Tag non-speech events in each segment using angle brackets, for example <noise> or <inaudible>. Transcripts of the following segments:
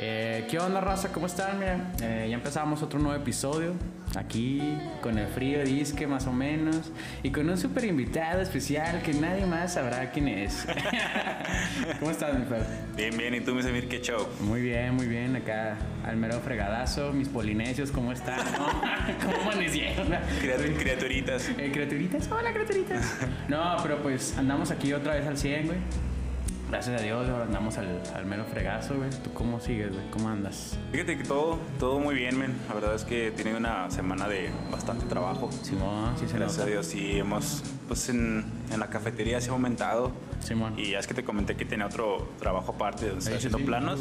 Eh, ¿Qué onda, raza? ¿Cómo están? Mira, eh, ya empezamos otro nuevo episodio. Aquí con el frío disque, más o menos. Y con un super invitado especial que nadie más sabrá quién es. <laughs> ¿Cómo estás, mi Fer? Bien, bien. ¿Y tú, mi Semir, qué show? Muy bien, muy bien. Acá al mero fregadazo. Mis polinesios, ¿cómo están? <laughs> <laughs> ¿Cómo amanecieron? Criatur- criaturitas. Eh, criaturitas, hola criaturitas. No, pero pues andamos aquí otra vez al 100, güey. Gracias a Dios, ahora andamos al, al mero fregazo, güey. ¿Tú cómo sigues, güey? ¿Cómo andas? Fíjate que todo, todo muy bien, men. La verdad es que he tenido una semana de bastante trabajo. Simón, sí se Gracias a nota. Dios, sí, hemos, pues en, en la cafetería se ha aumentado. Simón. Y ya es que te comenté que tenía otro trabajo aparte, Sí, sí, haciendo sí. planos.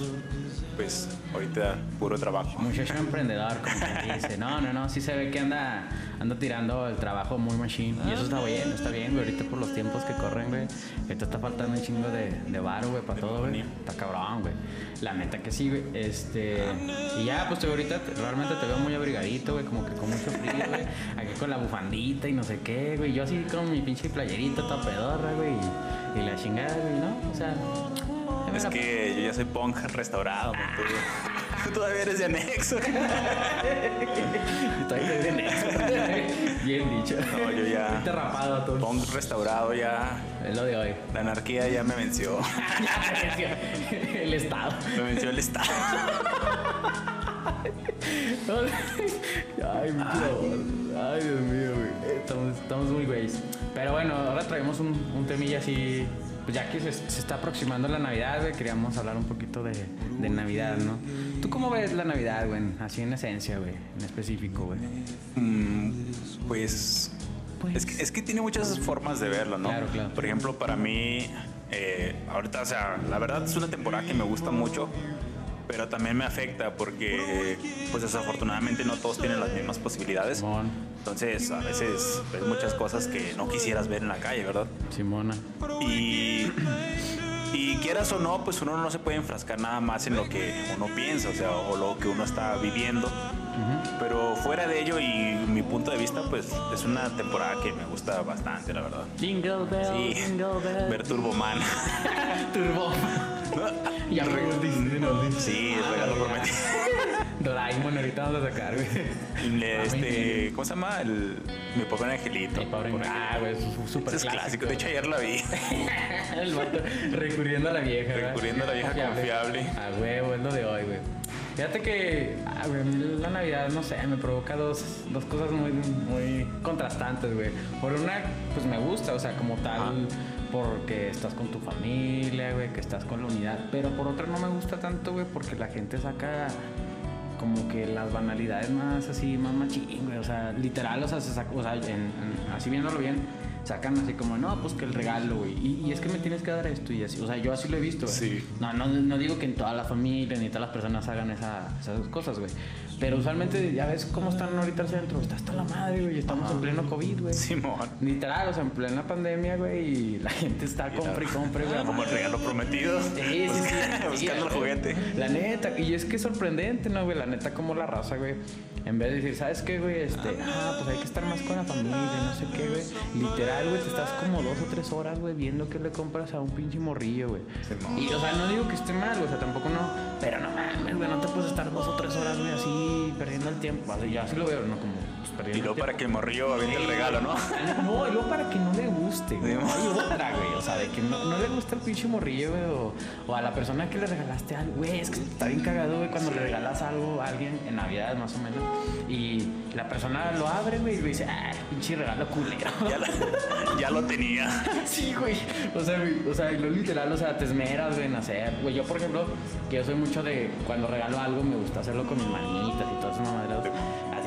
Pues ahorita puro trabajo. Muchacho <laughs> emprendedor, como quien dice. No, no, no, sí se ve que anda, anda tirando el trabajo muy machine. Y eso está bien, está bien, güey. Ahorita por los tiempos que corren, güey. Ahorita está faltando un chingo de, de varo, güey, para De todo, güey. Está cabrón, güey. La neta que sí, güey. Este. Y ya, pues te- ahorita te- realmente te veo muy abrigadito, güey. Como que con mucho frío, güey. Aquí con la bufandita y no sé qué, güey. Yo así con mi pinche playerita toda pedorra, güey. Y, y la chingada, güey, ¿no? O sea. Es que yo ya soy punk restaurado, men, tú, todavía eres de anexo. Estoy bien hecho. Bien dicho. No, yo ya- Estoy rapado. Punk restaurado ya. Es lo de hoy. La anarquía <laughs> ya me venció. El estado. Me venció el Estado. Ay, mi Dios. Ay, Dios mío, güey. Estamos, estamos muy güeyes. Pero bueno, ahora traemos un, un temilla así. Pues ya que se, se está aproximando la Navidad, güey, queríamos hablar un poquito de, de Navidad, ¿no? ¿Tú cómo ves la Navidad, güey? Así en esencia, güey. En específico, güey. Mm, pues, Pues- Es, que, es que tiene muchas formas de verlo, ¿no? Claro, claro. Por ejemplo, para mí, eh, ahorita, o sea, la verdad es una temporada que me gusta mucho, pero también me afecta porque, pues desafortunadamente no todos tienen las mismas posibilidades. Simón, Entonces, a veces ves muchas cosas que no quisieras ver en la calle, ¿verdad? Simona. Y, y quieras o no, pues uno no se puede enfrascar nada más en lo que uno piensa, o sea, o lo que uno está viviendo. Pero fuera de ello y mi punto de vista, pues es una temporada que me gusta bastante, la verdad. Jingle bell, Sí, jingle bell. ver Turboman. Turbo. <laughs> <laughs> Ya me Disney, no, Disney. Sí, regalo prometido. <laughs> Doraemon, ahorita vamos a sacar, güey. <laughs> Este, ¿Cómo se llama? El, mi pobre angelito. Mi pobre Pobre Ah, güey, es angelito. súper es clásico. De hecho, ayer la vi. <laughs> El vato recurriendo a la vieja, ¿verdad? Recurriendo a la vieja confiable. A huevo, es lo de hoy, güey. Fíjate que, ah, güey, la Navidad, no sé, me provoca dos, dos cosas muy, muy contrastantes, güey. Por una, pues me gusta, o sea, como tal, porque estás con tu familia, güey, que estás con la unidad. Pero por otra no me gusta tanto, güey, porque la gente saca como que las banalidades más así, más machín, güey. O sea, literal, o sea, se saca, o sea, en- en- así viéndolo bien, sacan así como, no, pues que el regalo, güey. Y, y es que me tienes que dar esto y así. O sea, yo así lo he visto, güey. Sí. No, no, no digo que en toda la familia ni todas las personas hagan esa- esas cosas, güey. Pero usualmente, ya ves cómo están ahorita al centro. Está hasta la madre, güey. Estamos en pleno COVID, güey. Simón. Literal, o sea, en plena pandemia, güey. Y la gente está compre y compre, güey. <laughs> Como el regalo prometido. Sí, sí, sí. Buscando Sí, el juguete. La neta, y es que es sorprendente, ¿no, güey? La neta, como la raza, güey. En vez de decir, ¿sabes qué, güey? Este, ah, pues hay que estar más con la familia, no sé qué, güey. Literal, güey, te estás como dos o tres horas, güey, viendo qué le compras a un pinche morrillo, güey. Y, o sea, no digo que esté mal, güey, o sea, tampoco no. Pero no mames, güey, no te puedes estar dos o tres horas, güey, así, perdiendo el tiempo. Sea, yo así lo veo, ¿no? Como, pues, Y luego para que morrillo aviente el regalo, ¿no? <laughs> No, y luego para que no le guste, güey. Hay otra, güey. O sea, de que no, no le gusta el pinche morrillo, güey. O, o a la persona que le regalaste algo, güey. Es que está bien cagado, güey, cuando le regalas algo a alguien en Navidad, más o menos. Y la persona lo abre, güey, y le dice, ah, pinche regalo culero. Ya, la- ya lo tenía. <laughs> Sí, güey. O sea, güey, o sea, lo literal, o sea, te esmeras, güey, en hacer. Güey, yo, por ejemplo, que yo soy mucho de cuando regalo algo, me gusta hacerlo con mis manitas y todas esas mamaderas.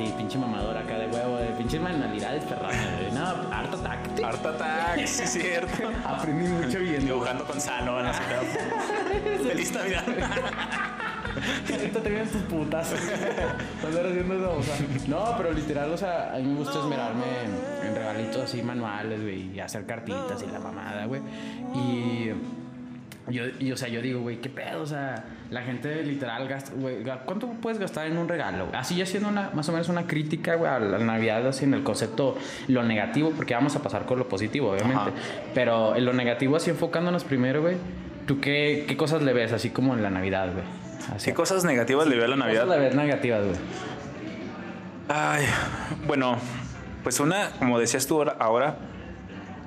Así, pinche mamador acá de huevo, de pinches manualidades perronas, güey. No, harto táctico. Art Attack, sí es cierto. <laughs> Aprendí mucho viendo. Dibujando con sano, no sé. <laughs> Feliz Navidad. <laughs> Ahorita te vienen tus putas. Andar haciendo sea. No, pero literal, o sea, a mí me gusta esmerarme en, en regalitos así manuales, güey, y hacer cartitas y la mamada, güey. Y. Yo, y, o sea, yo digo, güey, qué pedo, o sea, la gente literal gasta, güey, ¿cuánto puedes gastar en un regalo? Así ya haciendo una, más o menos una crítica, güey, a la Navidad, así en el concepto, lo negativo, porque vamos a pasar con lo positivo, obviamente. Ajá. Pero en lo negativo, así enfocándonos primero, güey, ¿tú qué, qué cosas le ves así como en la Navidad, güey? ¿Qué cosas negativas le veo a la Navidad? Cosas le ves negativas, güey. Ay, bueno, pues una, como decías tú ahora,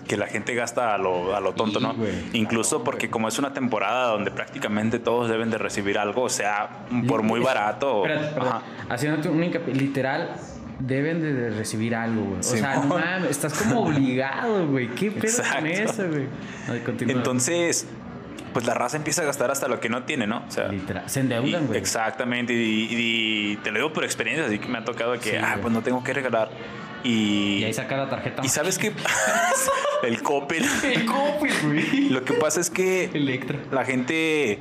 que la gente gasta a lo, a lo tonto, Sí, ¿no? Incluso porque como es una temporada donde prácticamente todos deben de recibir algo, o sea, por muy barato. Espérate. Ajá. Haciéndote un literal, deben de, recibir algo, güey. O sea, no mames, estás como obligado, güey. ¿Qué pedo con eso, güey? Entonces, pues la raza empieza a gastar hasta lo que no tiene, ¿no? O sea, Literal, se endeudan, güey. exactamente, y, y te lo digo por experiencia, así que me ha tocado que, Sí, ah, pues no tengo que regalar. Y, Y ahí saca la tarjeta. y sabes qué? <laughs> el Coppel. El Coppel, güey. Lo que pasa es que Electra. la gente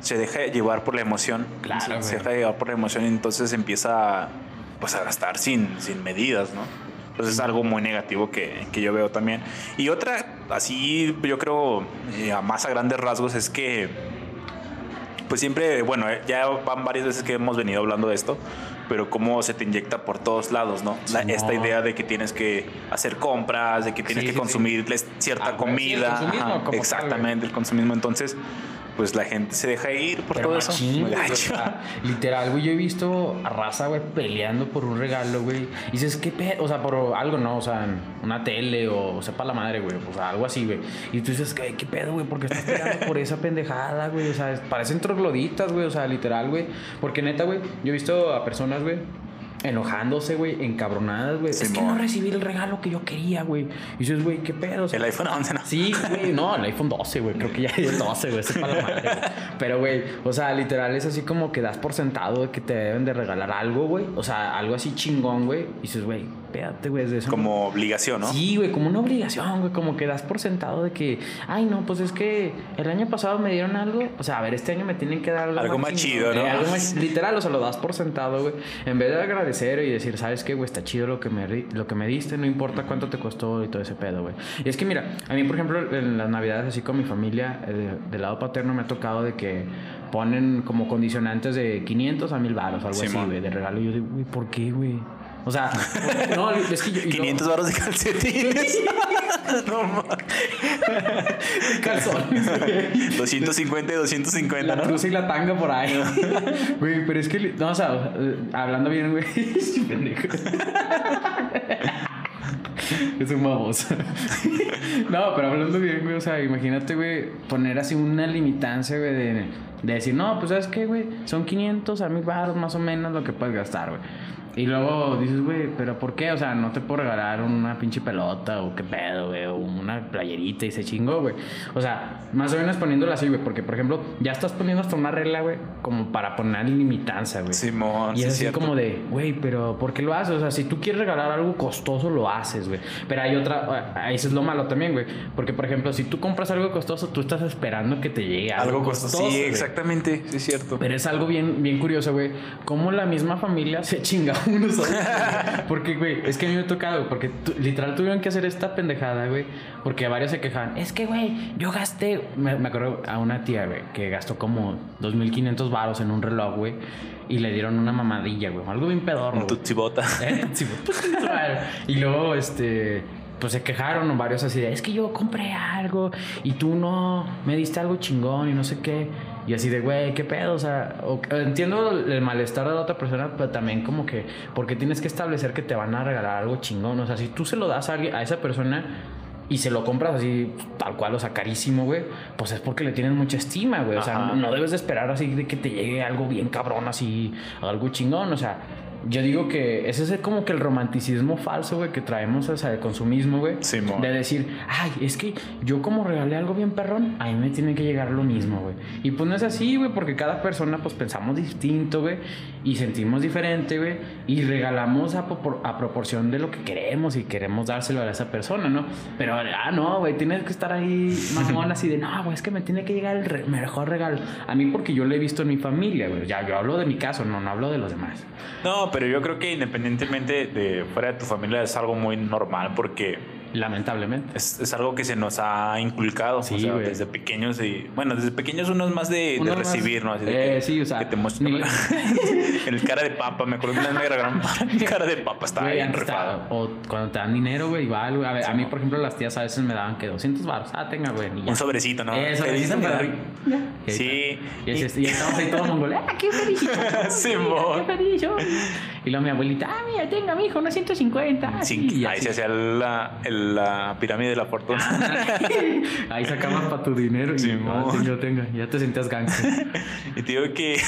se deja llevar por la emoción. Claro, se, deja llevar por la emoción y entonces empieza pues a gastar sin, sin medidas, ¿no? Entonces es algo muy negativo que, que yo veo también. Y otra, así yo creo, eh, a más a grandes rasgos, es que pues siempre, bueno, eh, ya van varias veces que hemos venido hablando de esto, pero cómo se te inyecta por todos lados, ¿no? La- esta idea de que tienes que hacer compras, de que tienes Sí, que sí. consumir cierta Ah, el comida. consumismo ajá, tal, exactamente, el consumismo. Entonces, pues la gente se deja ir por Pero todo eso. machín, Muy güey, o gacho. sea, literal, güey, yo he visto a raza, güey, peleando por un regalo, güey. Y dices, ¿qué pedo? O sea, por algo, ¿no? O sea, una tele o sepa la madre, güey. O sea, algo así, güey. Y tú dices, ¿qué, qué pedo, güey? ¿Por qué estás peleando por esa pendejada, güey? O sea, parecen trogloditas, güey. O sea, literal, güey. Porque neta, güey, yo he visto a personas, güey. Enojándose, güey, encabronadas, güey. Es que no recibí el regalo que yo quería, güey. Y dices, güey, ¿qué pedo? El iPhone 11, ¿no? Sí, güey, no, el iPhone 12, güey. Creo que ya es el 12, güey. Ese es para la madre, güey. Pero, güey, o sea, literal es así como que das por sentado de que te deben de regalar algo, güey. O sea, algo así chingón, güey. Y dices, güey, espérate, güey, de eso. no- Como obligación, ¿no? Sí, güey, como una obligación, güey, como que das por sentado de que, ay, no, pues es que el año pasado me dieron algo, o sea, a ver, este año me tienen que dar algo, Algo más chido, ¿no? Eh, algo más- <laughs> literal, o sea, lo das por sentado, güey, en vez de agradecer y decir, ¿sabes qué, güey? Está chido lo que, me, lo que me diste, no importa cuánto te costó y todo ese pedo, güey. Y es que, mira, a mí, por ejemplo, en las navidades, así con mi familia, eh, del lado paterno, me ha tocado de que ponen como condicionantes de 500 a 1000 baros, algo así, güey, de regalo. Y yo digo, güey, ¿por qué, güey? O sea, <laughs> no, es que yo... y luego- 500 baros de calcetines. <laughs> no mames. calzones, güey. 250 y 250, La ¿no? blusa y la tanga por ahí. <laughs> Güey, pero es que. No, o sea, hablando bien, güey. Sí, pendejo. Es un baboso. No, pero hablando bien, güey. O sea, imagínate, güey, poner así una limitancia, güey, de, de decir, no, pues sabes qué, güey, son 500 a 1000 baros más o menos lo que puedes gastar, güey. Y luego dices, güey, pero ¿por qué? O sea, no te puedo regalar una pinche pelota o qué pedo, güey, o una playerita y se chingó, güey. O sea, más o menos poniéndolo así, güey, porque por ejemplo, ya estás poniendo hasta una regla, güey, como para poner limitancia, güey. Simón, Y es así cierto. como de, güey, pero ¿por qué lo haces? O sea, si tú quieres regalar algo costoso, lo haces, güey. Pero hay otra, ah, eso es lo malo también, güey. Porque, por ejemplo, si tú compras algo costoso, tú estás esperando que te llegue algo, Algo costoso. Sí, exactamente. Sí, es cierto. Pero es algo bien, bien curioso, güey. Cómo la misma familia <laughs> se chinga <laughs> unos <laughs> a. Porque, güey, es que a mí me ha tocado, porque literal tuvieron que hacer esta pendejada, güey. Porque varios se quejaban. Es que, güey, yo gasté. Me, me acuerdo a una tía, güey, que gastó como 2.500 varos en un reloj, güey. Y le dieron una mamadilla, güey. Algo bien pedorro. Un tutsibota. <laughs> Eh, y luego, este, pues se quejaron varios así de, es que yo compré algo y tú no, me diste algo chingón y no sé qué. Y así de, güey, ¿qué pedo? O sea, o- entiendo el malestar de la otra persona, pero también como que, porque tienes que establecer que te van a regalar algo chingón. O sea, si tú se lo das a, alguien, a esa persona y se lo compras así, tal cual, o sea, carísimo, güey, pues es porque le tienes mucha estima, güey. O sea, Ajá. no debes de esperar así de que te llegue algo bien cabrón, así, algo chingón. O sea, yo digo que ese es como que el romanticismo falso, güey, que traemos, sea, el consumismo, güey. Simón. de decir, ay, es que yo como regalé algo bien perrón, a mí me tiene que llegar lo mismo, güey. Y pues no es así, güey, porque cada persona pues pensamos distinto, güey, y sentimos diferente, güey, y regalamos a, proporción de lo que queremos y queremos dárselo a esa persona, ¿no? Pero, ah, no, güey, tienes que estar ahí <laughs> mamón así de, no, güey, es que me tiene que llegar el re- mejor regalo. A mí porque yo lo he visto en mi familia, güey. Ya, yo hablo de mi caso, no, no hablo de los demás. No, pero yo creo que independientemente de fuera de tu familia es algo muy normal porque Lamentablemente. Es, es algo que se nos ha inculcado Sí, o sea, güey. desde pequeños y bueno desde pequeños uno es más de, de Uno más- recibir no Así de Eh, que, sí, o sea, que te ni- <laughs> el cara de papa me acuerdo que una vez me regalaron cara de papa estaba Güey, bien O cuando te dan dinero, güey, igual, güey. A, ver, a mí, por ejemplo, las tías a veces me daban que 200 baros. Ah, tenga, güey. y un sobrecito no Eh. Y sí. Y, así- y estamos ahí todo <laughs> mongol. ¡Ah, qué feliz! <laughs> Simón. ¡Qué feliz! yo". Y luego mi abuelita, ah, mira, tenga, mi hijo, unos 150. Ah, Sí, y ahí se hacía la, el- la pirámide de la fortuna <laughs> Ahí sacabas para tu dinero y. Ya te sentías gangster. <laughs> y te digo que,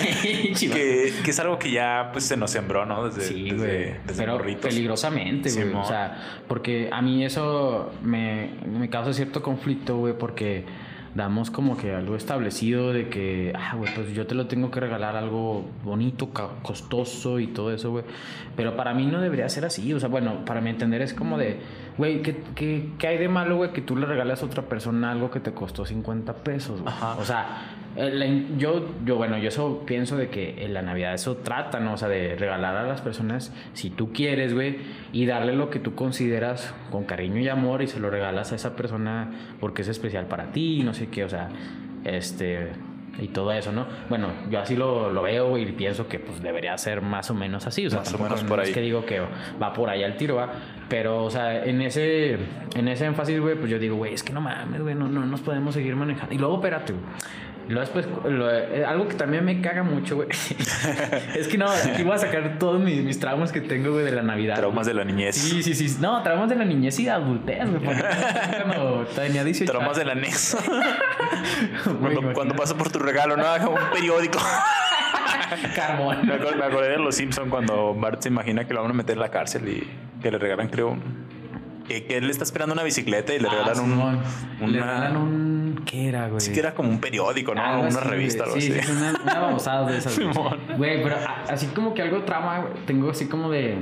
<laughs> que, que es algo que ya pues se nos sembró no desde, Sí, desde, güey. desde Pero morritos. peligrosamente, güey. Simón. O sea, porque a mí eso me, me causa cierto conflicto, güey, porque damos como que algo establecido de que, ah, güey, pues yo te lo tengo que regalar algo bonito, costoso y todo eso, güey. Pero para mí no debería ser así. O sea, bueno, para mi entender es como de, güey, ¿qué, qué, qué hay de malo, güey, que tú le regales a otra persona algo que te costó 50 pesos, güey? O sea, yo, yo, bueno, yo eso pienso de que en la Navidad eso trata, ¿no? O sea, de regalar a las personas si tú quieres, güey, y darle lo que tú consideras con cariño y amor y se lo regalas a esa persona porque es especial para ti, no sé qué, o sea, este, y todo eso, ¿no? Bueno, yo así lo, lo veo y pienso que pues debería ser más o menos así, o sea, Más o menos no por es ahí. que digo que va por ahí al tiro, va, pero, o sea, en ese, en ese énfasis, güey, pues yo digo, güey, es que no mames, güey, no, no nos podemos seguir manejando. Y luego, espérate, güey. Luego después, lo- eh, algo que también me caga mucho, güey. <laughs> es que no, aquí voy a sacar todos mis, mis traumas que tengo, güey, de la Navidad. traumas de la niñez Sí, sí, sí. No, traumas de la niñez y de adultez, güey. Cuando tenía 18 traumas del anexo <laughs> cuando, cuando paso por tu regalo no un periódico <laughs> Carbón. Me acor- me acordé de los Simpson cuando Bart se imagina que lo van a meter en la cárcel y que le regalan, creo, que, que él está esperando una bicicleta y le Ah, regalan un, una, Le regalan un... ¿Qué era, güey? sí que era como un periódico, ¿no? Algo una así, revista, algo sí, así. Sí, una, una babosada de esas. güey. Pero así como que algo trama, güey, tengo así como de.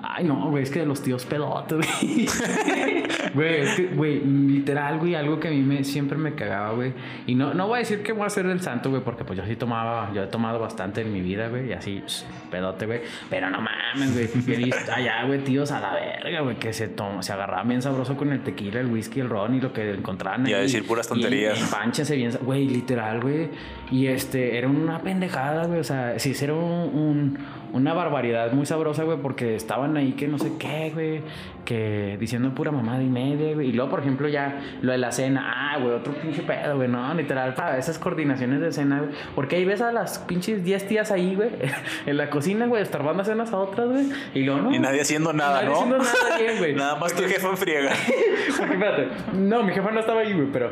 Ay, no, güey, es que de los tíos pedotes, güey. <laughs> Güey, es que, güey, literal, güey, algo que a mí me, siempre me cagaba, güey. Y no, no voy a decir que voy a ser del santo, güey, porque pues yo sí tomaba, yo he tomado bastante en mi vida, güey, y así, pedote, güey. Pero no mames, güey. He visto allá, güey, tíos a la verga, güey, que se, toma, se agarraban bien sabroso con el tequila, el whisky, el ron y lo que encontraban Y a decir puras Y tonterías. en- Pánchense bien, güey, literal, güey. Y este, era una pendejada, güey. O sea, sí, era un, un- una barbaridad muy sabrosa, güey, porque estaban ahí que no sé qué, güey. Que diciendo pura mamada y media, güey. Y luego, por ejemplo, ya lo de la cena. Ah, güey, otro pinche pedo, güey. No, literal, para esas coordinaciones de cena, güey. Porque ahí ves a las pinches 10 tías ahí, güey, <laughs> en la cocina, güey, estorbando cenas a otras, güey. Y luego, no. Y nadie haciendo nada, nadie ¿no? haciendo nada bien, güey. <laughs> Nada más tu jefa en friega. <laughs> Porque espérate, no, mi jefa no estaba ahí, güey, pero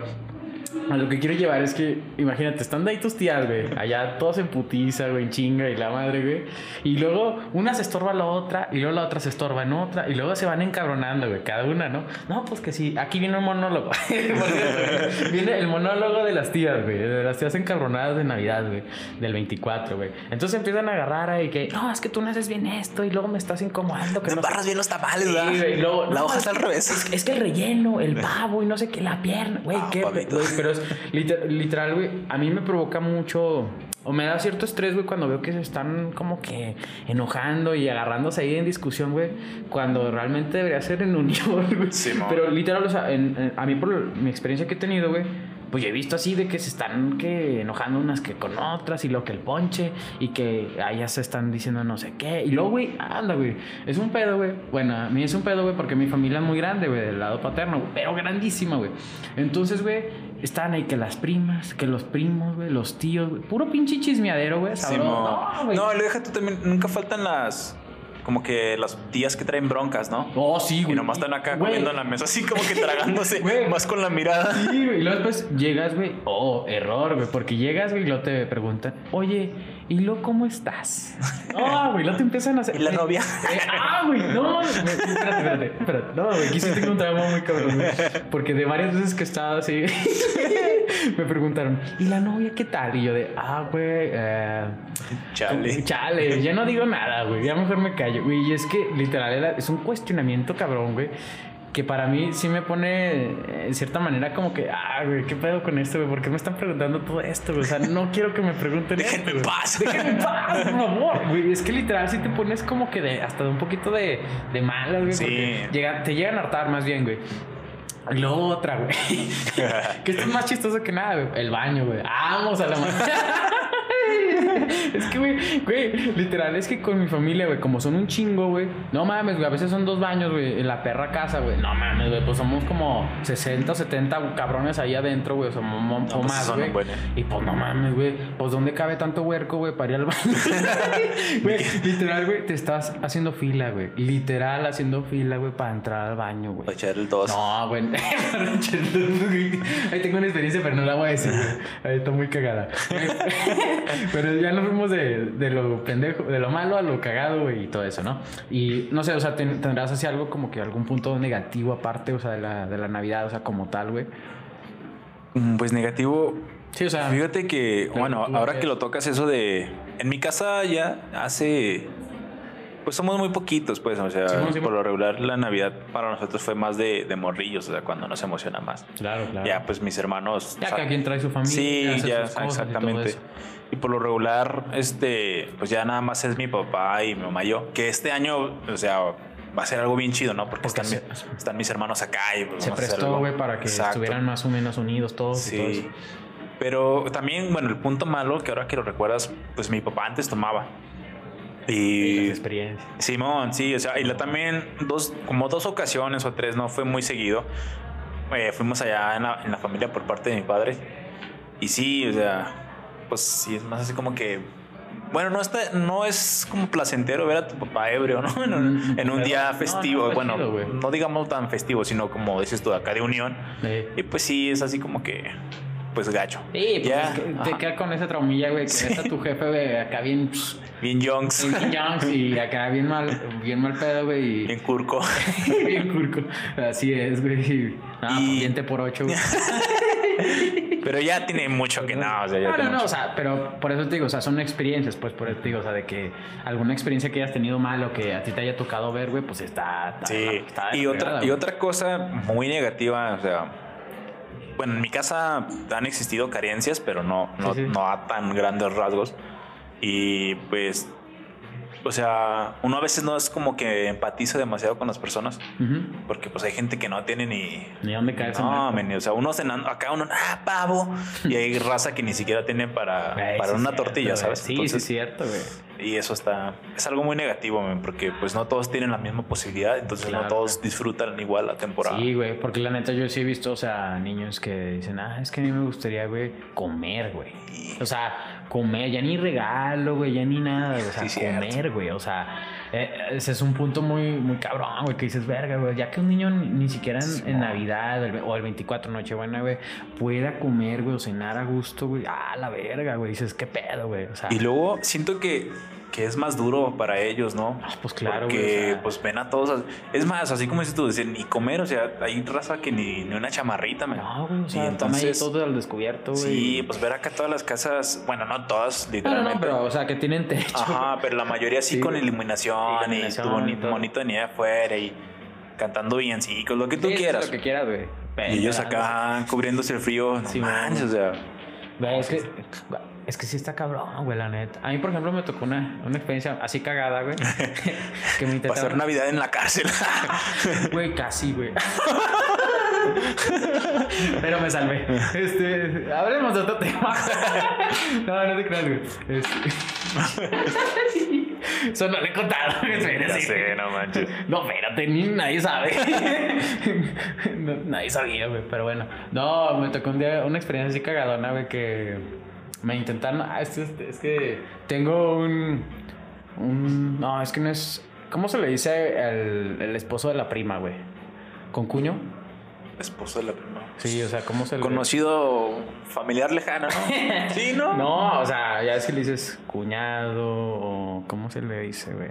a lo que quiero llevar es que, imagínate, están ahí tus tías, güey, allá todos en putiza, güey, en chinga y la madre, güey. Y luego una se estorba a la otra, y luego la otra se estorba en otra, y luego se van encabronando, güey, cada una, ¿no? No, pues que sí, aquí viene un monólogo. <laughs> Viene el monólogo de las tías, güey, de las tías encabronadas de Navidad, güey, del 24, güey. Entonces empiezan a agarrar ahí que, no, es que tú no haces bien esto, y luego me estás incomodando. Que No no sé embarras bien los tamales, güey, luego, La no, hoja es está al revés. Es, es que el relleno, el pavo y no sé qué, la pierna, güey, Ah, qué. pavito. güey, pero es liter- literal, güey, a mí me provoca mucho. O me da cierto estrés, güey, cuando veo que se están como que enojando y agarrándose ahí en discusión, güey. Cuando realmente debería ser en unión, <laughs> güey. Simón. pero literal, o sea, en- en- a mí por mi experiencia que he tenido, güey. Pues yo he visto así de que se están que enojando unas que con otras y lo que el ponche y que allá se están diciendo no sé qué. Y luego, güey, anda, güey. Es un pedo, güey. Bueno, a mí es un pedo, güey, porque mi familia es muy grande, güey, del lado paterno, güey, pero grandísima, güey. Entonces, güey, están ahí que las primas, que los primos, güey, los tíos, güey. Puro pinche chismeadero, güey. Simón. No, güey. No, lo deja tú también. Nunca faltan las. Como que las tías que traen broncas, ¿no? Oh, sí, Y güey. nomás están acá Güey. comiendo en la mesa, así como que tragándose, <laughs> Güey. más con la mirada. Sí, güey. Y luego después llegas, güey. Oh, error, güey. Porque llegas, güey, y luego te preguntan, oye, ¿y luego cómo estás? <laughs> No, güey, luego te empiezan a hacer. ¿Y la novia? Eh, ah, güey, no, güey, espérate, espérate, espérate. No, güey, aquí sí tengo un trauma muy cabrón, güey. Porque de varias veces que estaba así, <laughs> me preguntaron, ¿y la novia qué tal? Y yo de, ah, güey, eh. Chale. Chale, ya no digo nada, güey. Ya mejor me callo, güey. Y es que literal era- es un cuestionamiento cabrón, güey. Que para mí sí me pone, en cierta manera, como que, ah, güey, ¿qué pedo con esto, güey? ¿Por qué me están preguntando todo esto, güey? O sea, no quiero que me pregunten Déjenme esto, en güey. paz. <laughs> Déjenme en paz, por favor, güey. Es que literal sí te pones como que de, hasta de un poquito de, de malas, güey. Sí. porque llega- te llegan a hartar más bien, güey. Y luego otra, güey. <laughs> que esto es más chistoso que nada, güey. El baño, güey. Vamos a la <laughs> Es que, güey, güey, literal, es que con mi familia, güey, como son un chingo, güey. No mames, güey, a veces son dos baños, güey, en la perra casa, güey. No mames, güey, pues somos como 60 o 70 cabrones ahí adentro, güey, o, sea, mo- mo- o pues más, güey. buenos. Y pues no mames, güey, pues ¿dónde cabe tanto huerco, güey, para ir al baño? <laughs> Güey, literal, güey, te estás haciendo fila, güey. Literal haciendo fila, güey, para entrar al baño, güey. Para echar el tos. No, güey. <laughs> Ahí tengo una experiencia, pero no la voy a decir. Ahí está muy cagada. <laughs> pero ya nos fuimos de, de lo pendejo, de lo malo a lo cagado, güey, y todo eso, ¿no? Y no sé, o sea, ten- tendrás así algo como que algún punto negativo aparte, o sea, de la, de la Navidad, o sea, como tal, güey. Mm, Pues negativo. Sí, o sea, Fíjate que, bueno, ahora que lo tocas eso de... En mi casa ya hace... Pues somos muy poquitos, pues, o sea, por lo regular la Navidad para nosotros fue más de, de morrillos, o sea, cuando nos emociona más. claro, claro. Ya, pues mis hermanos... Ya o sea, cada quien trae su familia. Sí, hace ya, sus cosas exactamente. Y, por lo regular, este, pues ya nada más es mi papá y mi mamá y yo. Que este año, o sea, va a ser algo bien chido, ¿no? Porque, Porque están, mi- están mis hermanos acá y pues, Se prestó, güey, para que Exacto. estuvieran más o menos unidos todos y todo eso. Sí. Pero también, bueno, el punto malo que ahora que lo recuerdas, pues mi papá antes tomaba. Y Y. Simón, sí, o sea, y la también dos, como dos ocasiones o tres, no fue muy seguido. Eh, fuimos allá en la, en la familia por parte de mi padre. Y sí, o sea, pues sí, es más así como que. Bueno, no, está, no es como placentero ver a tu papá ebrio, ¿no? <laughs> En un, Mm, en un pero- día no, festivo. no, está bueno, chido, no digamos tan festivo, sino como dices tú, acá de unión. Sí. Y pues sí, es así como que, pues gacho. Sí, pues Ya, es que te ajá. queda con esa traumilla, güey, que ves a tu jefe, güey, acá bien, Bien Youngs, bien y acá bien mal, bien mal pedo, güey, y bien curco. <laughs> bien curco. Así es, güey. y- Ah, Y- pues, diente por ocho, güey. <laughs> Pero ya tiene mucho que no, o sea, ya No, tiene no, no, mucho. o sea, pero por eso te digo, o sea, son experiencias, pues por eso te digo, o sea, de que alguna experiencia que hayas tenido mal o que a ti te haya tocado ver, güey, pues está. está Sí, está y otra, y otra cosa muy negativa, o sea, bueno, en mi casa han existido carencias, pero no, no, Sí, sí. no a tan grandes rasgos. Y pues, o sea, uno a veces no es como que empatiza demasiado con las personas, porque pues hay gente que no tiene ni... Ni dónde caerse. No, men, o sea, uno cenando, acá uno, ah, pavo, y hay raza que ni siquiera tiene para, para sí, una cierto, tortilla. ¿sabes? Sí, Entonces, sí, cierto, güey. Y eso está, es algo muy negativo, men, porque pues no todos tienen la misma posibilidad, entonces no todos disfrutan igual la temporada. Sí, güey, porque la neta yo sí he visto, o sea, niños que dicen, ah, es que a mí me gustaría, güey, comer, güey. O sea, comer, ya ni regalo, güey, ya ni nada, o <laughs> sea, Sí, comer, güey, o sea, eh, ese es un punto muy, muy cabrón, güey, que dices, verga, güey, ya que un niño ni, ni siquiera en, en Navidad el o el 24 Nochebuena, güey, pueda comer, güey, o cenar a gusto, güey, ah, la verga, güey, dices, qué pedo, güey, o sea, Y luego siento que, que es más duro para ellos, ¿no? ah, pues claro, o sea, pues ven a todos. Es más, así como dices tú, dicen, ni comer, o sea, hay raza que ni, ni una chamarrita, man. no, güey, o sea, entonces, entonces, todo al descubierto, güey. sí, pues ver acá todas las casas, bueno, no todas, No, no, literalmente. no, pero, o sea, que tienen techo. Ajá, pero la mayoría sí, Sí, con iluminación, Iluminación y tu boni- y todo. monito de nieve afuera y cantando villancicos, lo que tú Sí, quieras. Lo que quieras, güey. Y ellos acá cubriéndose el frío, no Sí, manches, o sea, Güey, es que, es que sí está cabrón, güey, la neta. A mí, por ejemplo, me tocó una, una experiencia así cagada, güey. <laughs> que me pasar intentaron. Navidad en la cárcel. <laughs> Güey, casi, güey. <laughs> Pero me salvé. Este, hablemos de otro tema. no, no te creas, güey. Este... Eso no le contaron. ya espérate. sé, no manches. No, espérate, ni nadie sabe. No, nadie sabía, güey, pero bueno. No, me tocó un día una experiencia así cagadona, güey, que me intentaron. Ah, es, es- es que tengo un, un. No, es que no es. ¿Cómo se le dice el, el esposo de la prima, güey? ¿Con cuño? Esposo de la prima. Sí, o sea, ¿cómo se le Conocido familiar lejano, ¿no? <laughs> sí, ¿no? No, o sea, ya si le dices cuñado o. ¿Cómo se le dice, güey?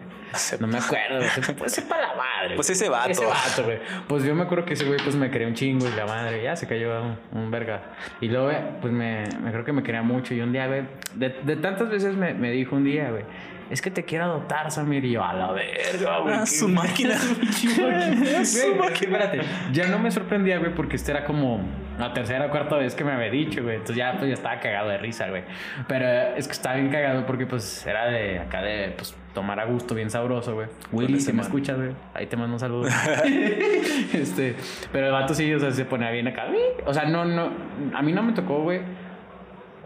No me acuerdo, se- pues sepa la madre. Pues ese vato. Ese vato, güey. Pues yo me acuerdo que ese güey pues me quería un chingo y la madre, ya se cayó un, un verga. Y luego, güey, pues me, me creo que me quería mucho. Y un día, güey, de, de tantas veces me, me dijo un día, güey, es que te quiero adoptar, Samir. Y yo, a la verga, güey. Ah, su máquina. <laughs> <laughs> Güey, pero espérate, ya no me sorprendía, güey, porque esta era como la tercera o cuarta vez que me había dicho, güey. Entonces ya, pues, ya estaba cagado de risa, güey. Pero es que estaba bien cagado porque, pues, era de acá de, pues, tomar a gusto, bien sabroso, güey. Willy, si me escuchas, güey, ahí te mando un saludo. <laughs> este, pero el vato sí, o sea, se ponía bien acá. O sea, no, no, a mí no me tocó, güey.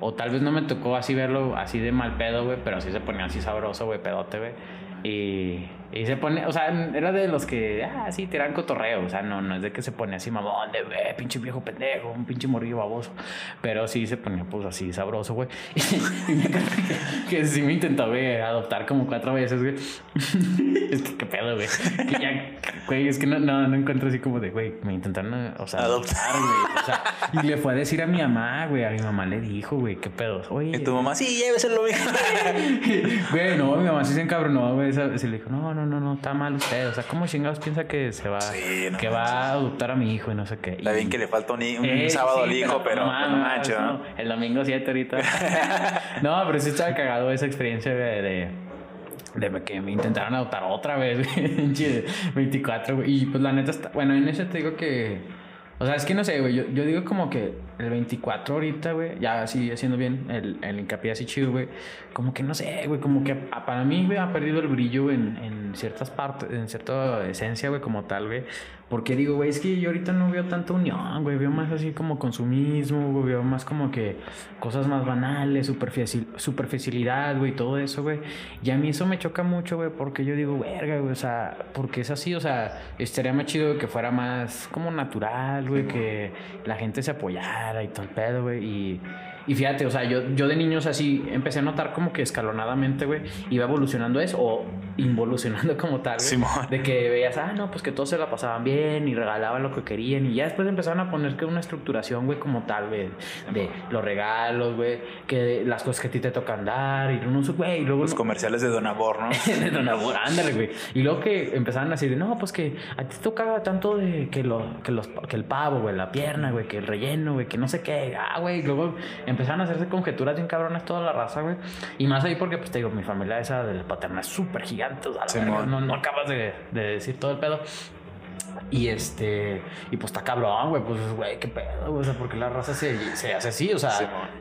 O tal vez no me tocó así verlo así de mal pedo, güey, pero sí se ponía así sabroso, güey, pedote, güey. Y, y se pone, o sea, era de los que, ah, sí, tiran cotorreo. O sea, no, no es de que se pone así mamón, de, "Eh, pinche viejo pendejo, un pinche morrillo baboso. Pero sí se ponía, pues así sabroso, güey. <laughs> Y me que, que sí me intentó, güey, adoptar como cuatro veces, güey. <laughs> es que qué pedo, güey. Que ya, güey, es que no, no, no encuentro así como de, güey, me intentaron, o sea, Adoptar. güey. O sea, y le fue a decir a mi mamá, güey, a mi mamá le dijo, güey, qué pedo. Oye, Y tu mamá, sí, lléveselo, mija. <laughs> Güey, no, mi mamá sí se encabronó, güey. Se se le dijo, no, no, no, no, está mal usted. O sea, ¿cómo chingados piensa que se va, Sí, no que va a adoptar a mi hijo y no sé qué? Está bien que le falta un, un Eh, sábado sí, al hijo, pero, no, ¿no? no, El domingo 7 ahorita. <laughs> no, pero sí estaba cagado esa experiencia de, de, de que me intentaron adoptar otra vez, güey. <laughs> Pinche 24, güey. Y pues la neta está. Bueno, en ese te digo que. O sea, es que no sé, güey. Yo, yo digo como que el 24 ahorita, güey, ya así haciendo bien el, el hincapié así chido, güey. Como que no sé, güey. Como que para mí, güey, ha perdido el brillo en, en ciertas partes, en cierta esencia, güey, como tal, güey. Porque digo, güey, es que yo ahorita no veo tanta unión, güey. Veo más así como consumismo, güey. Veo más como que cosas más banales, superficial, superficialidad, güey, todo eso, güey. Y a mí eso me choca mucho, güey, porque yo digo, verga, güey, o sea, porque es así, o sea, estaría más chido que fuera más como natural, güey, que la gente se apoyara y todo el pedo, güey. Y, y fíjate, o sea, yo, yo de niños así empecé a notar como que escalonadamente, güey, iba evolucionando eso o involucionando como tal, güey. Simón. De que veías, ah, no, pues que todos se la pasaban bien y regalaban lo que querían. Y ya después empezaron a poner que una estructuración, güey, como tal, güey. De los regalos, güey. Que las cosas que a ti te tocan dar. Y no güey. Y luego. Los comerciales de Don Abor, ¿no? <laughs> de Don Abur, ándale, güey. Y luego que empezaron así de, no, pues que a ti te tocaba tanto de que, lo, que, los, que el pavo, güey, la pierna, güey, que el relleno, güey, que no sé qué. Ah, güey. Luego empezaron a hacerse conjeturas bien cabrones toda la raza, güey. Y más ahí porque, pues te digo, mi familia esa del paterna es súper gigante. O sea, no, no acabas de, de decir todo el pedo. Y este, y pues está cabrón, güey, pues, güey, qué pedo, güey, o sea, porque la raza se, se hace así, o sea,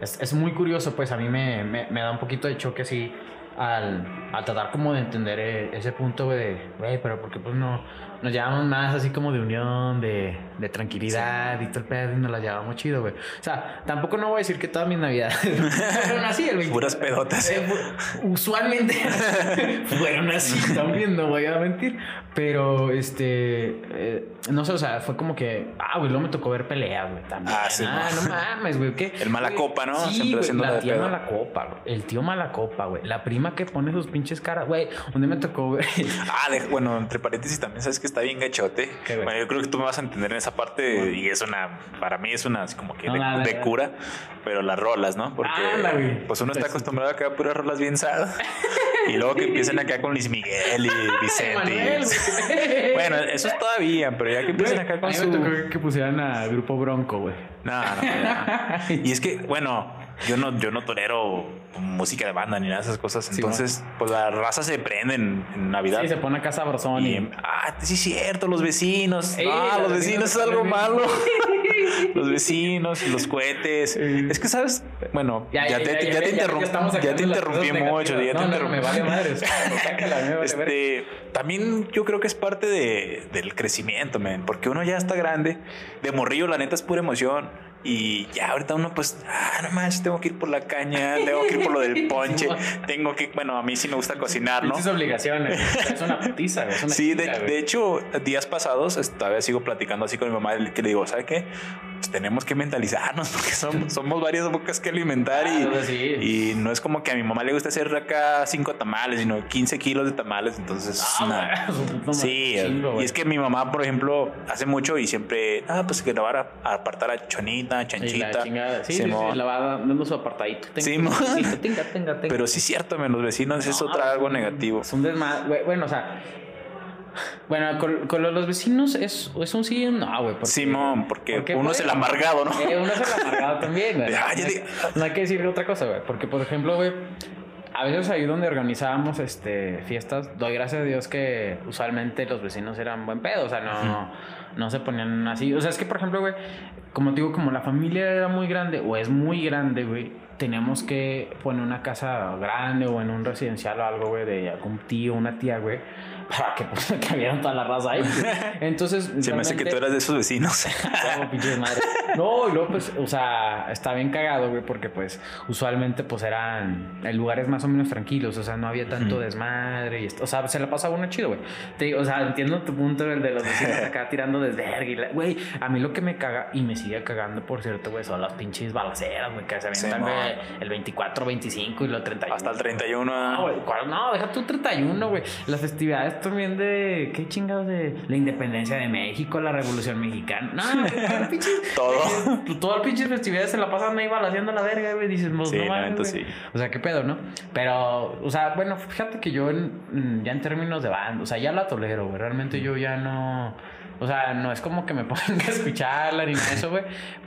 es, es muy curioso, pues a mí me, me, me da un poquito de choque así al, al tratar como de entender eh, ese punto, güey, de, güey, pero porque pues no, nos llevamos más así como de unión, de, de tranquilidad y todo el pedo y nos la llevamos chido, güey. O sea, tampoco no voy a decir que todas mis navidades <laughs> fueron así, el 20 Puras pedotas. eh, usualmente <laughs> fueron así <laughs> también, no voy a mentir. Pero este, eh, no sé, o sea, fue como que, ah, güey, luego me tocó ver peleas, güey, también. Ah, sí, ah, no. no mames, güey, ¿qué? El mala copa, ¿no? Sí, Siempre güey, la tía mala copa, güey. El tío mala copa, güey. La prima que pone sus pinches caras, güey. Un día me tocó, güey. Ah, de- bueno, entre paréntesis también sabes que está bien gachote. Bueno, yo creo que tú me vas a entender en esa parte y es una, para mí es una así como que No, de, cura, pero las rolas, ¿no? Porque pues uno está acostumbrado a que puras rolas bien sad y luego que empiecen acá con Luis Miguel y <laughs> Vicente. Bueno, eso es todavía, pero ya que empiecen acá con su me que pusieran a Grupo Bronco, güey. no, no, ya. <laughs> Y es que, bueno, yo no, yo no tolero música de banda ni nada de esas cosas. Sí, Entonces, pues la raza se prende en, en Navidad. Sí, se pone acá sabrosón Y, y... ah, sí es cierto, los vecinos. Ey, ah, los vecinos vecinos es algo malo. <laughs> los vecinos, los cohetes. Es que, ¿sabes? Bueno, ya, te, ya, te, ya te interrumpí mucho. Ya negativas. te no, no, interrumpí. <laughs> me vale me verga. Este, también yo creo que es parte de, del crecimiento, man, porque uno ya está grande. De morrillo, la neta es pura emoción. Y ya ahorita uno, pues, ah, no manches, tengo que ir por la caña, tengo que ir por lo del <laughs> ponche, tengo que, bueno, a mí sí me gusta cocinar, ¿no? Obligaciones. Es una putiza. Es una Sí, de hecho, días pasados todavía sigo platicando así con mi mamá que le digo, ¿sabe qué? Pues tenemos que mentalizarnos <laughs> porque somos, somos varias bocas que alimentar y, sí. y no es como que a mi mamá le gusta hacer acá cinco tamales, sino 15 kilos de tamales, entonces... Ah, madre, <laughs> Sí, chingo, y es que mi mamá, por ejemplo, hace mucho y siempre, ah, pues que la van a a apartar a chonita, la chanchita. Sí, sí, la va dando su apartadito. Tenga, tenga, tenga, tenga, tenga. Pero sí es cierto, los vecinos es No, otra algo negativo. Es un desmadre. Bueno, o sea. Bueno, con, los vecinos es, es un sí no, güey. porque- Simón, porque uno es el pues, amargado, ¿no? eh, uno es el amargado <laughs> también, güey. Ah, ya no, hay, no que decir otra cosa, güey. Porque, por ejemplo, güey. a veces ahí donde organizábamos este, fiestas, doy gracias a Dios que usualmente los vecinos eran buen pedo, o sea, no, no se ponían así. O sea, es que, por ejemplo, güey, como te digo, como la familia era muy grande o es muy grande, güey, tenemos que poner una casa grande o en un residencial o algo, güey, de algún tío, una tía, güey para que <laughs> pues, cabieran toda la raza ahí. <laughs> Entonces. Se me hace que tú eras de esos vecinos. <laughs> No, y luego, pues, o sea, está bien cagado, güey, porque pues usualmente pues eran lugares más o menos tranquilos, o sea, no había tanto desmadre y esto, o sea, se la pasaba uno chido, güey. O sea, entiendo tu punto, el de los vecinos acá tirando desvergue. Güey, a mí lo que me caga y me sigue cagando, por cierto, güey, son las pinches balaceras, güey, que se avientan, güey, el 24, 25 y lo 31. Hasta el 31. No, güey, no, deja tú 31, güey. Las festividades también de. ¿Qué chingados de la independencia de México, la revolución mexicana? No, <laughs> pinches. Todo. Todo el pinche <laughs> festividades se la pasan ahí haciendo la verga, güey. Dices, pues, no, no sí. O sea, qué pedo, ¿no? Pero, o sea, bueno, fíjate que yo ya en términos de banda, o sea, ya la tolero, güey. Realmente yo ya no. O sea, no es como que me <laughs> ponga a escucharla ni eso, güey.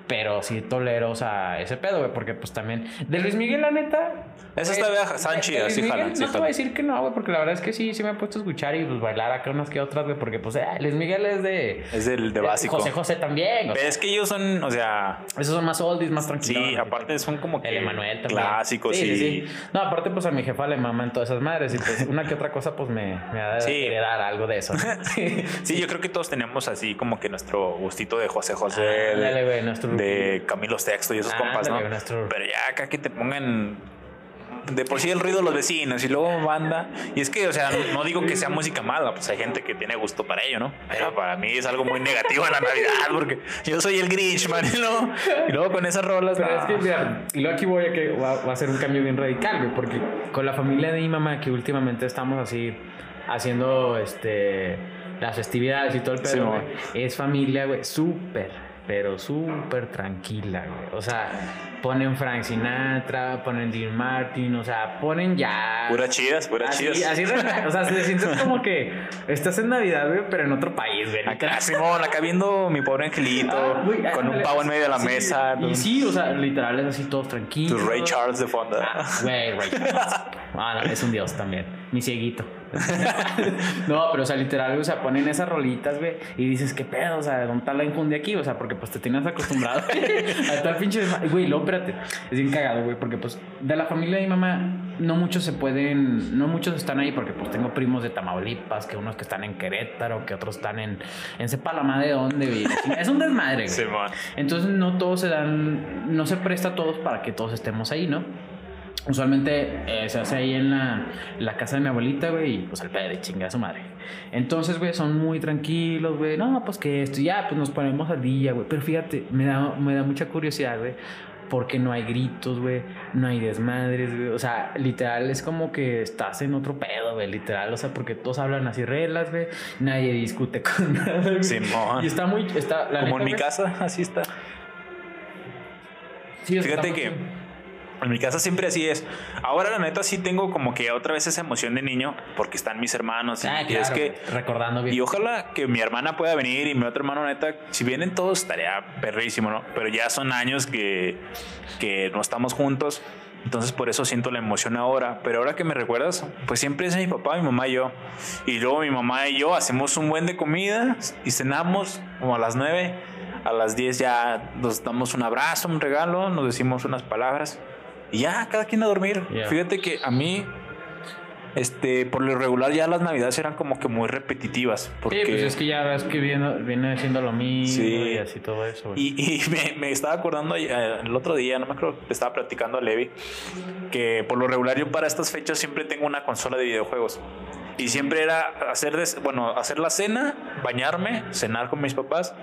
Pero sí tolero, o sea, ese pedo, güey. Porque pues también. De Luis Miguel, la neta. Esa está vieja, Sanchi, así jala. No te voy a decir que no, güey. Porque la verdad es que sí, sí me he puesto a escuchar y pues bailar acá unas que otras, güey. Porque pues eh, Luis Miguel es de. Es del de básico. José José también. Pero es que ellos son, o sea. Esos son más oldies, más tranquilos. Sí, aparte son como que. El Emanuel también. Clásicos, sí, sí. No, aparte, pues a mi jefa le maman todas esas madres. Y pues una que otra cosa, pues me, me ha de heredar algo de eso. <laughs> sí, yo creo que todos tenemos así como que nuestro gustito de José José. de Camilo Sexto y esos compas, ¿no? Pero ya acá que te pongan de por sí el ruido de los vecinos y luego banda. Y es que, o sea, no digo que sea música mala, pues hay gente que tiene gusto para ello, ¿no? Pero para mí es algo muy negativo en la Navidad, porque yo soy el Grinch, man. Y luego con esas rolas. Pero es que, mira, y luego aquí voy a que va, a ser un cambio bien radical, güey, porque con la familia de mi mamá, que últimamente estamos así haciendo este las festividades y todo el pedo, es familia, güey, súper pero súper tranquila, güey. O sea, ponen Frank Sinatra, ponen Dean Martin, o sea, ponen ya. Pura chidas, pura chidas. Así, o sea, se siente como que estás en Navidad, güey, pero en otro país, güey. Acá, Simón, acá viendo mi pobre angelito, ah, con un pavo en medio de la mesa. Y sí, o sea, literal es así, todos tranquilos. Tu Ray Charles de fondo. Ah, güey, Ray Charles. <laughs> Ah, es un dios también. Mi cieguito. <laughs> no, pero o sea, literal, o sea, ponen esas rolitas, güey, y dices, ¿qué pedo? O sea, ¿dónde está la infundia aquí? O sea, porque pues te tienes acostumbrado <laughs> a estar pinche. Güey, luego, espérate, es bien cagado, güey, porque pues de la familia de mi mamá, no muchos se pueden, no muchos están ahí, porque pues tengo primos de Tamaulipas, que unos que están en Querétaro, que otros están en, en sepa la madre de dónde, güey. Es un desmadre, güey. <laughs> Entonces, no todos se dan, no se presta a todos para que todos estemos ahí, ¿no? Usualmente eh, se hace ahí en la, la, casa de mi abuelita, güey, y pues al padre, chinga a su madre. Entonces, güey, son muy tranquilos, güey. No, pues que esto, ya, pues nos ponemos al día, güey. Pero fíjate, me da, me da mucha curiosidad, güey. Porque no hay gritos, güey. No hay desmadres, güey. O sea, literal es como que estás en otro pedo, güey. Literal, o sea, porque todos hablan así reglas, güey. Nadie discute <laughs> con nada, Simón. Y está muy. Está, como en mi casa, así está. Sí, Fíjate que. En mi casa siempre así es. Ahora la neta sí tengo como que otra vez esa emoción de niño porque están mis hermanos. Ah, y, es que recordando bien. Y ojalá que mi hermana pueda venir y mi otro hermano neta, si vienen todos estaría perrísimo, ¿no? Pero ya son años que, que no estamos juntos. Entonces por eso siento la emoción ahora. Pero ahora que me recuerdas, pues siempre es mi papá, mi mamá y yo. Y luego mi mamá y yo hacemos un buen de comida y cenamos como a las nueve. A las 10 ya nos damos un abrazo, un regalo, nos decimos unas palabras y ya, cada quien a dormir. Fíjate que a mí, este, por lo regular ya las navidades eran como que muy repetitivas. Porque... Sí, pues es que ya ves que viene, viene siendo lo mismo y así todo eso. Y, <laughs> me, estaba acordando eh, el otro día, no me acuerdo, estaba platicando a Levi, que por lo regular yo para estas fechas siempre tengo una consola de videojuegos. Y siempre era hacer, bueno, hacer la cena, bañarme, cenar con mis papás,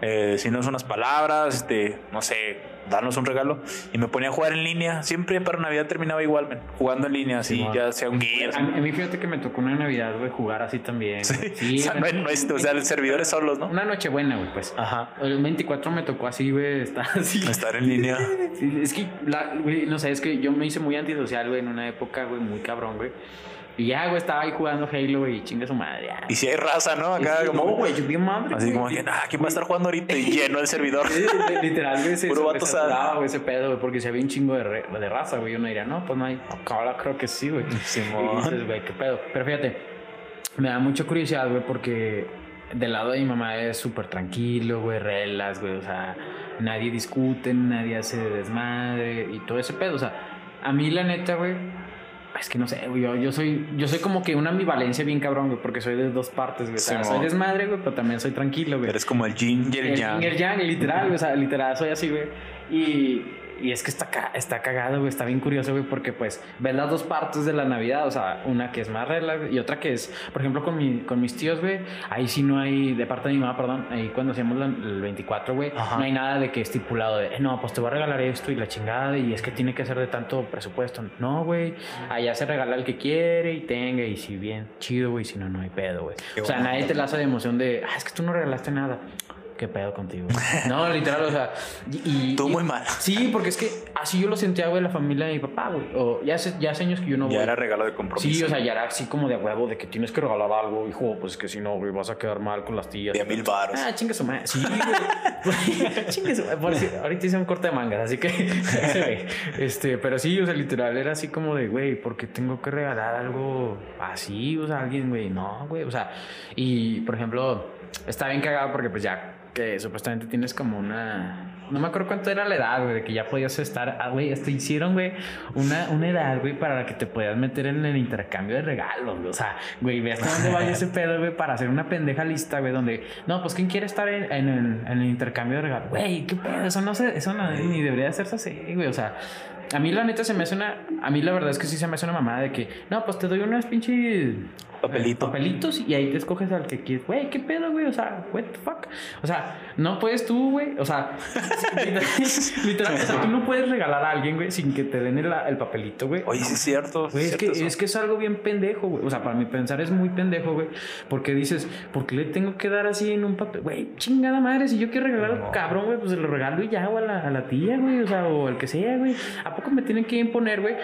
eh, decirnos unas palabras, este, no sé, darnos un regalo y me ponía a jugar en línea. Siempre para Navidad terminaba igual, jugando en línea, así, ya sea un guía. A, mí fíjate que me tocó una Navidad, güey, jugar así también. Sí, <laughs> o, sea, no, o sea, los servidores solos, ¿no? Una noche buena, güey, pues. Ajá. El 24 me tocó así, güey, estar así. Estar en línea. <laughs> es que, güey, no sé, es que yo me hice muy antisocial, güey, en una época, güey, muy cabrón, güey. Y ya, güey, estaba ahí jugando Halo, y chinga su madre. ya. Y si hay raza, ¿no? Acá Sí, como. no, güey, yo bien madre. Así como que, ah, ¿quién va a estar jugando ahorita? Y lleno el servidor. Literal, güey, <laughs> se, Puro vato güey, ese pedo, güey, porque si había un chingo de, re- de raza, güey. Uno diría, no, pues no hay. Ahora creo que sí, güey. <laughs> Simón. Y dices, güey, qué pedo. Pero fíjate, me da mucha curiosidad, güey, porque del lado de mi mamá es súper tranquilo, güey, relax, güey. O sea, nadie discute, nadie hace desmadre y todo ese pedo. O sea, a mí, la neta, güey. Es que no sé, güey, yo, yo soy yo soy como que una ambivalencia bien cabrón, güey, porque soy de dos partes, güey. O sea, soy desmadre, güey, pero también soy tranquilo, güey. Eres como el Yin y el El Yang. yin y el yang, literal, güey, o sea, literal, soy así, güey. Y, y es que está, está cagado, güey, está bien curioso, güey, porque pues ves las dos partes de la Navidad, o sea, una que es más relax y otra que es, por ejemplo, con, mi, con mis tíos, güey, ahí sí no hay, de parte de mi mamá, perdón, ahí cuando hacíamos la- el 24, güey, no hay nada de que estipulado de, "Eh, no, pues te voy a regalar esto y la chingada y es que tiene que ser de tanto presupuesto. No, güey, allá se regala el que quiere y tenga y si bien, chido, güey, si no, no hay pedo, güey. O sea, nadie te laza de emoción de, ah, es que tú no regalaste nada. ¿Qué pedo contigo? <laughs> No, literal, o sea. Y, y- Tú muy mal. Sí, porque es que así yo lo sentía, güey, la familia de mi papá, güey. O ya hace, ya hace años que yo no voy. Ya era regalo de compromiso. Sí, o sea, ya era así como de huevo, de que tienes que regalar algo, hijo, pues que si no, güey, vas a quedar mal con las tías. De mil varos. Ah, chinga su madre. Sí, güey. <laughs> su madre. Si- Ahorita hice un corte de mangas, así que. <laughs> este, pero sí, o sea, literal, era así como de, güey, ¿por qué tengo que regalar algo así? O sea, alguien, güey, no, güey. O sea, y por ejemplo, está bien cagado porque, pues ya supuestamente tienes como una. No me acuerdo cuánto era la edad, güey, de que ya podías estar. Ah, güey, hasta hicieron, güey, una, una edad, güey, para la que te podías meter en el intercambio de regalos, güey. O sea, güey, ve hasta dónde vaya ese pedo, güey, para hacer una pendeja lista, güey, donde. No, pues, ¿quién quiere estar en, en el, intercambio de regalos? Güey, qué pedo, eso no se. Eso no, ni debería hacerse así, güey. O sea, a mí la neta se me hace una. A mí la verdad es que sí se me hace una mamada de que. No, pues te doy unas pinches. Papelito. eh, papelitos y ahí te escoges al que quieres. Güey, ¿qué pedo, güey? O sea, what the fuck? O sea, no puedes tú, güey. O sea, <laughs> <laughs> literal, o sea, tú no puedes regalar a alguien, güey, sin que te den el, el papelito, güey. Oye, sí es cierto. Güey, es cierto que, eso. es que es algo bien pendejo, güey. O sea, para mi pensar es muy pendejo, güey. Porque dices, ¿por qué le tengo que dar así en un papel? Güey, chingada madre, si yo quiero regalar al No. cabrón, güey, pues se lo regalo y ya, o a la, a la tía, güey. O sea, o al que sea, güey. ¿A poco me tienen que imponer, güey?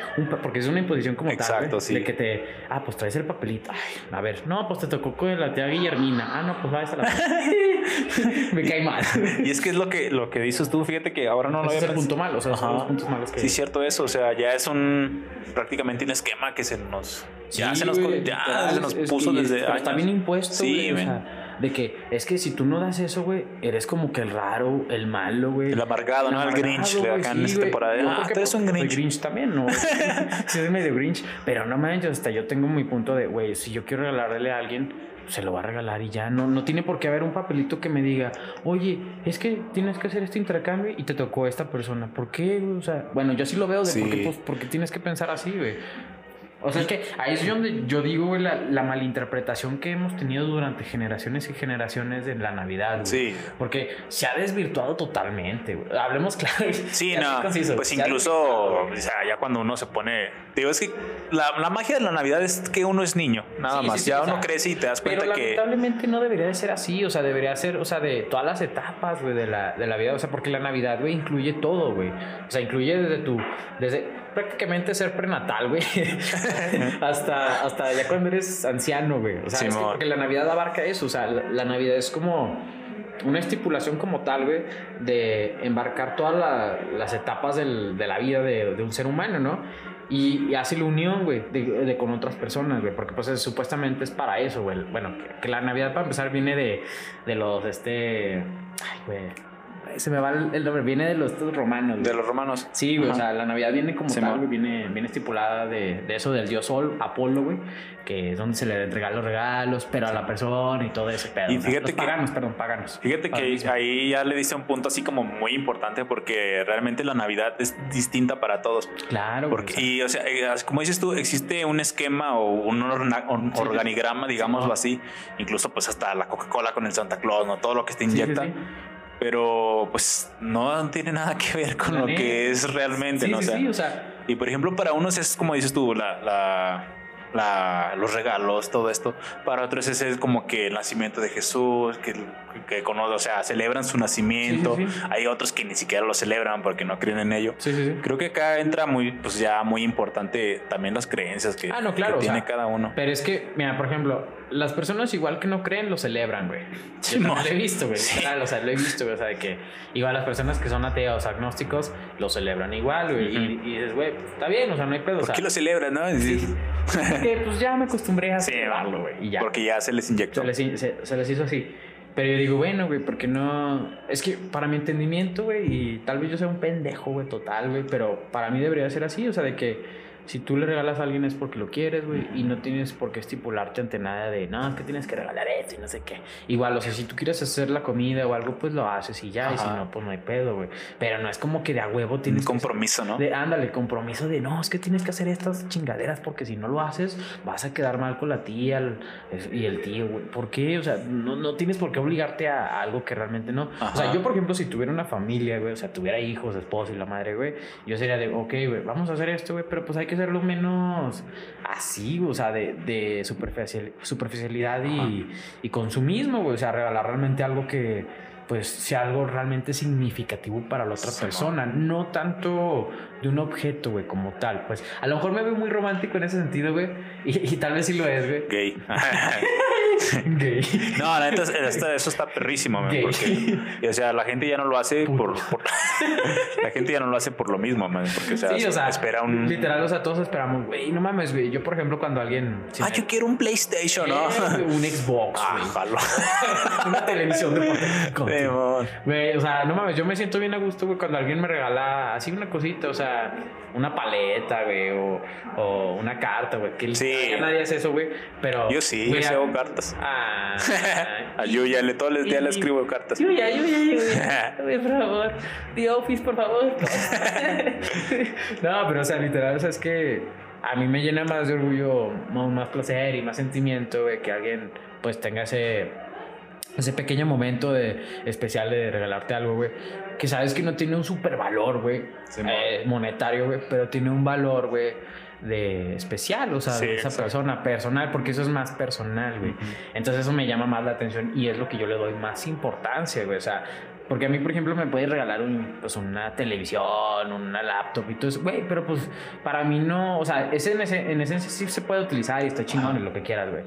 Porque es una imposición como tal, Exacto, sí. De que te, ah, pues traes el papelito. Ay, a ver, no, pues te tocó con la tía Guillermina. Ah, no, pues vayas a la. <laughs> <laughs> me cae mal. Y es que es lo que, lo que dices tú, fíjate que ahora no lo Ese es había el punto malo, o sea, son Ajá. los puntos malos que Sí, es cierto eso. O sea, ya es un prácticamente un esquema que se nos. ya se nos, güey, ya literal, se nos es- es puso que desde. Pero está años. bien impuesto, Sí, güey. De que es que si tú no das eso, güey, eres como que el raro, el malo, güey. El amargado, ¿no? El Grinch, güey, acá en esta temporada. Yo Ah, tú eres un soy Grinch. Grinch también, ¿no? <laughs> <laughs> sí, soy medio Grinch. Pero no manches, hasta yo tengo mi punto de, güey, si yo quiero regalarle a alguien, se lo va a regalar y ya. No, no tiene por qué haber un papelito que me diga, oye, es que tienes que hacer este intercambio y te tocó esta persona. ¿Por qué? O sea, bueno, yo sí lo veo de Sí. por qué, pues, por qué tienes que pensar así, güey. O sea, es que ahí es donde yo digo, güey, la, la malinterpretación que hemos tenido durante generaciones y generaciones de la Navidad, güey. Sí. Porque se ha desvirtuado totalmente, güey. Hablemos claro. Sí, no, conciso. pues incluso, o sea, ya cuando uno se pone, digo, es que la, la magia de la Navidad es que uno es niño, nada Sí, más, sí, sí, ya uno crece y te das cuenta Pero que, lamentablemente no debería de ser así, o sea, debería ser, o sea, de todas las etapas, güey, de la, de la vida, o sea, porque la Navidad, güey, incluye todo, güey. O sea, incluye desde tu, desde prácticamente ser prenatal, güey, <laughs> hasta, hasta ya cuando eres anciano, güey. O sea, es que porque la Navidad abarca eso, o sea, la, la Navidad es como una estipulación como tal, güey, de embarcar todas la- las etapas del- de la vida de, de un ser humano, ¿no? Y, y hace la unión, güey, de, de con otras personas, güey, porque pues es- supuestamente es para eso, güey. Bueno, que, que la Navidad para empezar viene de, de los, este, ay, güey, se me va el, nombre, viene de los estos romanos, güey. de los romanos. Sí, güey, o sea, la Navidad viene como Simón. tal, güey, viene, viene estipulada de, de eso del dios Sol, Apolo, güey, que es donde se le entregan los regalos, pero a la persona y todo ese pedo. Y fíjate que- paganos, perdón, paganos. Fíjate que ahí ya le dice un punto así como muy importante porque realmente la Navidad es distinta para todos. Claro, güey, Porque, y, o sea, eh, como dices tú, existe un esquema o un, orna- un Sí. organigrama, digámoslo así, incluso pues hasta la Coca-Cola con el Santa Claus, ¿no? Todo lo que sí, inyecta. Pero pues no tiene nada que ver con La lo neta. que es realmente, Sí, ¿no? sí, o sea, sí, o sea, y por ejemplo, para unos es como dices tú, la, la, la, los regalos, todo esto. Para otros es como que el nacimiento de Jesús, que, que conoce, o sea, celebran su nacimiento. Sí, sí, sí. Hay otros que ni siquiera lo celebran porque no creen en ello. Sí, sí, sí. Creo que acá entra muy, pues ya muy importante también las creencias que, Ah, no, claro, que o tiene sea, cada uno. Pero es que, mira, por ejemplo, las personas igual que no creen lo celebran, güey. Yo no. lo he visto, güey. <laughs> Literal, O sea, lo he visto, güey. O sea, de que igual las personas que son ateos, agnósticos, lo celebran igual, güey. y, y dices, güey, pues, está bien, o sea, no hay pedo. O ¿Por sea, qué lo celebran, no? Sí, <laughs> que pues ya me acostumbré a celebrarlo, güey. Y ya. Porque ya se les inyectó. Se les, se, se les hizo así. Pero yo digo, bueno, güey, porque no. Es que para mi entendimiento, güey, y tal vez yo sea un pendejo, güey, total, güey, pero para mí debería ser así, o sea, de que si tú le regalas a alguien es porque lo quieres, güey, y no tienes por qué estipularte ante nada de, no, es que tienes que regalar esto y no sé qué. Igual, o sea, si tú quieres hacer la comida o algo, pues lo haces y ya, y si no, pues no hay pedo, güey. Pero no es como que de a huevo Un tienes que- compromiso, ¿no? de, ándale, compromiso de no, es que tienes que hacer estas chingaderas porque si no lo haces vas a quedar mal con la tía el- y el tío, güey. ¿Por qué? O sea, no, no tienes por qué obligarte a algo que realmente no. O sea, yo, por ejemplo, si tuviera una familia, güey, o sea, tuviera hijos, esposo y la madre, güey, yo sería de, ok, güey, vamos a hacer esto, güey, pero pues hay que hacerlo menos así, o sea, de, de superficial, superficialidad y, y consumismo, güey. O sea, regalar realmente algo que pues sea algo realmente significativo para la otra Sí, persona, no tanto de un objeto, güey, como tal. Pues a lo mejor me veo muy romántico en ese sentido, güey, y, y tal vez sí lo es, güey. Gay. <laughs> Gay. No, la neta, eso está perrísimo, man, porque, o sea, la gente ya no lo hace por, por- <laughs> la gente ya no lo hace por lo mismo, man, porque, o sea, sí, o sea, espera un, literal, o sea, todos esperamos, güey, no mames, güey. Yo, por ejemplo, cuando alguien... si ah, me- yo quiero un PlayStation, ¿no? Eh, un Xbox, Ah, güey. jalo. <laughs> Una televisión de Simón. Güey, o sea, no mames, yo me siento bien a gusto, güey, cuando alguien me regala así una cosita, o sea, una paleta, güey, o, o una carta, güey. Que Sí. nadie hace eso, güey, pero... Yo sí, güey, yo sí hago cartas. Ah, <laughs> A Yuya, le, todos los días le escribo cartas. Yuya, Yuya, Yuya, <laughs> Güey, por favor. The Office, por favor. <laughs> no, pero o sea, literal, o sea, es que a mí me llena más de orgullo, más, más placer y más sentimiento, güey, que alguien pues tenga ese ese pequeño momento de especial de regalarte algo, güey, que sabes que no tiene un super valor, güey, Sí, eh, monetario, güey, pero tiene un valor, güey, de especial, o sea, Sí, de esa exacto. persona, personal, porque eso es más personal, güey. Entonces eso me llama más la atención y es lo que yo le doy más importancia, güey. O sea, porque a mí, por ejemplo, me puede regalar un, pues, una televisión, una laptop y todo eso, güey, pero pues para mí no, o sea, ese en, ese, en esencia sí se puede utilizar y está chingón y lo que quieras, güey.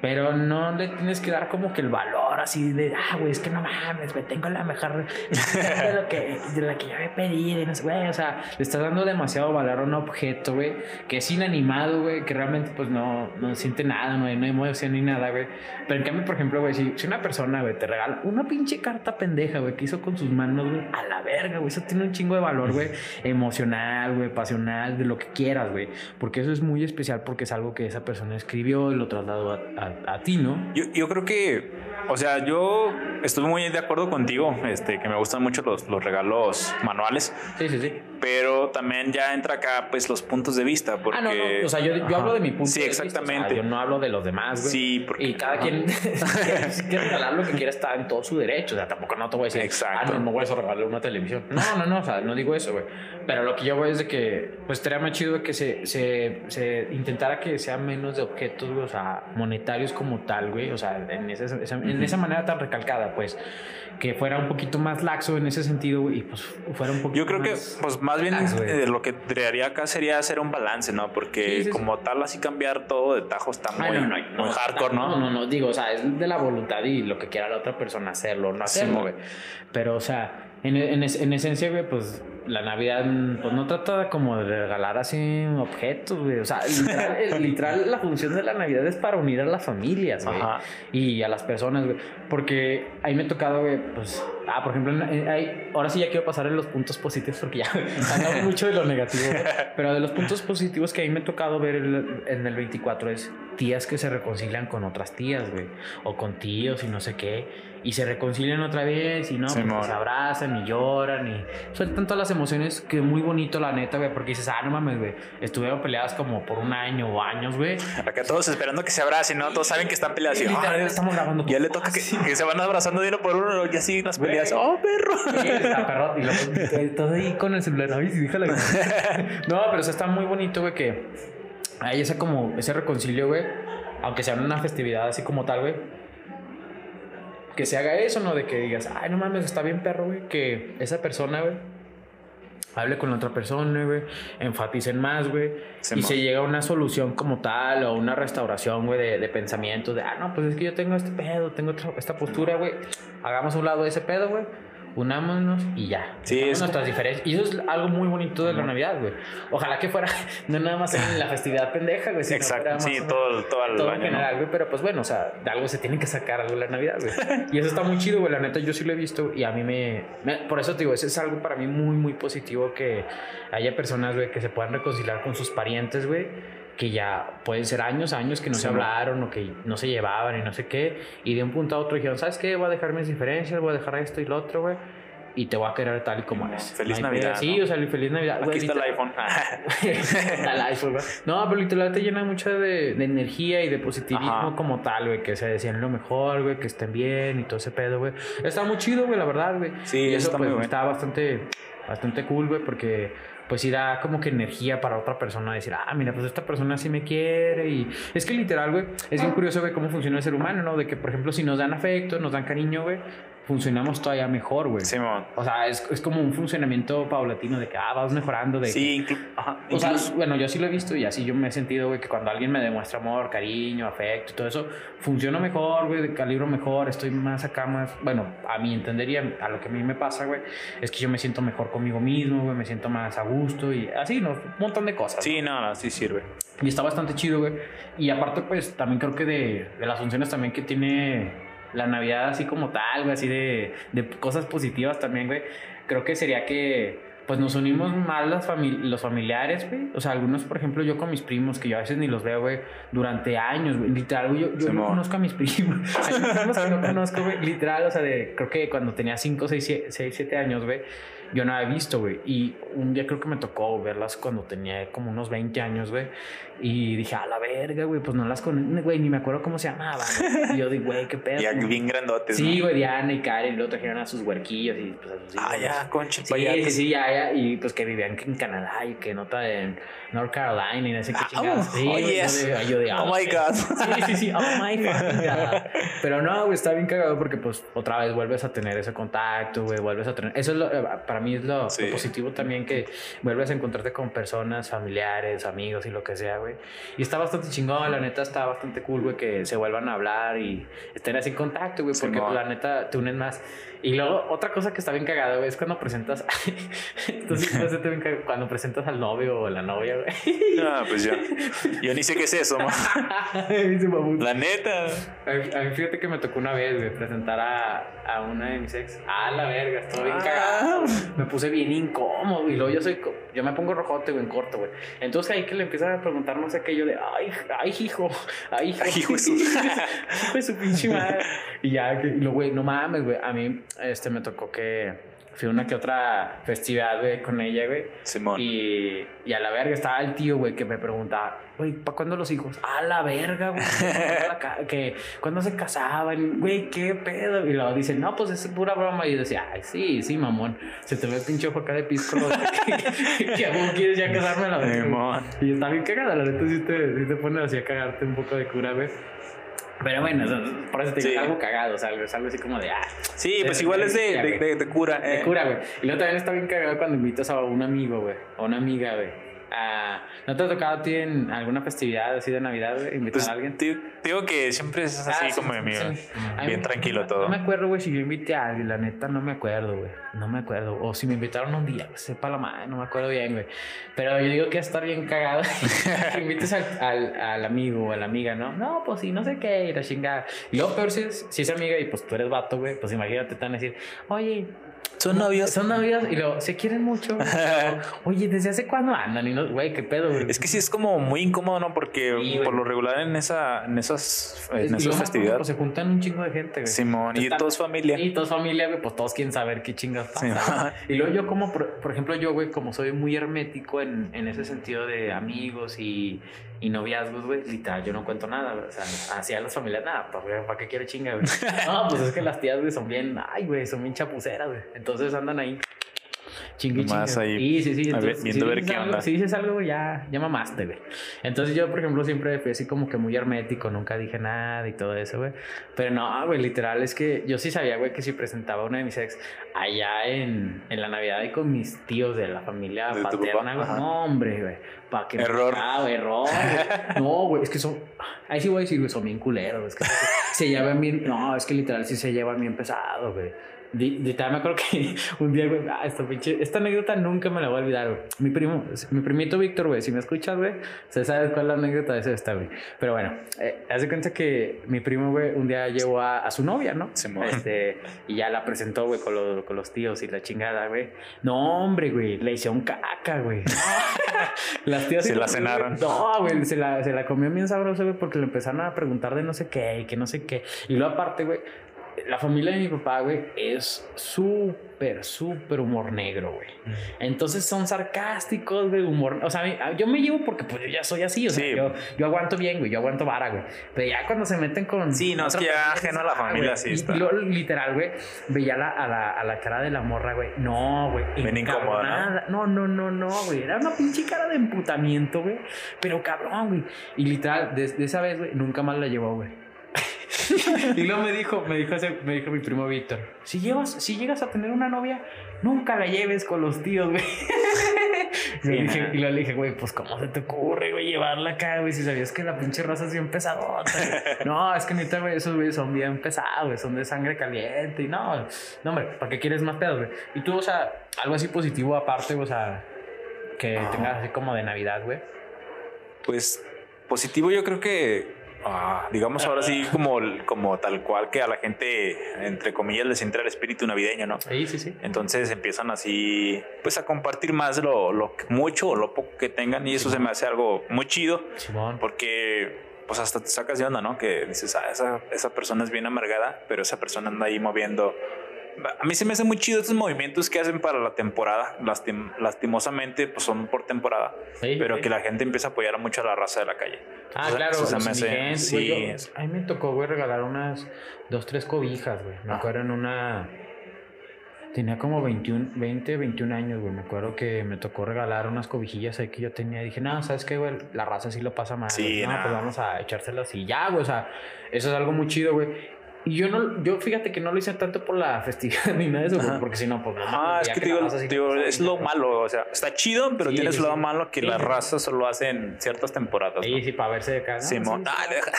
Pero no le tienes que dar como que el valor así de, ah, güey, es que no mames, güey, tengo la mejor de lo que, de la que yo había pedido y no sé, güey, o sea, le estás dando demasiado valor a un objeto, güey, que es inanimado, güey, que realmente pues no, no siente nada, no hay, no hay emoción ni nada, güey. Pero en cambio, por ejemplo, güey, si, si una persona, güey, te regala una pinche carta pendeja, güey, que hizo con sus manos, güey, a la verga, güey, eso tiene un chingo de valor, güey, emocional, güey, pasional, de lo que quieras, güey, porque eso es muy especial porque es algo que esa persona escribió y lo trasladó a, a ti, ¿no? Yo, yo creo que, o sea, yo estuve muy de acuerdo contigo, este, que me gustan mucho los, los regalos manuales, Sí, sí, sí. pero también ya entra acá, pues, los puntos de vista, porque... Ah, no, no. O sea, yo, yo hablo de mi punto Sí, de vista, o sea, exactamente. yo no hablo de los demás, güey. Sí, porque- Y cada ajá. quien quiere, si quiere regalar lo que quiera está en todo su derecho. O sea, tampoco no te voy a decir, Exacto. ah, no, no voy a regalarle una televisión. No, no, no. O sea, no digo eso, güey. Pero lo que yo voy es de que, pues, estaría más chido que se, se, se intentara que sea menos de objetos, güey, o sea, monetarios como tal, güey. O sea, en esa, esa- en esa manera tan recalcada, pues, que fuera un poquito más laxo en ese sentido, y pues fuera un poquito Yo creo que, más- pues más bien güey. eh, lo que traería acá sería hacer un balance, ¿no? Porque Sí, sí, sí. como tal, así cambiar todo de tajo está muy, Ay, no, no, muy no, hardcore, ¿no? No, no, no, digo, o sea, es de la voluntad y lo que quiera la otra persona hacerlo no hacerlo, Sí, güey. Pero, o sea, en, en, es- en esencia, güey, pues la Navidad, pues no trata como de regalar así objetos, güey. O sea, <laughs> literal, el- literal, la función de la Navidad es para unir a las familias, güey. Ajá. Y a las personas, güey. Porque ahí me ha tocado, güey, pues, ah, por ejemplo, ahí- ahora sí ya quiero pasar en los puntos positivos porque ya <laughs> hablamos <laughs> mucho de lo negativo, güey. Pero de los puntos positivos que a mí me ha tocado ver el- en el 24 es tías que se reconcilian con otras tías, güey. O con tíos y no sé qué. Y se reconcilian otra vez y no, pues, se abrazan y lloran y sueltan todas las emociones que muy bonito, la neta, güey. Porque dices, ah, no mames, güey. Estuvieron peleadas como por un año o años, güey. Acá todos esperando que se abracen, ¿no? Todos saben que están peleadas. y, Literal, "Ay, estamos grabando ya le toca que, Sí. que se van abrazando de uno por uno y así las peleas. ¡Oh, perro! Sí, está perro. Y luego <laughs> todo ahí con el celular. Ay, sí, déjala. <laughs> No, pero o sea, está muy bonito, güey, que hay ese como, ese reconcilio, güey, aunque sea en una festividad así como tal, güey, que se haga eso, ¿no? De que digas, ay, no mames, está bien perro, güey, que esa persona, güey, hable con la otra persona, güey, enfaticen más, güey, y se llega a una solución como tal o una restauración, güey, de, de pensamientos, de, ah, no, pues es que yo tengo este pedo, tengo esta postura, güey, hagamos a un lado ese pedo, güey. Unámonos y ya. Sí, es- nuestras diferencias. Y eso es algo muy bonito de la Navidad, güey. Ojalá que fuera, <laughs> no nada más en la festividad pendeja, güey. sino fuera Exacto, más sí, todo, todo el todo ¿no? general, güey, pero pues bueno, o sea, de algo se tiene que sacar algo de la Navidad, güey. <laughs> Y eso está muy chido, güey, la neta, yo sí lo he visto y a mí me, me- por eso te digo, eso es algo para mí muy, muy positivo que haya personas, güey, que se puedan reconciliar con sus parientes, güey, que ya pueden ser años, años que no Sí, se hablaron o que no se llevaban y no sé qué, y de un punto a otro dijeron, ¿sabes qué? Voy a dejar mis diferencias, voy a dejar esto y lo otro, güey. Y te voy a querer tal y como eres. Feliz Navidad. Sí, ¿no? o sea, feliz Navidad. Aquí güey, está el iPhone. <laughs> <laughs> Está el iPhone, güey. No, pero literal te llena mucho de, de energía y de positivismo Ajá. como tal, güey. Que se decían lo mejor, güey, que estén bien y todo ese pedo, güey. Está muy chido, güey, la verdad, güey. Sí, y eso está pues, muy bueno. está bastante, bastante cool, güey, porque pues sí da como que energía para otra persona decir, ah, mira, pues esta persona sí me quiere. Y es que literal, güey, es bien curioso, güey, cómo funciona el ser humano, ¿no? De que, por ejemplo, si nos dan afecto, nos dan cariño, güey, funcionamos todavía mejor, güey. Simón. O sea, es, es como un funcionamiento paulatino de que, ah, vas mejorando, de que- Sí, ajá, o sea, bueno, yo sí lo he visto y así yo me he sentido, güey, que cuando alguien me demuestra amor, cariño, afecto y todo eso, funciono mejor, güey, calibro mejor, estoy más acá, más, bueno, a mi entender y a, lo que a mí me pasa, güey, es que yo me siento mejor conmigo mismo, güey, me siento más a gusto y así, ¿no? Un montón de cosas. sí, no, no, sí sirve. Y está bastante chido, güey. Y aparte, pues, también creo que de, de las funciones también que tiene la Navidad así como tal, güey, así de, de cosas positivas también, güey. Creo que sería que, pues, nos unimos más las fami- los familiares, güey. O sea, algunos, por ejemplo, yo con mis primos, que yo a veces ni los veo, güey, durante años, güey. Literal, güey, yo, yo no conozco a mis primos. <laughs> Hay unos primos que no conozco, güey. Literal, o sea, de, creo que cuando tenía 5, 6, 6, 7 años, güey, yo no había visto, güey. Y un día creo que me tocó verlas cuando tenía como unos 20 años, güey. Y dije, a la verga, güey, pues no las conozco, güey, ni me acuerdo cómo se llamaban. Y yo digo, güey, qué <laughs> pedo. Ya bien grandotes. Sí, ¿no? güey, Diana y Karen, y luego trajeron a sus huerquillos y pues a sus hijos. Ah, ya, concha, Sí, payates. sí, sí, ya, ya. Y pues que vivían en Canadá y que nota en North Carolina y no sé qué Ah, chingados. oh, Sí, oh, yes. yo yo de, Oh ah, my God. Sí, sí, sí. Oh my God. <laughs> Pero no, güey, está bien cagado porque, pues, otra vez vuelves a tener ese contacto, güey, vuelves a tener. Eso es lo, eh, para mí es lo, positivo también, que vuelves a encontrarte con personas, familiares, amigos y lo que sea, güey. Y está bastante chingón, la neta está bastante cool, güey, que se vuelvan a hablar y estén así en contacto, güey, porque la neta te unen más. Y luego, otra cosa que está bien cagada, güey, es cuando presentas. <laughs> Entonces, <laughs> no sé, te bien cagado, cuando presentas al novio o la novia, güey. No, pues yo. Yo ni sé qué es eso, mamut. <laughs> La neta. A mí, fíjate que me tocó una vez, güey, presentar a, a una de mis ex. Ah, la verga, estuvo bien Ah. cagado. Me puse bien incómodo y luego yo soy, yo me pongo rojote, güey, en corto, güey. Entonces ahí que le empiezan a preguntar no sé qué, yo de, ay, ay, hijo, ay, hijo. Ay, hijo de su- <laughs> hijo de su pinche madre. Y ya, que, y luego, güey, no mames, güey, a mí, este, me tocó que fui una que otra festividad, güey, con ella, güey. Simón. Y, y a la verga estaba el tío, güey, que me preguntaba, güey, ¿para cuándo los hijos? A la verga, güey. que cuando se casaban, güey, qué pedo. Y luego dicen, no, pues es pura broma. Y yo decía, ay, sí, sí, mamón. Se te ve el pinche ojo acá de pisco. <laughs> que, aún quieres ya casarme a la verga. Simón. Y está bien cagada, la neta, sí te, sí te pone así a cagarte un poco de cura, güey. Pero bueno, por eso te digo, Sí. algo cagado, o sea, algo, algo así como de, ah, Sí, pues igual de- es de- de cura. de eh. cura, güey. Y luego también está bien cagado cuando invitas a un amigo, güey. O una amiga, güey. Ah, ¿No te ha tocado a ti en alguna festividad así de Navidad? Invitar Pues a alguien. digo que siempre es así Ah, como sí, amigo. sí. A mí- Bien tranquilo no- todo. No me acuerdo, güey, si yo invité a alguien, la neta, no me acuerdo, güey. No me acuerdo. O si me invitaron un día, sepa la madre, no me acuerdo bien, güey. Pero yo digo que estar bien cagado. <laughs> que invites al, al, al amigo o a la amiga, ¿no? No, pues sí, no sé qué, y la chingada. Y luego, peor si es, si es amiga y pues tú eres vato, güey, pues imagínate, te van a decir, oye, Son novios. son novios y luego, ¿se quieren mucho? <laughs> Oye, ¿desde hace cuándo andan? Y no, güey, qué pedo, güey. Es que sí es como muy incómodo, ¿no? Porque Sí, güey. por lo regular en esa, en esas, en esas festividades. pues, se juntan un chingo de gente, güey. Simón, y todos familia. Y todos familia, güey, pues todos quieren saber qué chingas pasa. Sí, y luego yo como, por, por ejemplo, yo, güey, como soy muy hermético en, en ese sentido de amigos y, y noviazgos, güey, literal, yo no cuento nada, güey. O sea, hacia las familias, nada, ¿para, para qué quiero chinga, güey? <laughs> No, pues es que las tías, güey, son bien, ay, güey, son bien chapuceras, güey. Entonces andan ahí. Chingue. ahí, Sí, sí, entonces, viendo si ver qué algo- onda. Si dices algo, ya, ya mamaste, güey. Entonces yo, por ejemplo, siempre fui así como que muy hermético, nunca dije nada y todo eso, güey. Pero no, güey, literal, es que yo sí sabía, güey, que si presentaba una de mis ex allá en, en la Navidad y con mis tíos de la familia De paterna, güey. No, hombre, güey. Pa' que Error. Ah, güey, error. güey. <laughs> No, güey, es que son. Ahí sí voy a decir, güey, son bien culeros. Es que se llevan bien. No, es que literal sí se llevan bien pesado, güey. Di- Literal, me acuerdo que <laughs> un día, güey, ah, esta, pinche, esta anécdota nunca me la voy a olvidar, güey. Mi primo, mi primito Víctor, güey, si me escuchas, güey, se sabe cuál es la anécdota de esta, güey. Pero bueno, eh, haz de cuenta que mi primo, güey, un día llevó a, a su novia, ¿no? Simón. Este, y ya la presentó, güey, con, los- con los tíos y la chingada, güey. No, hombre, güey, le hicieron caca, güey. <laughs> Las tías Se la lo- cenaron. No, güey, se la, se la comió bien sabroso, güey, porque le empezaron a preguntar de no sé qué y que no sé qué. Y luego aparte, güey, la familia de mi papá, güey, es súper, súper humor negro, güey. Entonces son sarcásticos, güey, humor. O sea, mí- yo me llevo porque pues yo ya soy así, o sea, Sí. yo, yo aguanto bien, güey, yo aguanto vara, güey. Pero ya cuando se meten con. Sí, no, es que ya ajeno a la ah, familia, sí está. Literal, güey, veía la, a, la, a la cara de la morra, güey. No, güey. Bien incómoda, ¿no? No, no, no, no, güey. Era una pinche cara de emputamiento, güey. Pero cabrón, güey. Y literal, desde esa vez, güey, nunca más la llevó, güey. <laughs> y luego me dijo, me dijo, ese- me dijo mi primo Víctor, si llevas, si llegas a tener una novia, nunca la lleves con los tíos, güey. <laughs> y, Sí, dije, y luego le dije, güey, pues cómo se te ocurre, güey, llevarla acá, güey, si sabías que la pinche raza es bien pesadota. güey?" <laughs> no, es que neta, güey, esos güeyes son bien pesados, güey, son de sangre caliente y no, no, hombre, ¿para qué quieres más pedos, güey? Y tú, o sea, algo así positivo aparte, o sea, que tengas así como de Navidad, güey. Pues positivo yo creo que, ah, digamos ahora sí, como, como tal cual que a la gente, entre comillas, les entra el espíritu navideño, ¿no? Sí, sí, sí. Entonces empiezan así, pues a compartir más lo, lo mucho o lo poco que tengan y eso se me hace algo muy chido Simón. porque pues hasta te sacas de onda, ¿no? Que dices, ah, esa, esa persona es bien amargada, pero esa persona anda ahí moviendo. A mí se me hace muy chido estos movimientos que hacen para la temporada. Lastim- lastimosamente, pues son por temporada, Sí, pero sí. que la gente empieza a apoyar mucho a la raza de la calle. Ah, claro, se me hace- güey, sí, yo- es- a mí me tocó, güey, regalar unas dos, tres cobijas, güey. Me Ah. acuerdo en una... Tenía como 21, 20, 21 años, güey. Me acuerdo que me tocó regalar unas cobijillas ahí que yo tenía. Dije, no, ¿sabes qué, güey? La raza sí lo pasa mal. Sí, güey. no, nah. pues vamos a echárselas y ya, güey. O sea, eso es algo muy chido, güey. Y yo no, yo fíjate que no lo hice tanto por la festividad <laughs> ni nada de eso, Ajá. porque si no, pues no. Ah, es que, digo, lo pasa es lo malo, o sea, está chido, pero Sí, tiene su sí, lado sí. malo que Sí, la sí. raza solo hace en ciertas temporadas. ¿no? Sí, para verse de acá. ¿no? Simón,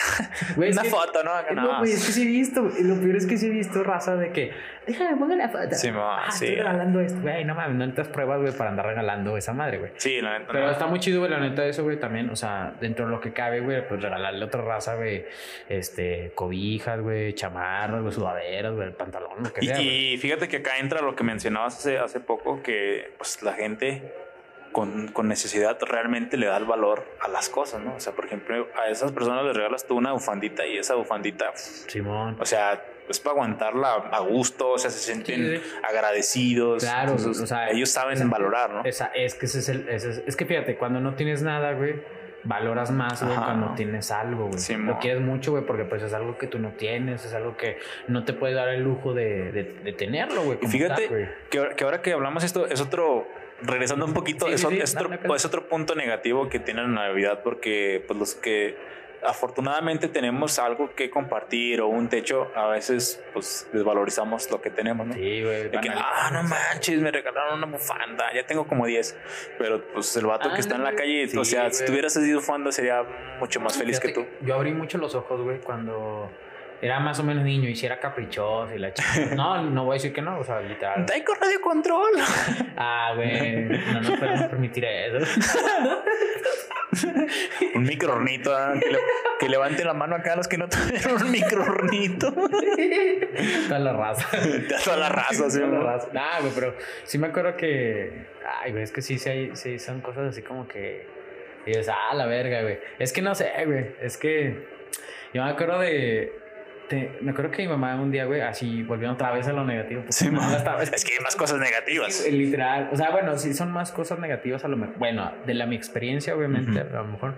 <laughs> Güey, es una foto, ¿no? Acá, No, no. güey, es que sí he visto. Lo peor es que sí he visto raza de que, déjame ponga la foto. Sí, ah, sí. estoy regalando esto, güey. No mames, no necesitas pruebas, güey, para andar regalando esa madre, güey. Sí, la neta. Pero no. está muy chido, güey, la neta de eso, güey, también. O sea, dentro de lo que cabe, güey, pues regalarle a otra raza, güey, este, cobijas, güey, chamarras, güey, sudaderas, güey, el pantalón, lo que sea. güey. Y, y fíjate que acá entra lo que mencionabas hace, hace poco, que pues la gente con, con necesidad realmente le da el valor a las cosas, ¿no? O sea, por ejemplo, a esas personas les regalas tú una bufandita y esa bufandita, Simón. o sea, es para aguantarla a gusto, o sea, se sienten Sí, sí. agradecidos. Claro, Entonces, o sea, ellos saben esa- valorar, ¿no? Esa, es que ese es el. ese es, es que fíjate, cuando no tienes nada, güey, valoras más, güey, cuando tienes algo, güey. Sí, Lo quieres mucho, güey, porque pues es algo que tú no tienes, es algo que no te puedes dar el lujo de, de, de tenerlo, güey. Y fíjate tal, que, ahora- que ahora que hablamos esto es otro, regresando un poquito, Sí, es, sí, o- sí, es dale, otro, es otro punto negativo que tiene la Navidad porque pues los que afortunadamente tenemos algo que compartir o un techo, a veces pues desvalorizamos lo que tenemos, ¿no? Sí, güey. De que, ah, no manches, me regalaron una bufanda, ya tengo como 10. Pero pues el vato que está en la calle, o Sí, sea, güey. si tuvieras sido bufanda sería mucho más feliz que tú. Yo abrí mucho los ojos, güey, cuando era más o menos niño y si era caprichoso y la chica. <laughs> No, no voy a decir que no, o sea, literal. Taiko Radio Control. <laughs> Ah, güey, no nos podemos permitir eso. <laughs> un microornito, ¿ah? que, le- que levanten la mano acá los que no tuvieron un microornito. Toda la raza. Toda la raza, sí, Toda la raza. Nah, güey, pero sí me acuerdo que. Ay, güey, es que sí, sí, sí son cosas así como que. Y dices, ah, la verga, güey. Es que no sé, güey. Es que. Yo me acuerdo de. Te- me acuerdo que mi mamá un día, güey, así volviendo otra vez a lo negativo. pues, Sí, no, man. estaba- <laughs> Es que hay más cosas negativas. Sí, literal. O sea, bueno, sí son más cosas negativas a lo mejor. Bueno, de la mi experiencia, obviamente, a lo mejor.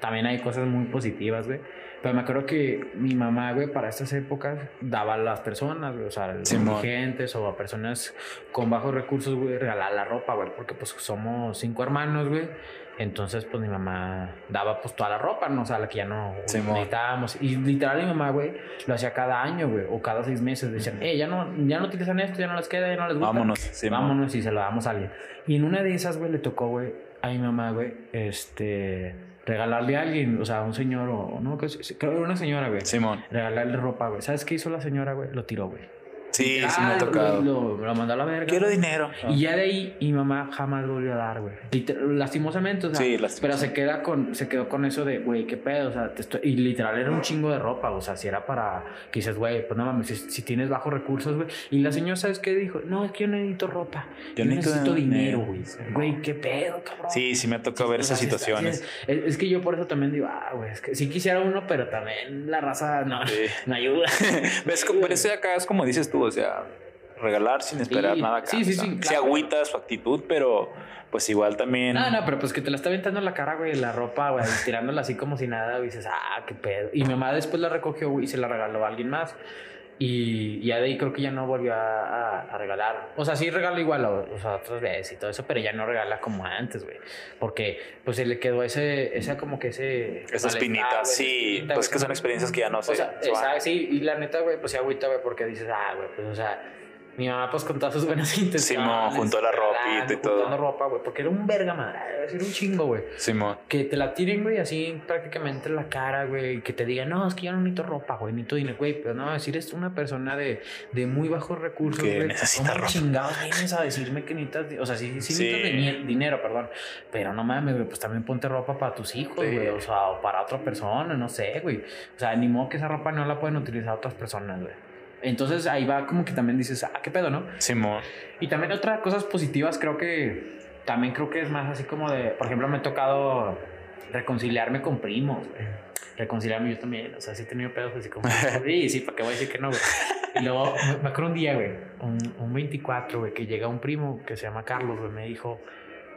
también hay cosas muy positivas, güey. Pero me acuerdo que mi mamá, güey, para estas épocas daba a las personas, güey, o sea, a los indigentes o a personas con bajos recursos, güey, regalar la ropa, güey, porque pues somos cinco hermanos, güey. Entonces, pues mi mamá daba pues toda la ropa, ¿no? O sea, la que ya no necesitábamos. Y literal mi mamá, güey, lo hacía cada año, güey, o cada seis meses. Decían, eh, ya no, ya no utilizan esto, ya no les queda, ya no les gusta. Vámonos, Simón. Vámonos y se lo damos a alguien. Y en una de esas, güey, le tocó, güey, a mi mamá, güey, este, regalarle a alguien, o sea, a un señor o, no, creo que era una señora, güey. Simón. Regalarle ropa, güey. ¿Sabes qué hizo la señora, güey? Lo tiró, güey. Sí, sí me ha tocado. Lo, lo mandó a la verga. Quiero dinero. Y ya de ahí, mi mamá jamás volvió a dar, güey. Lastimosamente, o sea. Sí, lastimosamente. Pero se queda con, se quedó con eso de, güey, qué pedo, o sea, te estoy- y literal era un chingo de ropa, o sea, si era para, que dices, güey, pues no mames, si, si tienes bajos recursos, güey. Y la señora, ¿sabes qué dijo? No, es que yo no necesito ropa. Yo, necesito necesito, dinero, güey. Güey, qué pedo, cabrón. Sí, sí me ha tocado ver esas situaciones. es, que yo por eso también digo, ah, güey, es que sí quisiera uno, pero también la raza no, Sí. <laughs> no ayuda. <laughs> ¿Ves? Pero eso de acá es como dices tú, o sea, regalar sin esperar Sí, nada acá. sí, sí, sí, claro. agüita su actitud, pero pues igual también. No, no, pero pues que te la está aventando en la cara, güey, la ropa, güey, tirándola así como si nada, güey, dices, ah, qué pedo. Y mi mamá después la recogió, güey, y se la regaló a alguien más. Y ya de ahí creo que ya no volvió a, a- a regalar. O sea, sí regala igual, o, o sea, otras veces y todo eso, pero ya no regala como antes, güey. Porque pues se le quedó ese, esa como que ese... Esa espinita, sí, espinita, pues que son experiencias que ya no se- O sea, se esa- sí, y la neta, güey, pues sí agüita, güey, porque dices, ah, güey, pues o sea... Mi mamá, pues con todas sus buenas <laughs> intenciones. Simón, juntó la ropita y todo. juntando ropa, güey, porque era un verga, madre. Era un chingo, güey. Simón. Que te la tiren, güey, así prácticamente en la cara, güey. Que te digan, no, es que yo no necesito ropa, güey, necesito dinero, güey. Pero no, si eres una persona de, de muy bajos recursos, Que güey. necesita ¿cómo ropa. chingados vienes a decirme que necesitas, o sea, sí, sí, Sí. necesitas dinero, perdón. Pero no mames, güey, pues también ponte ropa para tus hijos, Sí. güey. O sea, o para otra persona, no sé, güey. O sea, ni modo que esa ropa no la pueden utilizar otras personas, güey. Entonces ahí va como que también dices, ah, qué pedo, ¿no? Simón. Y también otras cosas positivas, creo que también creo que es más así como de, por ejemplo, me ha tocado reconciliarme con primos, güey. Reconciliarme yo también, o sea, sí he tenido pedos así como, <laughs> sí, sí, ¿para qué voy a decir que no, güey? Y luego me, acuerdo un día, güey, un, un 24, güey, que llega un primo que se llama Carlos, güey, me dijo,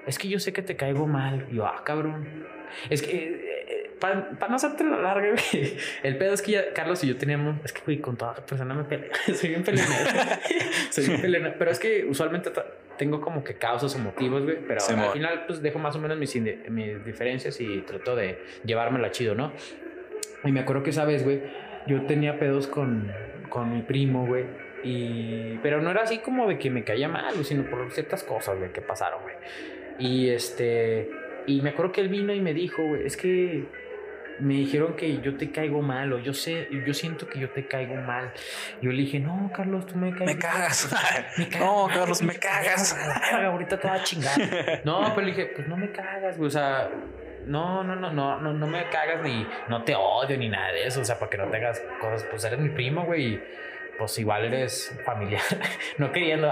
es que yo sé que te caigo mal. Y yo, ah, cabrón. Es que, para no hacerte la larga, güey, el pedo es que ya Carlos y yo teníamos, es que, güey, con toda persona me peleo. <laughs> Soy bien peleonero. <laughs> Soy bien peleonero. Pero es que usualmente tengo como que causas o motivos, güey. Pero al final, pues dejo más o menos mis, mis diferencias y trato de llevármela chido, ¿no? Y me acuerdo que esa vez, güey, yo tenía pedos con, con mi primo, güey. Y... Pero no era así como de que me caía mal, sino por ciertas cosas, güey, que pasaron, güey. Y este... Y me acuerdo que él vino y me dijo, güey, es que me dijeron que yo te caigo mal o yo sé, yo siento que yo te caigo mal. Yo le dije, no, Carlos, tú me caes Me cagas. <laughs> me <laughs> cagas. No, Carlos, <laughs> me cagas. Ahorita te va a chingar. No, pero le dije, pues no me cagas, güey. O sea, no, no, no, no, no, no me cagas ni no te odio ni nada de eso. O sea, para que no tengas cosas, pues eres mi primo, güey. y, Pues igual eres familiar. no queriendo.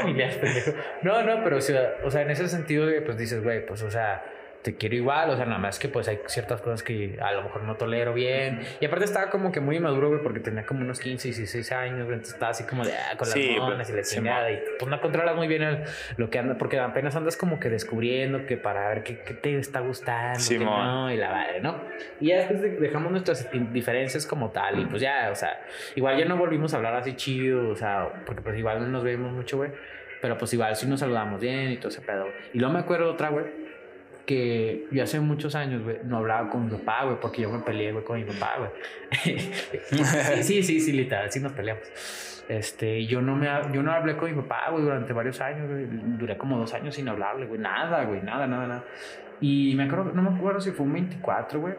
familiar, pendejo. No, no, pero o sea, o sea, en ese sentido, pues dices, güey, pues o sea. Te quiero igual, o sea, nada más que pues hay ciertas cosas que a lo mejor no tolero bien. Y aparte estaba como que muy inmaduro, güey, porque tenía como unos 15, 16 años, güey, entonces estaba así como de, ah, con las Sí, monas y la chingada. Y pues no controlas muy bien el- lo que anda, porque apenas andas como que descubriendo que para ver qué, qué te está gustando, qué no, y la madre, ¿no? Y ya después de- dejamos nuestras diferencias como tal, y pues ya, o sea, igual ya no volvimos a hablar así chido, o sea, porque pues igual no nos vemos mucho, güey. Pero pues igual sí nos saludamos bien y todo ese pedo. Y luego me acuerdo otra, güey, que yo hace muchos años, güey, no hablaba con mi papá, güey, porque yo me peleé, güey, con mi papá, güey. sí, <laughs> sí, sí, sí, literal, sí nos peleamos. Este, yo no me, yo no hablé con mi papá, güey, durante varios años, güey. Duré como dos años sin hablarle, güey, nada, güey, nada, nada, nada. Y me acuerdo, no me acuerdo si fue un 24, güey,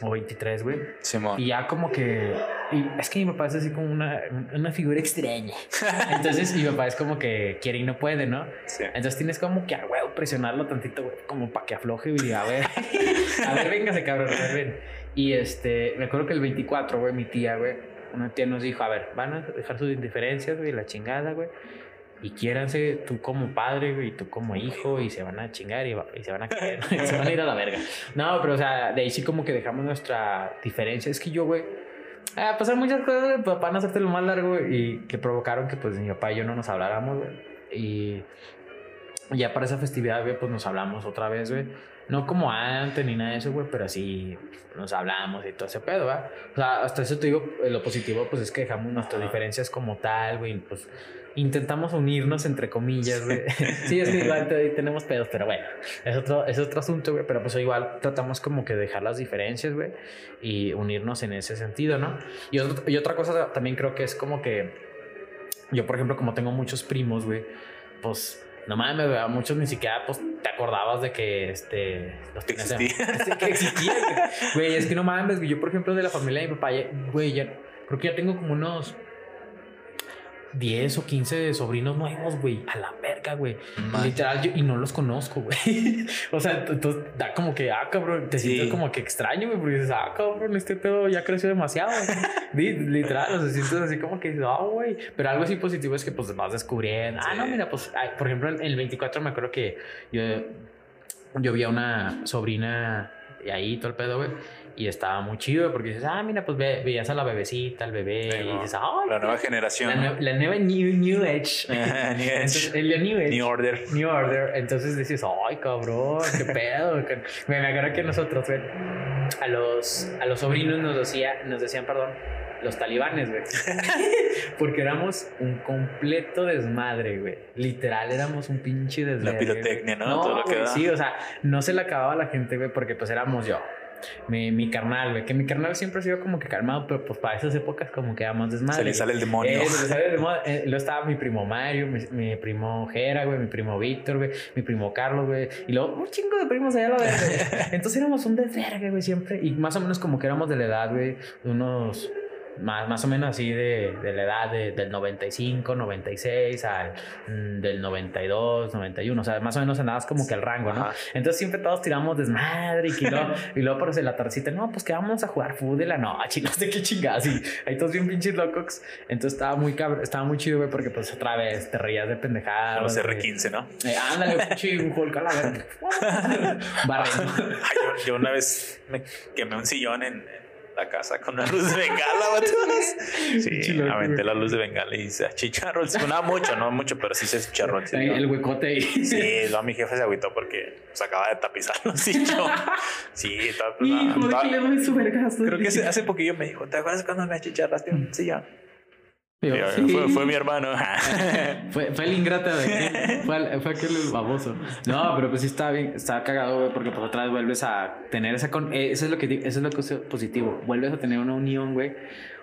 o 23, güey. Simón. Y ya como que... y es que mi papá es así como una, una figura extraña. <laughs> Entonces mi papá es como que quiere y no puede, ¿no? Sí. Entonces tienes como que a huevo presionarlo tantito, güey, como para que afloje y a ver, <laughs> a ver, véngase, cabrón, a ver, ven. Y este, me acuerdo que el 24, güey, mi tía, güey, una tía nos dijo, a ver, van a dejar sus indiferencias, güey, la chingada, güey. Y quiéranse tú como padre, y tú como hijo, y se van a chingar y, va- y se van a caer, <laughs> y se van a ir a la verga. No, pero o sea, de ahí sí como que dejamos nuestra diferencia. Es que yo, güey, ah, pasaron muchas cosas, güey, pues, para no hacerte lo más largo, y que provocaron que pues mi papá y yo no nos habláramos, güey. Y ya para esa festividad, güey, pues nos hablamos otra vez, güey. No como antes ni nada de eso, güey, pero así nos hablamos y todo ese pedo, ¿va? O sea, hasta eso te digo, eh, lo positivo, pues es que dejamos nuestras diferencias como tal, güey, pues intentamos unirnos entre comillas, güey. sí, <laughs> es que igual tenemos pedos, pero bueno, es otro, es otro asunto, güey, pero pues igual tratamos como que dejar las diferencias, güey, y unirnos en ese sentido, ¿no? Y, y otra cosa también creo que es como que yo, por ejemplo, como tengo muchos primos, güey, pues no mames, güey, muchos ni siquiera pues, te acordabas de que este, los que existían. <laughs> güey. es que no mames, güey. Yo, por ejemplo, de la familia de mi papá, güey, ya, creo que ya tengo como unos 10 o 15 sobrinos nuevos, güey. A la verga, güey. Literal, yo, y no los conozco, güey. <laughs> o sea, entonces da como que, ah, cabrón, te sientes como que extraño, güey, porque dices, ah, cabrón, este pedo ya creció demasiado. <laughs> Literal, o sea, sientes así como que, ah, güey. Pero algo así positivo es que pues vas descubriendo. Ah, no, mira, pues, por ejemplo, en el 24 me acuerdo que yo, yo vi a una sobrina y ahí todo el pedo, güey. Y estaba muy chido porque dices, ah, mira, pues ve, veías a la bebecita, al bebé. y dices, ah, la nueva generación. La, nueva New, new Age. <laughs> new el New Age. New Order. New Order. Entonces dices, ay, cabrón, qué pedo. <laughs> me, acuerdo que nosotros, güey, a los, a los sobrinos nos, decía, nos decían, perdón, los talibanes, güey. <laughs> Porque éramos un completo desmadre, güey. Literal, éramos un pinche desmadre. La pirotecnia, ¿no? no Todo lo que sí, o sea, no se le acababa la gente, güey, porque pues éramos yo mi, mi carnal, güey. Que mi carnal siempre ha sido como que calmado, pero pues para esas épocas como que era más desmadre. Se le sale el demonio. Eh, se le sale el demonio. Eh, luego estaba mi primo Mario, mi, primo Jera, güey, mi primo Víctor, güey, mi primo Carlos, güey. Y luego un chingo de primos allá la vez, <laughs> Entonces éramos un desvergue, güey, siempre. Y más o menos como que éramos de la edad, güey, unos más, más o menos así de, de la edad de, del 95, 96 al mm, del 92, 91, o sea, más o menos andabas como que el rango, ¿no? Entonces siempre todos tiramos desmadre y, luego, <laughs> y luego por la tardecita, no, pues que vamos a jugar fútbol <laughs> de la noche, no sé qué chingadas, y ahí todos bien pinches locos. Entonces estaba muy cabrón, estaba muy chido, güey, porque pues otra vez te reías de pendejadas. Los R15, ¿no? Eh, ándale, pinche, un la <laughs> Barrendo. yo, yo una vez me quemé un sillón en la casa con una luz de bengala, Sí, aventé la luz de bengala <laughs> y se achicharró. Mucho, no mucho, pero sí se achicharró. el huecote ahí. Sí, <laughs> luego mi jefe se agüitó porque se acaba de tapizar los <laughs> sillones. Sí, estaba pues, Hijo, de. Creo que hace, hace poquillo me dijo, ¿te acuerdas cuando me achicharraste un sillón? Fue, fue, mi hermano. <laughs> <laughs> fue, fue el ingrata de fue, fue aquel baboso. No, pero pues sí estaba bien, estaba cagado, güey, porque pues otra vez vuelves a tener esa con eh, eso es lo que eso es lo que es positivo. Vuelves a tener una unión, güey.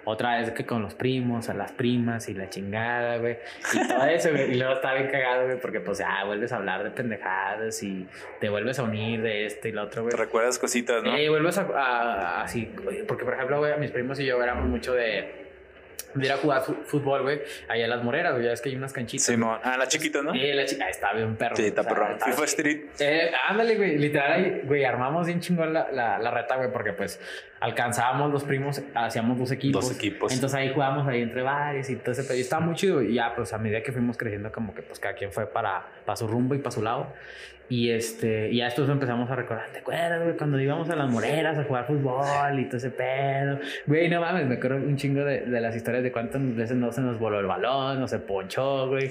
Otra vez que con los primos, a las primas y la chingada, güey. Y todo eso, güey. Y luego está bien cagado, güey, porque pues ya vuelves a hablar de pendejadas y te vuelves a unir de este y lo otro, güey. Te recuerdas cositas, ¿no? Eh, vuelves a, a, así, porque por ejemplo, güey, mis primos y yo éramos mucho de de ir a jugar fútbol, güey, allá en las moreras, güey, ya es que hay unas canchitas. Sí, no. Ah, la chiquita, ¿no? Sí, la chiquita, ah, está bien perro. Sí, está perro. FIFA Street. Eh, ándale, güey, literal güey, armamos bien chingón la, la, la reta, güey, porque pues alcanzábamos los primos, hacíamos dos equipos. Dos equipos. Entonces ahí jugábamos ahí entre varios y todo ese pedo. Y estaba muy chido. Y ya, pues a medida que fuimos creciendo, como que pues cada quien fue para, para su rumbo y para su lado. Y este, ya después empezamos a recordar, ¿te acuerdas, güey? Cuando íbamos a las moreras a jugar fútbol y todo ese pedo. Güey, no mames, me acuerdo un chingo de, de las historias de cuántas veces no se nos voló el balón, no se ponchó, güey.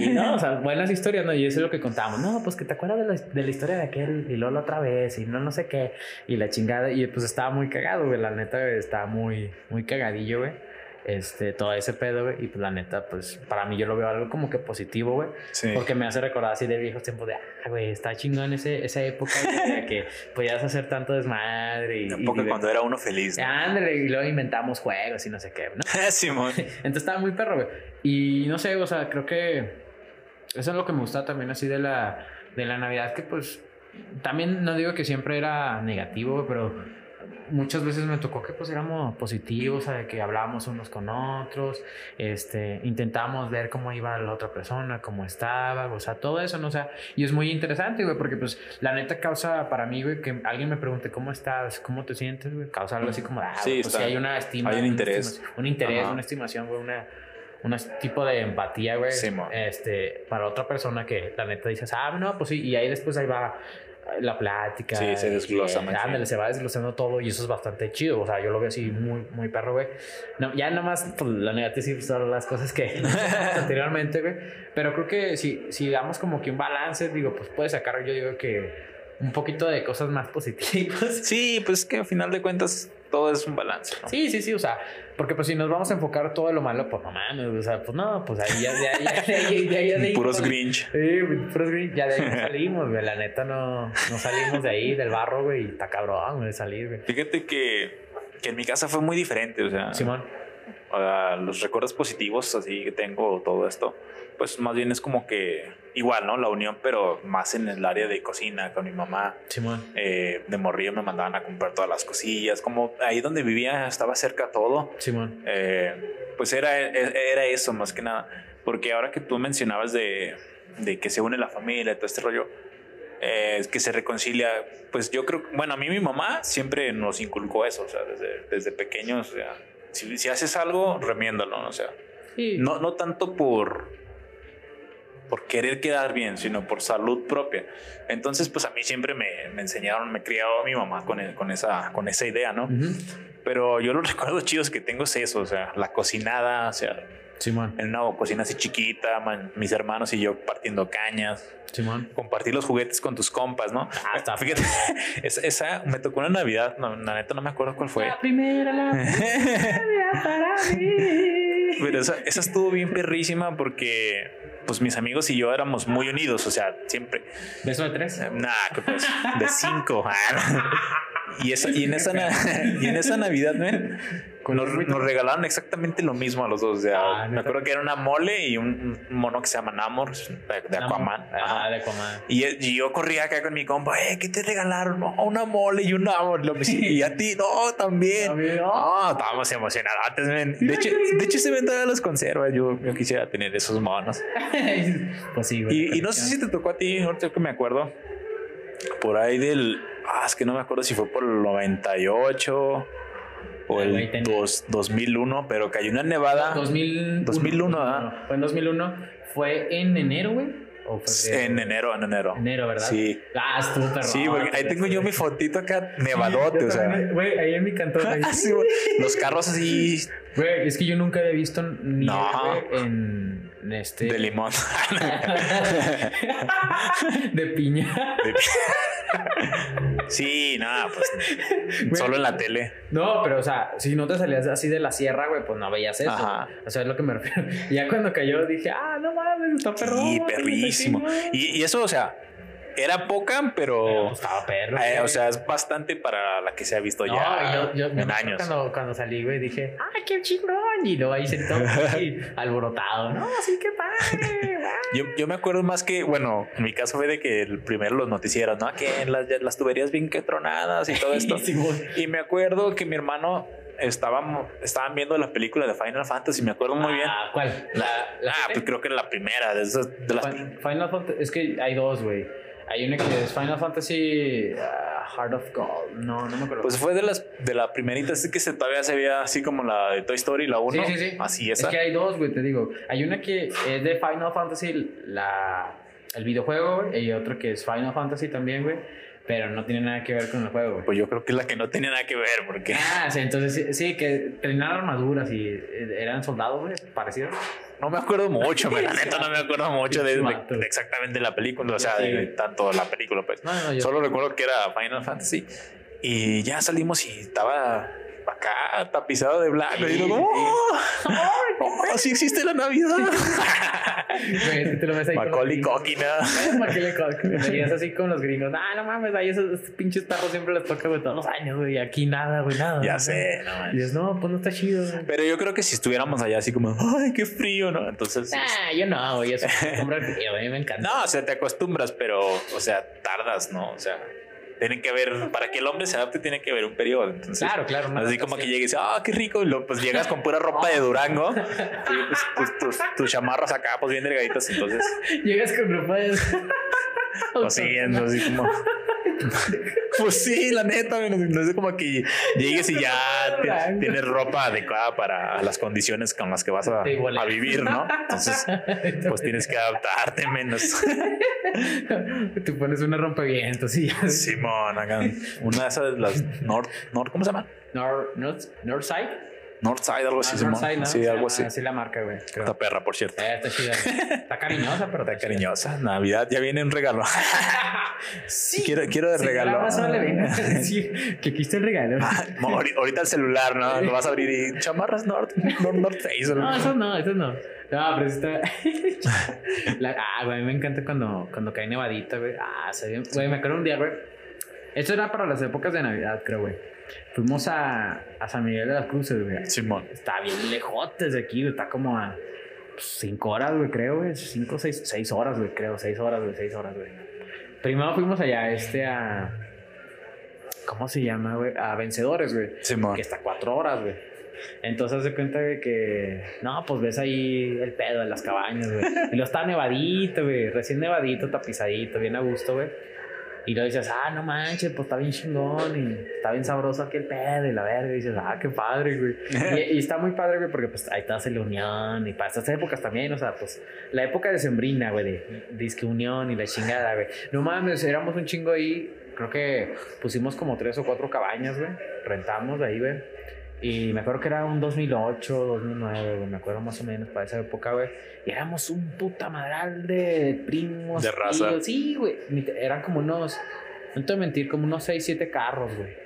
Y no, o sea, buenas historias, ¿no? Y eso es lo que contamos. No, pues que te acuerdas de la, de la historia de aquel y Lolo otra vez y no, no sé qué. Y la chingada. Y pues estaba muy cagado, güey. La neta, estaba muy, muy cagadillo, güey este, todo ese pedo, güey. Y pues la neta, pues para mí yo lo veo algo como que positivo, güey. Porque me hace recordar así de viejos tiempos de, ah, güey, está chingón ese, esa época de que podías hacer tanto desmadre. Y, Porque cuando era uno feliz. ¿no? Ándale, y luego inventamos juegos y no sé qué, ¿no? <laughs> Simón. Entonces estaba muy perro, güey. Y no sé, o sea, creo que eso es lo que me gusta también así de la, de la Navidad, que pues también no digo que siempre era negativo, pero muchas veces me tocó que pues éramos positivos, de que hablábamos unos con otros, este, intentamos ver cómo iba la otra persona, cómo estaba, o sea, todo eso, ¿no? O sea, y es muy interesante, güey, porque pues la neta causa para mí, güey, que alguien me pregunte cómo estás, cómo te sientes, güey, causa algo así como, ah, sí, pues si hay una estima. Hay un interés. Un interés, una estimación, güey, una un tipo de empatía, güey, este, para otra persona que la neta dices, ah, no, pues sí, y ahí después ahí va la plática. Sí, se desglosa. ándale, se va desglosando todo y eso es bastante chido. O sea, yo lo veo así muy, muy perro, güey. No, ya nomás, pues, la negativa sí son las cosas que <laughs> <laughs> anteriormente, güey. Pero creo que si, si damos como que un balance, digo, pues puede sacar, yo digo que un poquito de cosas más positivas. Sí, pues que al final de cuentas todo es un balance. ¿no? Sí, sí, sí, o sea, porque pues si nos vamos a enfocar todo lo malo, pues no mames, o sea, pues no, pues ahí ya, ya, ya, de ahí- Puros Grinch. Sí, puros Grinch, ya de ahí salimos, güey, la neta no, no salimos de ahí, del barro, güey, y está cabrón, güey, salir, güey. Fíjate que, que en mi casa fue muy diferente, o sea, Simón, sea, los recuerdos positivos así que tengo todo esto, pues más bien es como que igual, ¿no? La unión, pero más en el área de cocina con mi mamá. Simón, Eh, de morrillo me mandaban a comprar todas las cosillas, como ahí donde vivía estaba cerca todo. Simón, Eh, pues era, era eso más que nada. Porque ahora que tú mencionabas de, de que se une la familia, todo este rollo, eh, que se reconcilia, pues yo creo, bueno, a mí mi mamá siempre nos inculcó eso, o sea, desde, desde pequeños, o sea, si, si haces algo, remiéndalo, ¿no? o sea, sí, no, no tanto por por querer quedar bien, sino por salud propia. Entonces, pues a mí siempre me, me enseñaron, me criaba mi mamá con, el- con, esa, con esa idea, ¿no? Pero yo los <laughs> recuerdos chidos que tengo es eso, o sea, la cocinada, o sea, Simón, en una cocina así chiquita, man, mis hermanos y yo partiendo cañas, Simón. compartir los juguetes con tus compas, ¿no? Ah, está <laughs> Fíjate, esa, esa me tocó una Navidad, no, la neta no me acuerdo cuál fue. La primera, la <laughs> primera para mí. Pero esa, esa estuvo bien perrísima porque pues mis amigos y yo éramos muy unidos, o sea, siempre. ¿Beso de tres? Nah, ¿qué pues, de cinco. <laughs> y, esa, y, en esa, <laughs> y en esa Navidad, nos, nos regalaron exactamente lo mismo a los dos. O sea, Ah, me acuerdo que era una mole y un, un mono que se llama Namor, de, de Aquaman. Ah, de Aquaman. Y, y yo corría acá con mi compa, eh, ¿qué te regalaron? No, una mole y un Namor. Y a ti, no, también. También, no. Estábamos emocionados. De hecho, de hecho, se ven todavía los conservas. Yo, yo quisiera tener esos monos. <laughs> pues sí, güey. Y, y no sé si te tocó a ti, ahorita que me acuerdo, por ahí del. Ah, es que no me acuerdo si fue por el 98 o Ah, el dos- 2001, pero cayó una nevada 2001. 2001, ¿ah? Fue en 2001. Fue en enero, güey. En enero, en enero. Enero, ¿verdad? Sí. Ah, estuvo perro. Sí, porque ahí tengo yo mi fotito acá nevadote, o sea. Güey, ahí en mi cantón. ahí. <laughs> Sí. Los carros así Güey, es que yo nunca había visto ni No. en, en este. de limón. <laughs> de piña. De- <laughs> sí, nada, pues <laughs> solo en la tele. No, pero o sea, si no te salías así de la sierra, güey, pues no veías eso. Ajá. O sea, es lo que me refiero. Y <laughs> ya cuando cayó dije, ah, no mames, está perro. Sí, perrísimo. Y, y eso, o sea, era poca, Pero, pero. pues, estaba perro. eh, o sea, es bastante para la que se ha visto No, ya yo, yo, en años. Cuando, cuando salí, güey, dije, ¡ay, qué chingón! Y luego ahí sentado y <laughs> alborotado. No, sí, qué padre. Güey". Yo, yo me acuerdo más que, bueno, en mi caso fue de que el primero los noticieros, ¿no? Que las, las tuberías bien que tronadas y todo esto. <laughs> Sí, y me acuerdo que mi hermano estaban, estaban viendo la película de Final Fantasy, me acuerdo muy bien. Ah, ¿Cuál? La, la ah, pues creo que la primera de esas, de las Fin- Final Fantasy, es que hay dos, güey. Hay una que es Final Fantasy ah, Heart of Gold. No, no me acuerdo. Pues fue de las de la primerita, que se, todavía se veía así como la de Toy Story, la 1. Sí, sí, sí. Así es esa. que hay dos, güey, te digo. Hay una que es de Final Fantasy, la, el videojuego, güey, y otro que es Final Fantasy también, güey. Pero no tiene nada que ver con el juego, güey. Pues yo creo que es la que no tenía nada que ver, porque Ah, sí, entonces sí, sí, que tenían armaduras y eh, eran soldados, güey, parecidos. No me acuerdo mucho, <laughs> me- la neta no me acuerdo mucho de, de- Vato. de exactamente la película, o sea, de, de tanto la película, pues. No, no, Solo recuerdo que era Final Fantasy y ya salimos y estaba acá tapizado de blanco y digo, ¡oh! ¡Oh, sí existe la Navidad! Güey, tú te lo ves ahí con los Macaulay gringos. Culkin, ¿no? Macaulay Culkin. Veías así con los gringos. Ah, no mames, ahí esos, esos pinches perros siempre les toca, güey, todos los años, güey. y Aquí nada, güey, nada. Ya ¿no? sé, no Y dices, no, pues no está chido, güey. Pero yo creo que si estuviéramos allá así como, ¡ay, qué frío! ¿no? Entonces... Ah, yo no, güey. Es hombre al frío, a mí me encanta. No, o sea, te acostumbras, pero, o sea, tardas, ¿no? O sea, tiene que haber, para que el hombre se adapte, tiene que haber un periodo. Entonces, Claro, claro, Así como que adaptación. llegues, ah, qué rico, y luego, pues llegas con pura ropa de Durango, <laughs> y pues tus, tus, tus chamarras acá, pues bien delgaditas, entonces, Llegas con ropa de. pues <laughs> siguiendo, así como. <laughs> Pues sí, la neta, no es como que llegues y ya te- tienes ropa adecuada para las condiciones con las que vas a, a vivir, ¿no? Entonces, pues tienes que adaptarte menos. Tú pones una rompevientos y ya. Simón, acá. Una de esas, las North, North, ¿cómo se llama? North, North, Northside. Northside, algo así. Ah, Simón. Northside, ¿no? Sí, algo Ah, así. Así la marca, güey. creo. Esta perra, por cierto. Eh, está chida. Está cariñosa, pero Está chida. cariñosa. Navidad ya viene un regalo. <laughs> Sí. quiero, quiero de Sí, regalo. le decir <laughs> que aquí está el regalo. Ahori- Ahorita el celular, ¿no? Lo vas a abrir y chamarras North, North, North Face. No, eso no, eso no. No, pero sí está. <laughs> La- ah, güey, a mí me encanta cuando, cuando cae nevadita, güey. Ah, se ve. Güey, me acuerdo un día, güey. Esto era para las épocas de Navidad, creo, güey. Fuimos a, a San Miguel de las Cruces, güey. Simón. Está bien lejotes de aquí, güey. Está como a pues, cinco horas, güey, creo, güey. Cinco, seis, seis horas, güey, creo. Seis horas, güey, seis horas, güey. Primero fuimos allá, este, a. ¿Cómo se llama, güey? A Vencedores, güey Simón. que está cuatro horas, güey. Entonces se cuenta güey, que, no, pues ves ahí el pedo de las cabañas, güey. Y lo está <laughs> nevadito, güey, recién nevadito, tapizadito, bien a gusto, güey. Y luego dices, ah, no manches, pues está bien chingón y está bien sabroso aquí el pedo y la verga. Y dices, ah, qué padre, güey. <laughs> Y, y está muy padre, güey, porque pues ahí está la unión y para estas épocas también, o sea, pues la época de sembrina, güey, de disque unión y la chingada, güey. No mames, éramos un chingo ahí. Creo que pusimos como tres o cuatro cabañas, güey. Rentamos ahí, güey. Y me acuerdo que era un 2008, 2009, güey. Me acuerdo más o menos para esa época, güey. Y éramos un puta madral de primos. De raza. tíos. Sí, güey. Eran como unos, no te voy a mentir, como unos 6, 7 carros, güey.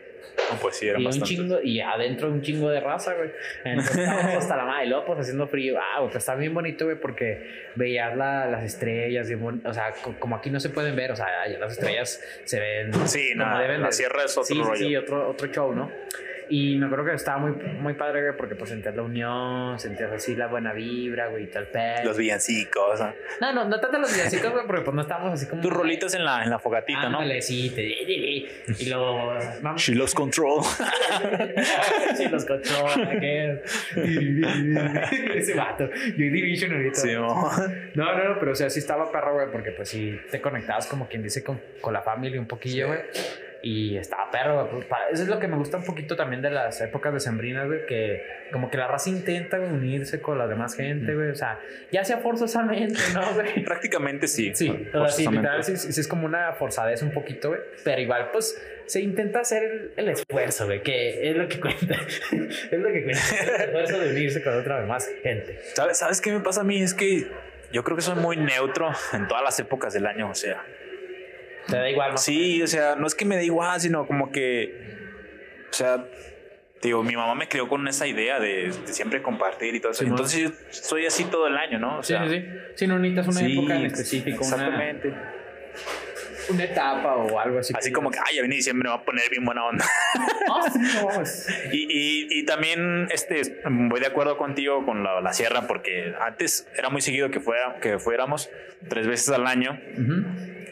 No, pues sí, era Y un chingo, y adentro un chingo de raza, güey. Entonces <laughs> estábamos hasta la madre, y luego pues haciendo frío. Ah, güey, pues está bien bonito, güey, porque veías la- las estrellas, bien o sea, co- como aquí no se pueden ver, o sea, las estrellas se ven. Sí, no, deben la de- sierra es otro sí, sí, rollo. Sí, otro, otro show, ¿no? Y me acuerdo que estaba muy, muy padre, güey, porque pues sentías la unión, sentías así la buena vibra, güey, y tal pedo. Los villancicos. ¿no? No, no, no tanto los villancicos, güey, porque pues no estábamos así como. Tus rolitas en la, en la fogatita, ¿no? Sí, te- y luego vamos She lost control. <laughs> sí, los controla, que ese vato. Joy Division ahorita. Sí. No, no, no, pero o sea, sí estaba perro, güey, porque pues sí te conectabas como quien dice con, con la familia un poquillo, güey. Y estaba perro, güey. Eso es lo que me gusta un poquito también de las épocas de sembrinas, güey, que como que la raza intenta güey, unirse con la demás gente, güey. O sea, ya sea forzosamente, ¿no, güey? <laughs> Prácticamente sí. Sí, o sea, sí, literal, sí, sí, sí es como una forzadez un poquito, güey. Pero igual, pues, se intenta hacer el, el esfuerzo, güey, que es lo que cuenta. <laughs> es lo que cuenta. El esfuerzo de unirse con otra más gente. ¿Sabes, ¿Sabes qué me pasa a mí? Es que yo creo que soy muy neutro en todas las épocas del año. O sea, Te da igual, ¿no? sí, o sea, no es que me dé igual, sino como que, o sea, digo, mi mamá me crió con esa idea de, de siempre compartir y todo eso. Sí, ¿no? Entonces yo soy así todo el año, ¿no? O Sí, sea, sí, sí. Si no necesitas una sí, época en específico, Exactamente. una etapa o algo así. Así como que, ay, ya viene diciembre, me va a poner bien buena onda. <laughs> Ah, sí, vamos. Y, y, y también este, voy de acuerdo contigo con la, la sierra, porque antes era muy seguido que, fuera, que fuéramos tres veces al año.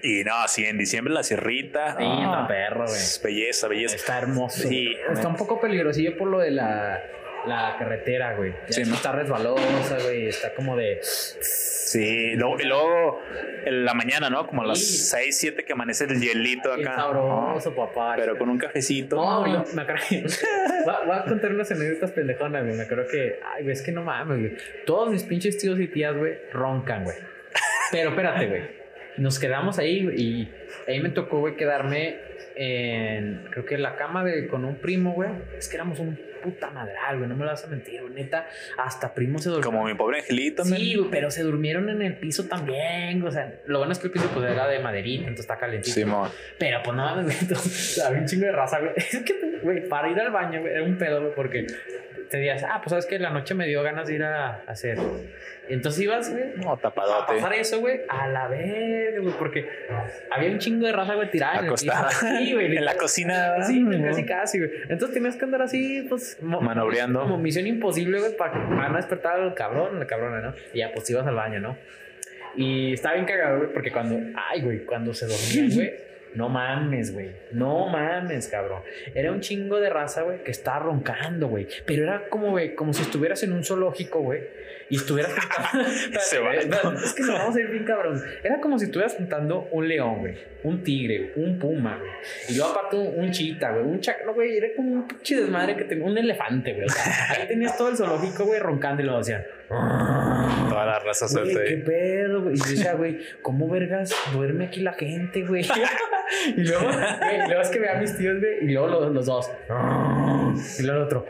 Y no, sí, en diciembre la sierrita. Sí, ah, perro, güey. Belleza, belleza. Está hermoso. Sí. Está un poco peligrosillo por lo de la, la carretera, güey. Sí, ¿no? Está resbalosa, güey. Está como de. Sí, luego, y luego en la mañana, ¿no? Como a las Sí. 6, 7 que amanece el hielito acá. sabroso, papá. Pero con un cafecito. No, yo me acuerdo. <laughs> Voy a contar unas anécdotas pendejonas, güey. Me acuerdo que. Ay, güey, es que no mames, güey. Todos mis pinches tíos y tías, güey, roncan, güey. Pero espérate, güey. Nos quedamos ahí, güey. Y ahí me tocó, güey, quedarme en. Creo que en la cama de, con un primo, güey. Es que éramos un puta madral, güey. No me lo vas a mentir, güey. Neta, hasta primo se durmió. Como mi pobre angelito. Sí, güey, pero se durmieron en el piso también, o sea, lo bueno es que el piso pues era de maderita, entonces está calentito. Simón. Pero pues no mames, güey, entonces, había un chingo de raza, güey. <laughs> Es que, güey, para ir al baño, güey, era un pedo, güey, porque te decías, ah, pues sabes que la noche me dio ganas de ir a, a hacer. Entonces ibas, güey, No, a tapadote. pasar eso, güey, a la verga, güey, porque había un chingo de raza, güey, tirada en el piso. Acostada. Sí, güey. <laughs> en la cocina. Sí, güey, casi, casi, güey. Entonces tenías que andar así, pues. Manobreando. Como misión imposible, güey, para, para no despertar al cabrón, la cabrona, ¿no? Y ya, pues ibas al baño, ¿no? Y estaba bien cagado, güey, porque cuando. Ay, güey, cuando se dormían, güey. No mames, güey. No mames, cabrón. Era un chingo de raza, güey, que estaba roncando, güey. Pero era como, güey, como si estuvieras en un zoológico, güey. Y estuvieras. <laughs> Espérate, es que nos vamos a ir bien cabrón. Era como si estuvieras juntando un león, güey. Un tigre, un puma, güey. Y luego aparte un, un chita, güey. Un chacro, güey. Era como un pinche desmadre que tenía un elefante, güey. O sea, ahí tenías todo el zoológico, güey, roncando y lo decían. Toda la raza suelta qué pedo, güey. Y yo decía, güey, ¿cómo vergas duerme aquí la gente, güey? <laughs> y luego, güey, y luego es que ve a mis tíos, güey, y luego los, los dos. Y luego el otro.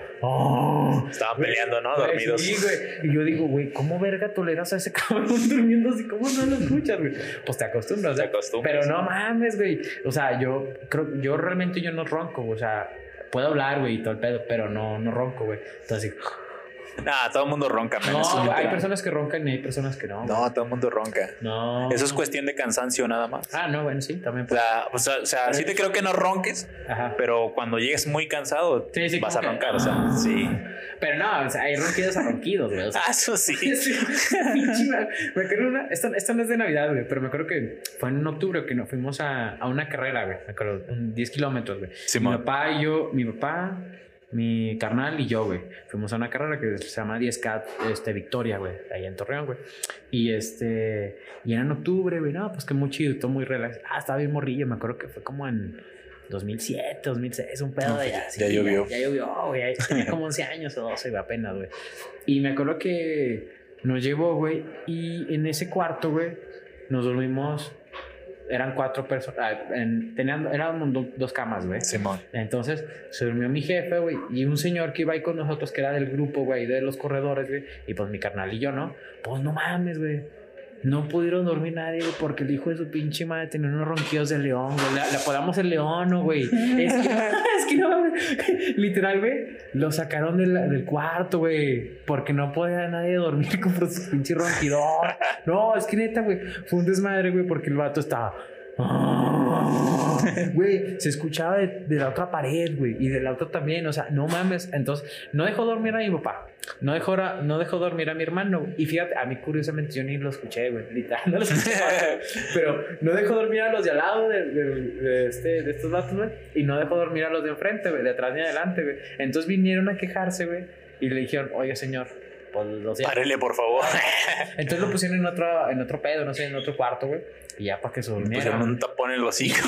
Estaban peleando, ¿no? Dormidos. Sí, güey. Y yo digo, güey, ¿cómo verga toleras a ese <laughs> cabrón durmiendo así? ¿Cómo no lo escuchas, güey? Pues te acostumbras, Te ¿eh? acostumbras. Pero no mames, güey. O sea, yo creo, yo realmente yo no ronco. O sea, puedo hablar, güey, y todo el pedo, pero no, no ronco, güey. Entonces, <laughs> Nah, todo el mundo ronca, no, hay personas que roncan y hay personas que no. No, todo el mundo ronca. No. Eso es cuestión de cansancio nada más. Ah, no, bueno, sí, también. Puede- o sea, o sea, sí te creo que no ronques, Ajá. pero cuando llegues muy cansado Sí, sí, vas a como que- roncar, o sea, sí. Pero no, o sea, hay ronquidos a ronquidos, güey. O sea, <laughs> Ah, eso sí. <laughs> Sí, me acuerdo una, esto, esto no es de Navidad, güey, pero me acuerdo que fue en octubre que nos fuimos a, a una carrera, güey. Me acuerdo, un 10 kilómetros, güey. Mi Simón. papá y yo, mi papá, mi carnal y yo, güey. Fuimos a una carrera que se llama 10K este, Victoria, güey, ahí en Torreón, güey. Y este, y era en octubre, güey, no, pues que muy chido, todo muy relax. Ah, estaba bien morrillo, me acuerdo que fue como en 2007, 2006, un pedo No, de ya- ya llovió. Ya, llovió, güey, tenía <laughs> como 11 años o 12, güey, apenas, güey. Y me acuerdo que nos llevó, güey, y en ese cuarto, güey, nos dormimos. Eran cuatro personas. tenían, eran do- dos camas, güey. Simón. Entonces se durmió mi jefe, güey, y un señor que iba ahí con nosotros, que era del grupo, güey, de los corredores, güey, y pues mi carnal y yo, ¿no? Pues no mames, güey. No pudieron dormir nadie, güey, porque el hijo de su pinche madre tenía unos ronquidos de león, güey. Le, le apodamos el león, ¿no, güey. Es que, <laughs> es que no. Literal, güey, lo sacaron del, del cuarto, güey, porque no podía nadie dormir <laughs> con su pinche ronquido. No, es que neta, güey, fue un desmadre, güey, porque el vato estaba. <laughs> Güey, se escuchaba de, de la otra pared, güey, y de la otra también, o sea, no mames. Entonces, no dejó dormir a mi papá, no dejó, no dejó dormir a mi hermano. Y fíjate, a mí curiosamente yo ni lo escuché, güey, literal, no lo escuché. <laughs> pero no dejó dormir a los de al lado de, de- de este, de estos vatos, güey, y no dejó dormir a los de enfrente, güey, de atrás ni adelante, güey. Entonces vinieron a quejarse, güey, y le dijeron, oye, señor, pues lo siento. Párele, por favor. <laughs> Entonces lo pusieron en otro, en otro pedo, no sé, en otro cuarto, güey. Y ya para que se durmiera. Pusieron un tapón en el hocico.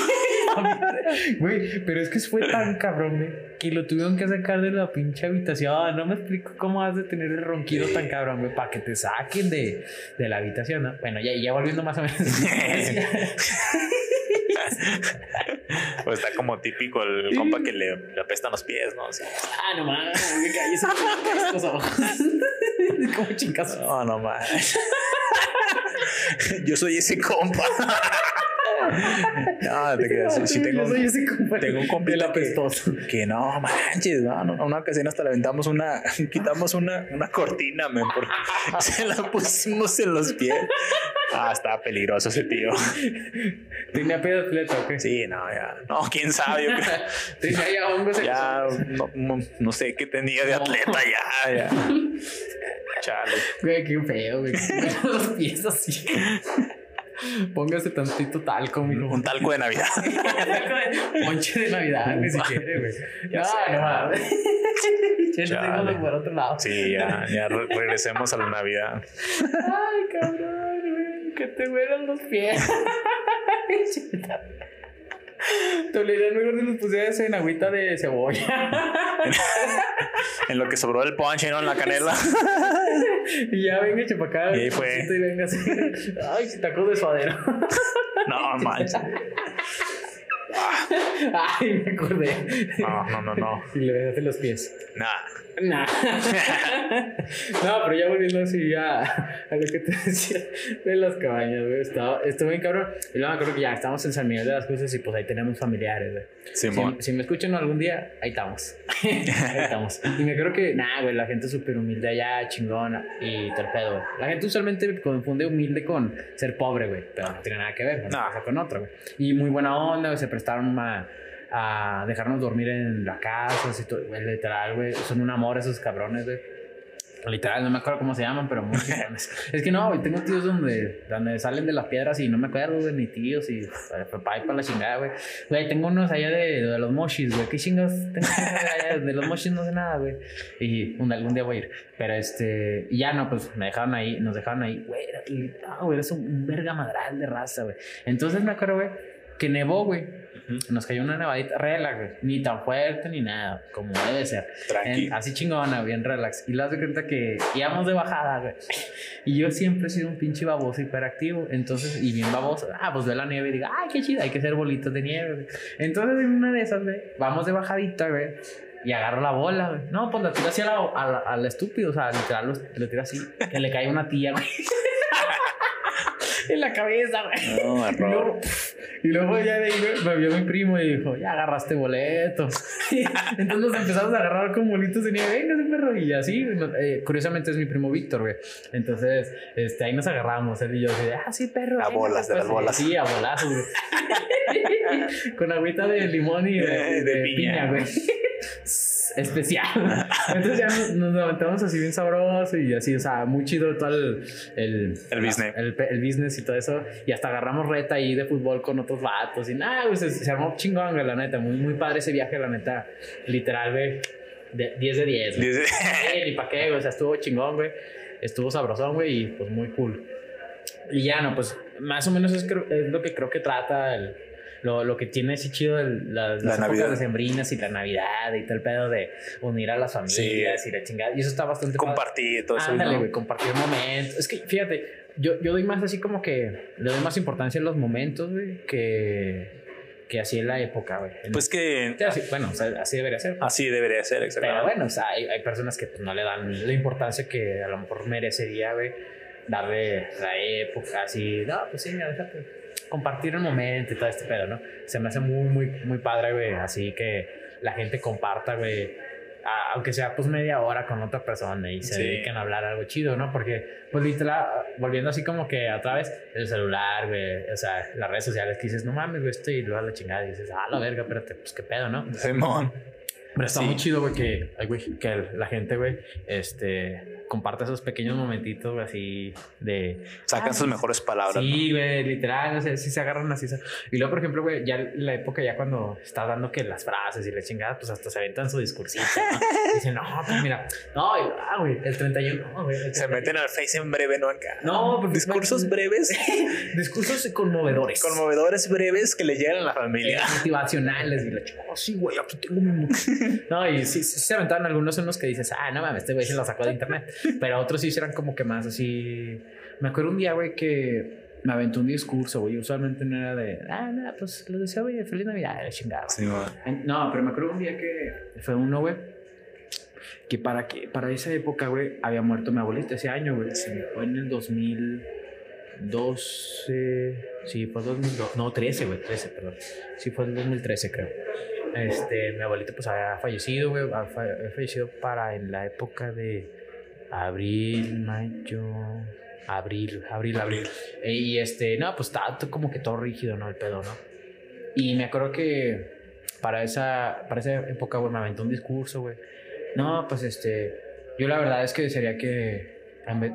<laughs> Güey, pero es que fue tan cabrón, güey, que lo tuvieron que sacar de la pinche habitación. No me explico cómo has de tener el ronquido tan cabrón, güey, para que te saquen de, de la habitación, ¿no? Bueno, ya, ya volviendo más o menos. <laughs> Pues está como típico el compa que le, le apestan los pies, ¿no? Sí. ah, no mames, me caí ese estos ojos. <laughs> Como chingas. No, no más. <laughs> Yo soy ese compa. <laughs> No, te creas. Sí, sí tengo, tengo un del compita que, que no manches, no, no, una ocasión hasta le aventamos una, <laughs> quitamos una, una cortina, men, porque <laughs> se la pusimos en los pies. Ah, estaba peligroso ese tío. Tenía pedo de fleta, ¿o qué? Sí, no, ya. No, quién sabe, yo creo. <laughs> Tenía ya hongos Ya, no, no, no sé qué tenía de atleta, ya, ya. Chale. Güey, qué feo, güey. Los pies así. Póngase tantito talco, mijo. Un talco de Navidad. <laughs> Ponche de Navidad, ni siquiera, güey. Ya No, no mames. Ya no por otro lado. Sí, ya, ya re- regresemos a la Navidad. Ay, cabrón, güey. Que te huelan los pies. <laughs> Toleran mejor si los pusieras en agüita de cebolla. <laughs> En lo que sobró del ponche, ¿no? En la canela. <laughs> y ya venga, para acá. Y ahí fue. Y venga así. <laughs> Ay, tacos de suadero. No, manches. <laughs> Ay, me acordé. No, no, no, no. <laughs> Y le besaste los pies. Nah. Nah. <laughs> no, pero ya volviendo así a, a lo que te decía de las cabañas, güey. Estaba, estuvo bien cabrón. Y luego me acuerdo que ya estamos en San Miguel de las Cruces y pues ahí tenemos familiares, güey. Si, si me escuchan algún día, ahí estamos. ahí estamos. Y me creo que, nah, güey, la gente es súper humilde allá, chingona y todo el pedo, güey. La gente usualmente confunde humilde con ser pobre, güey. Pero no tiene nada que ver, No. cosa con otra, güey. Y muy buena onda, güey. Se prestaron a, a dejarnos dormir en la casa, así todo, güey, literal, güey. Son un amor esos cabrones, güey. Literal, no me acuerdo cómo se llaman, pero muy. <laughs> Es que no, güey, tengo tíos donde, donde salen de las piedras y no me acuerdo de ni tíos y papá y para la chingada, güey. Güey, tengo unos allá de, de los mochis, güey. ¿Qué chingados tengo allá de los mochis? No sé nada, güey. Y un, algún día voy a ir. Pero este, y ya no, pues me dejaron ahí, nos dejaron ahí, güey. era- No, güey, eres un, un verga madral de raza, güey. Entonces me acuerdo, güey, que nevó, güey. Nos cayó una nevadita, relax, güey. Ni tan fuerte ni nada, como debe ser. En- así chingona, bien relax. Y le das de cuenta que íbamos de bajada, güey. Y yo siempre he sido un pinche baboso hiperactivo. Entonces, y bien baboso. Ah, pues ve la nieve y diga, ay, qué chido, hay que hacer bolitos de nieve, güey. Entonces, en una de esas, güey, vamos de bajadita, güey. Y agarro la bola, güey. No, pues la tiro así al estúpido. O sea, literal, lo, lo tiro así. Que le cae una tía, güey. <laughs> <laughs> en la cabeza, güey. No, error. Y luego ya de ahí güey, me vio mi primo y dijo, ya agarraste boleto. <laughs> Entonces nos empezamos a agarrar con bolitos de nieve, venga ese perro. Y así, no- eh, curiosamente es mi primo Víctor, güey. Entonces, este, ahí nos agarramos, él y yo, así, ah, sí, perro. A venga, bolas, de pues, las bolas. Sí, a bolazos, güey. <laughs> <laughs> con agüita de limón y de, Eh, de de piña. piña, Especial. <laughs> Entonces ya nos, levantamos así bien sabroso y así, o sea, muy chido todo el... El, El business. el, el business y todo eso. Y hasta agarramos reta ahí de fútbol con otros vatos. Y nada, güey, se, se armó chingón, güey, la neta. Muy, muy padre ese viaje, la neta. Literal, güey. De, 10 de 10. güey. Dice- Eh, Ni pa' qué, güey. O sea, estuvo chingón, güey. Estuvo sabrosón, güey. Y pues muy cool. Y ya, no, pues más o menos es, es lo que creo que trata el, lo, lo que tiene así chido el, las, La las Navidad. épocas decembrinas y la Navidad y todo el pedo de unir a las familias y la chingada. Y eso está bastante padre. Compartir todo eso. Ándale, ¿no? güey, compartir momentos. Es que, fíjate, yo, yo doy más así como que le doy más importancia a los momentos, güey, que, que así en la época, güey. Pues que así- bueno, o sea, así debería ser. así debería ser, Pero exactamente. bueno, o sea, hay, hay personas que pues, no le dan la importancia que a lo mejor merecería, güey, darle la época, así, no, pues sí, mira, déjate compartir el momento y todo este pedo, ¿no? Se me hace muy, muy, muy padre, güey, así que la gente comparta, güey, a- aunque sea pues media hora con otra persona y se Sí. dediquen a hablar algo chido, ¿no? Porque, pues literal, volviendo así como que otra vez, el celular, güey, o sea, las redes sociales que dices, no mames, güey, estoy y luego a la chingada y dices, ah, la verga, espérate, pues qué pedo, ¿no? Simón. Pero está Sí. muy chido, güey, que, ay, güey, que la gente, güey, este, comparta esos pequeños momentitos, así de... Sacan Ah, sus mejores palabras. Sí, güey, literal, o sea, sí se agarran así. Y luego, por ejemplo, güey, ya la época ya cuando está dando que las frases y la chingada, pues hasta se aventan su discursito, ¿no? <laughs> Dicen, no, pues mira, no, ah, güey, el 31, no, güey. Se 31. meten al Face en breve, ¿no? Acá. No, porque- Discursos breves, <laughs> Discursos conmovedores. conmovedores breves que le llegan a la Eh, familia. motivacionales y la chica, oh, sí, güey, aquí tengo mi mu-". <laughs> No, y sí, sí se aventaron algunos en los que dices, ah, no mames, este güey se lo sacó de internet. Pero otros sí eran como que más así. Me acuerdo un día, güey, que me aventó un discurso, güey. Usualmente no era de, ah, no, pues les deseo, güey, feliz Navidad, la chingada. Simón. No, pero me acuerdo un día que fue uno, güey, que para, que para esa época, güey, había muerto mi abuelita ese año, güey. Fue en el 2012. Sí, fue 2012. No, 13, güey, 13, perdón. Sí, fue en 2013, creo. Este, mi abuelita, pues había fallecido, güey. Había fallecido para en la época de abril, mayo. Abril, abril, abril. Eh, Y este, no, pues todo como que todo rígido, ¿no? El pedo, ¿no? Y me acuerdo que para esa, para esa época, güey, me aventó un discurso, güey. No, pues este, yo la verdad es que desearía que,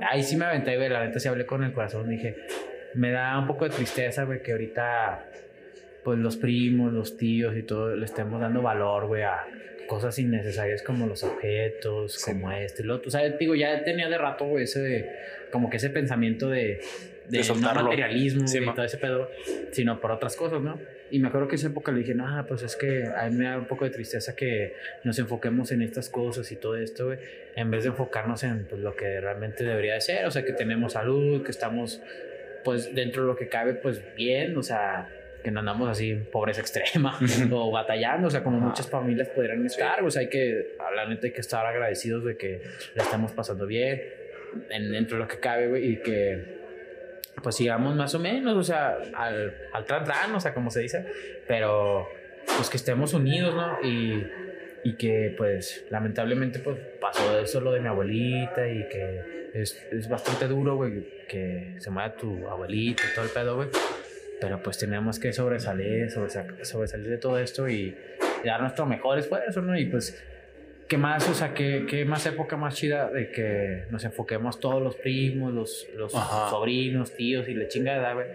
ahí sí me aventé, güey, la neta sí hablé con el corazón, dije, me da un poco de tristeza, güey, que ahorita, pues los primos, los tíos y todo, le estemos dando valor, güey, a cosas innecesarias como los objetos, Sí. como este y lo otro. O sea, digo, ya tenía de rato, ese, como que ese pensamiento de, de, De no materialismo Sí, y ma. todo ese pedo, sino por otras cosas, ¿no? Y me acuerdo que esa época le dije, no, pues es que a mí me da un poco de tristeza que nos enfoquemos en estas cosas y todo esto, güey, en vez de enfocarnos en pues, lo que realmente debería de ser, o sea, que tenemos salud, que estamos, pues, dentro de lo que cabe, pues, bien, o sea, que no andamos así pobreza extrema <laughs> o batallando, o sea, como muchas familias podrían estar, o sea, hay que, la neta, hay que estar agradecidos de que la estamos pasando bien, en, dentro de lo que cabe, güey, y que pues sigamos más o menos, o sea, al, al tran, o sea, como se dice, pero pues que estemos unidos, ¿no? Y, y que pues lamentablemente pues pasó eso lo de mi abuelita y que es, es bastante duro, güey, que se muera tu abuelita y todo el pedo, güey. Pero pues tenemos que sobresalir, sobresa- sobresalir de todo esto y dar nuestro mejor esfuerzo, ¿no? Y pues ¿Qué más, o sea, qué, qué más época más chida de que nos enfoquemos todos los primos, los, los sobrinos, tíos y la chingada, güey?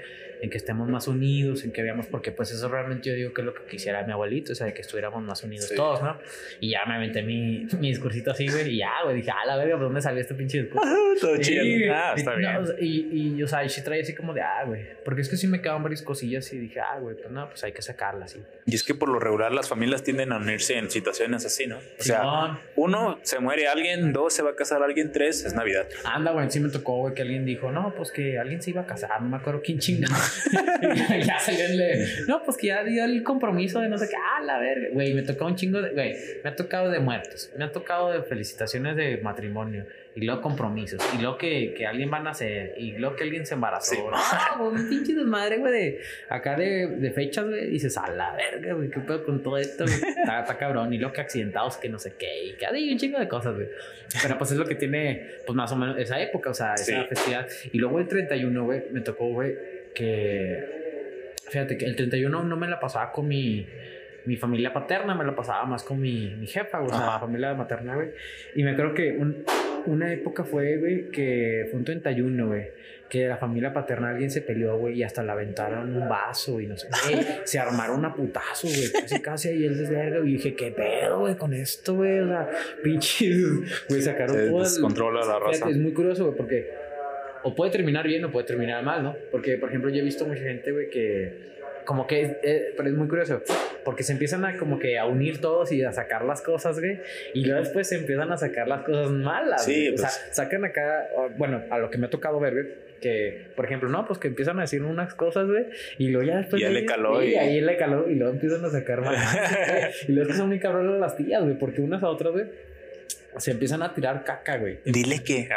En que estemos más unidos, en que veamos, porque pues eso realmente yo digo que es lo que quisiera mi abuelito, o sea, de que estuviéramos más unidos Sí. todos, ¿no? Y ya me aventé mi, <laughs> mi discursito así, güey, y ya, güey, dije, ah, la verga, ¿por dónde salió este pinche discurso? <laughs> Todo chido. Ah, está No, bien. o sea, y, y, o sea, y sí traía así como de, ah, güey. Porque es que sí me quedaban varias cosillas y dije, ah, güey, pues no, pues hay que sacarlas, sí. Y es que por lo regular las familias tienden a unirse en situaciones así, ¿no? O sea, Uno se muere alguien, dos se va a casar alguien, tres es Navidad. Anda, güey, sí me tocó, güey, que alguien dijo, no, pues que alguien se iba a casar, no me acuerdo quién chingado. <laughs> <laughs> ya salió el, no, pues que ya dio el compromiso de no sé qué, ah, la verga. Güey, me tocó un chingo de, güey, me ha tocado de muertos, me ha tocado de felicitaciones de matrimonio, y luego compromisos, y luego que, que alguien va a nacer, y luego que alguien se embarazó. Sí, <laughs> güey, un pinche desmadre, güey, de acá de, de fechas, güey, y dices, a la verga, güey, qué pedo con todo esto, güey. Está, está cabrón, y luego que accidentados, que no sé qué, y que hay un chingo de cosas, güey. Pero pues es lo que tiene, pues más o menos esa época, o sea, esa Sí. festividad. Y luego el 31, güey, me tocó, güey, que. Fíjate que el 31 no me la pasaba con mi, mi familia paterna, me la pasaba más con mi, mi jefa, güey, o sea, Ajá. la familia materna, güey. Y me acuerdo que un- una época fue, güey, que fue un 31, güey, que de la familia paterna alguien se peleó, güey, y hasta le aventaron un vaso y no sé qué. <laughs> se armaron a putazo, güey, casi casi ahí el desverga. Y dije, ¿qué pedo, güey, con esto, güey? O sea, pinches, güey, sacaron Se todo el- descontrola la raza. Fíjate, es muy curioso, güey, porque o puede terminar bien o puede terminar mal, ¿no? Porque, por ejemplo, yo he visto mucha gente, güey, que como que, eh, pero es muy curioso, porque se empiezan a como que a unir todos y a sacar las cosas, güey, y luego después se empiezan a sacar las cosas malas, Sí, güey. O sea, pues. sacan acá, bueno, a lo que me ha tocado ver, güey, que, por ejemplo, no, pues que empiezan a decir unas cosas, güey, y luego ya después... Ya de le ahí- caló sí, y- ahí le caló y luego empiezan a sacar más. <laughs> y luego es que son muy cabronas las tías, güey, porque unas a otras, güey, se empiezan a tirar caca, güey. Dile que.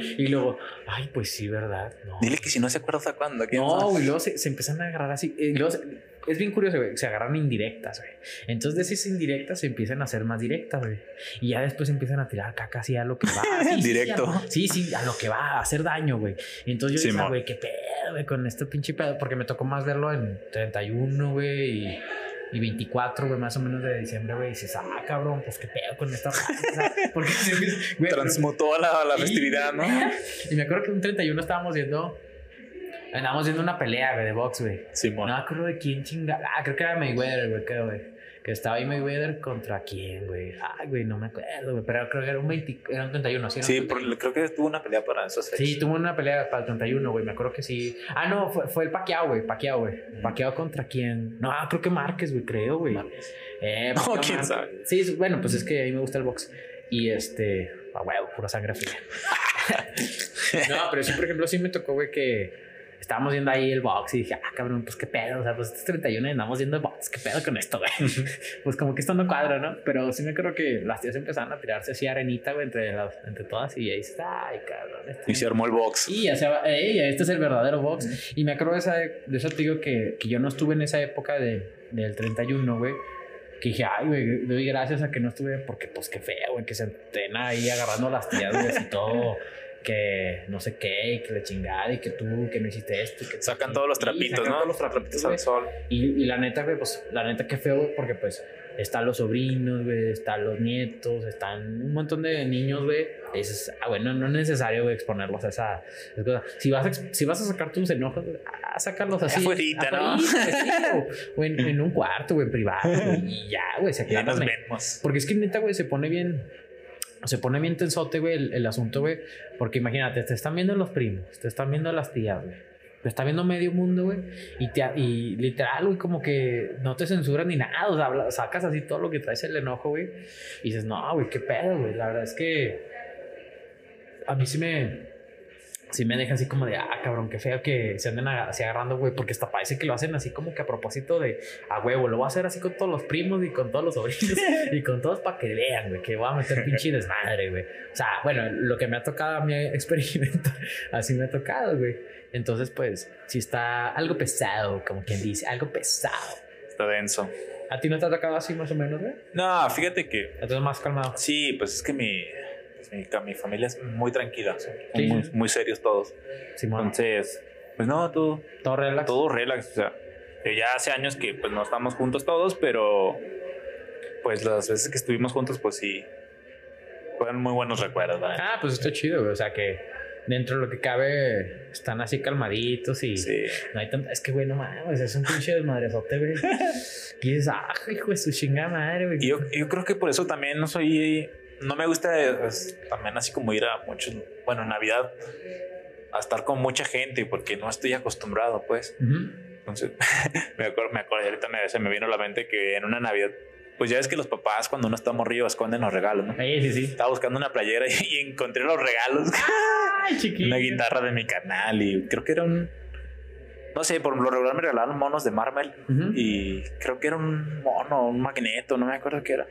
Sí, y luego, ay, pues sí, ¿verdad? No. dile que si no se acuerda cuándo. ¿quién No, güey, luego se, se empiezan a agarrar así. y luego se- es bien curioso, güey. Se agarran indirectas, güey. Entonces, de esas indirectas se empiezan a hacer más directas, güey. Y ya después empiezan a tirar caca así a lo que va. <laughs> Sí, sí, Directo. a- Sí, sí, a lo que va, a hacer daño, güey. Entonces yo decía, güey, qué pedo, güey, con este pinche pedo. Porque me tocó más verlo en 31, güey, y, y 24, güey, más o menos de diciembre, güey. Y dices, ah, cabrón, pues qué pedo con esta raza. <laughs> Porque <laughs> güey, Transmutó a la, la Sí, festividad, ¿no? Y me acuerdo que un 31 estábamos viendo. Andábamos viendo una pelea, güey, de box, güey. Simón. No me acuerdo de quién chinga. Ah, creo que era Mayweather, güey, creo, güey. Que estaba ahí Mayweather contra quién, güey. Ay, güey, no me acuerdo, güey. Pero creo que era un 20, era un 31, ¿sí? Un Sí, 31. por- creo que tuvo una pelea para esas fechas. Sí, tuvo una pelea para el 31, güey. Me acuerdo que sí. Ah, no, fue, fue el Pacquiao, güey. Pacquiao, güey. Pacquiao contra quién. No, creo que Márquez, güey, creo, güey. Eh, No, quién Márquez. sabe. Sí, bueno, pues es que a mí me gusta el box. Y este, a huevo, pura sangre fría. <laughs> <laughs> no, pero sí, por ejemplo, sí me tocó, güey, que estábamos viendo ahí el box y dije, ah, cabrón, pues qué pedo. O sea, pues este es 31 y andamos viendo el box. ¿Qué pedo con esto, güey? <laughs> pues como que esto no cuadra, ¿no? Pero sí me acuerdo que las tías empezaron a tirarse así arenita, güey, entre, las, entre todas. Y ahí dices, ay, cabrón. esto Y se armó el box. y ya se este es el verdadero box. Y me acuerdo de, esa, de eso, te digo que, que yo no estuve en esa época de, del 31, güey. Que dije, ay, güey, doy gracias a que no estuve, porque pues qué feo, güey, que se entrena ahí agarrando las tías, güey, y todo. Que no sé qué, y que la chingada, y que tú, que no hiciste esto. que tú, Sacan y- todos los trapitos, sacan ¿no? todos los trapitos, al sol. Y, y la neta, güey, pues la neta que feo, porque pues están los sobrinos, güey, están los nietos, están un montón de niños, güey. Dices, ah, bueno, no es necesario, güey, exponerlos a esa, esa cosa. Si vas, a, si vas a sacar tus enojos, güey, ah, sácalos así. Afuerita, ¿no? sí, o, en, en un cuarto, güey, privado. güey, y ya, güey, se Ya acaba. nos vemos. Porque es que neta, güey, se pone bien. Se pone bien tensote, güey, el, asunto, güey. Porque imagínate, te están viendo los primos, te están viendo las tías, güey. Te está viendo medio mundo, güey. Y, te, y literal, güey, como que no te censuran ni nada. O sea, sacas así todo lo que traes el enojo, güey. Y dices, no, güey, qué pedo, güey. La verdad es que a mí sí me. Sí me deja así como de, ah, cabrón, qué feo que se anden así agarrando, güey, porque hasta parece que lo hacen así como que a propósito de, a huevo, lo voy a hacer así con todos los primos y con todos los sobrinos y con todos para que vean, güey, que voy a meter pinche desmadre, güey. O sea, bueno, lo que me ha tocado a mí <laughs> experimentar, así me ha tocado, güey. Entonces, pues, sí está algo pesado, como quien dice, algo pesado. Está denso. ¿A ti no te ha tocado así más o menos, güey? No, fíjate que Entonces, más calmado. sí, pues es que mi, mi, mi familia es muy tranquila. son Sí, muy, muy serios todos. Simón, Entonces, pues no, todo, todo relax. todo relax. O sea, eh, ya hace años que pues no estamos juntos todos, pero pues las veces que estuvimos juntos, pues sí, fueron muy buenos recuerdos, ¿verdad? Ah, pues está chido, güey. O sea que dentro de lo que cabe están así calmaditos y Sí. no hay tanta. Es que, güey, no mames, es un pinche desmadrezote, güey. <laughs> Y dices, ah, hijo de su chingada madre, güey. Y yo, yo creo que por eso también no soy. No me gusta pues, también así como ir a muchos. Bueno, Navidad. A estar con mucha gente porque no estoy acostumbrado, pues. Entonces, <laughs> me acuerdo, me acuerdo, ahorita me, se me vino a la mente que en una Navidad, pues ya ves que los papás cuando uno está morrido esconden los regalos, ¿no? Sí, sí, sí. Estaba buscando una playera y, encontré los regalos. Ay, <laughs> chiquito. una guitarra de mi canal y creo que era un... No sé, por lo regular me regalaron monos de Ujú. y creo que era un mono, un magneto, no me acuerdo qué era.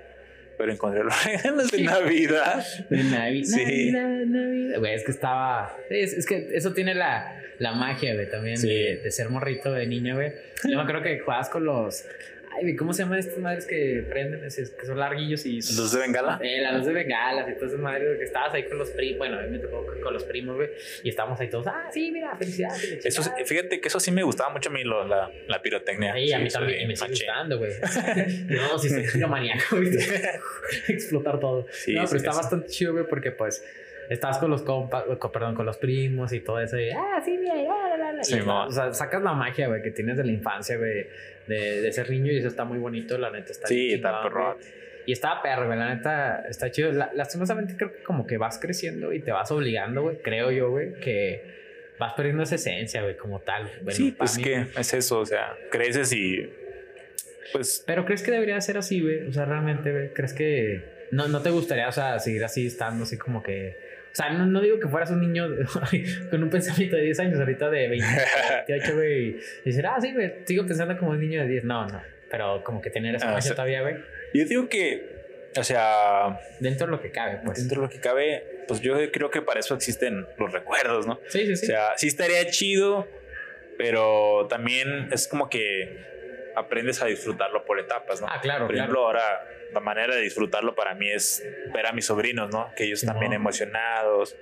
Pero encontré los <laughs> regalos de Navidad. De Navidad, Sí. Navidad, Navidad. Güey, es que estaba. Es, es que eso tiene la, la magia, güey, también Sí. de, de ser morrito de niño, güey. Yo me acuerdo que jugabas con los. Ay, güey, ¿cómo se llaman estas madres que prenden? Que son larguillos y. ¿Los de Bengala? Eh, la luz de bengalas y todas esas madres güey, que estabas ahí con los primos. Bueno, a mí me tocó con- los primos, güey. Y estábamos ahí todos. Ah, sí, mira, felicidades. Eso, chingada". fíjate que eso sí me gustaba mucho a mí, lo- la, la pirotecnia. Sí, a mí también y me sigue gustando, güey. <laughs> <laughs> no, si soy piromaníaco, ¿viste? <laughs> Explotar todo. Sí, no, pero sí, está bastante chido, güey, porque pues estás con los compas, co- perdón, con los primos y todo eso. Y, ah, sí, mira, la, la, la. Sí, Y, o sea, sacas la magia, güey, que tienes de la infancia, güey, de, de ser niño y eso está muy bonito, la neta. Está Sí, está perro. Y está perro, güey, la neta está chido. La- lastimosamente creo que como que vas creciendo y te vas obligando, güey, creo yo, güey, que vas perdiendo esa esencia, güey, como tal. Bueno, sí, pues mí, que es eso, o sea, creces y pues Pero ¿crees que debería ser así, güey? O sea, realmente, güey, ¿crees que no, no te gustaría, o sea, seguir así, estando así como que... O sea, no, no digo que fueras un niño <laughs> con un pensamiento de 10 años, ahorita de 20, 28, <laughs> güey, y decir, ah, sí, güey, sigo pensando como un niño de 10. No, no, pero como que tener esa Ah, magia o sea- todavía, güey, yo digo que, o sea, dentro de lo que cabe, pues. dentro de lo que cabe, pues yo creo que para eso existen los recuerdos, ¿no? Sí, sí, sí. O sea, sí estaría chido, pero también es como que aprendes a disfrutarlo por etapas, ¿no? ah, claro, Por claro. ejemplo, ahora la manera de disfrutarlo para mí es ver a mis sobrinos, ¿no? Que ellos bien Simón. emocionados,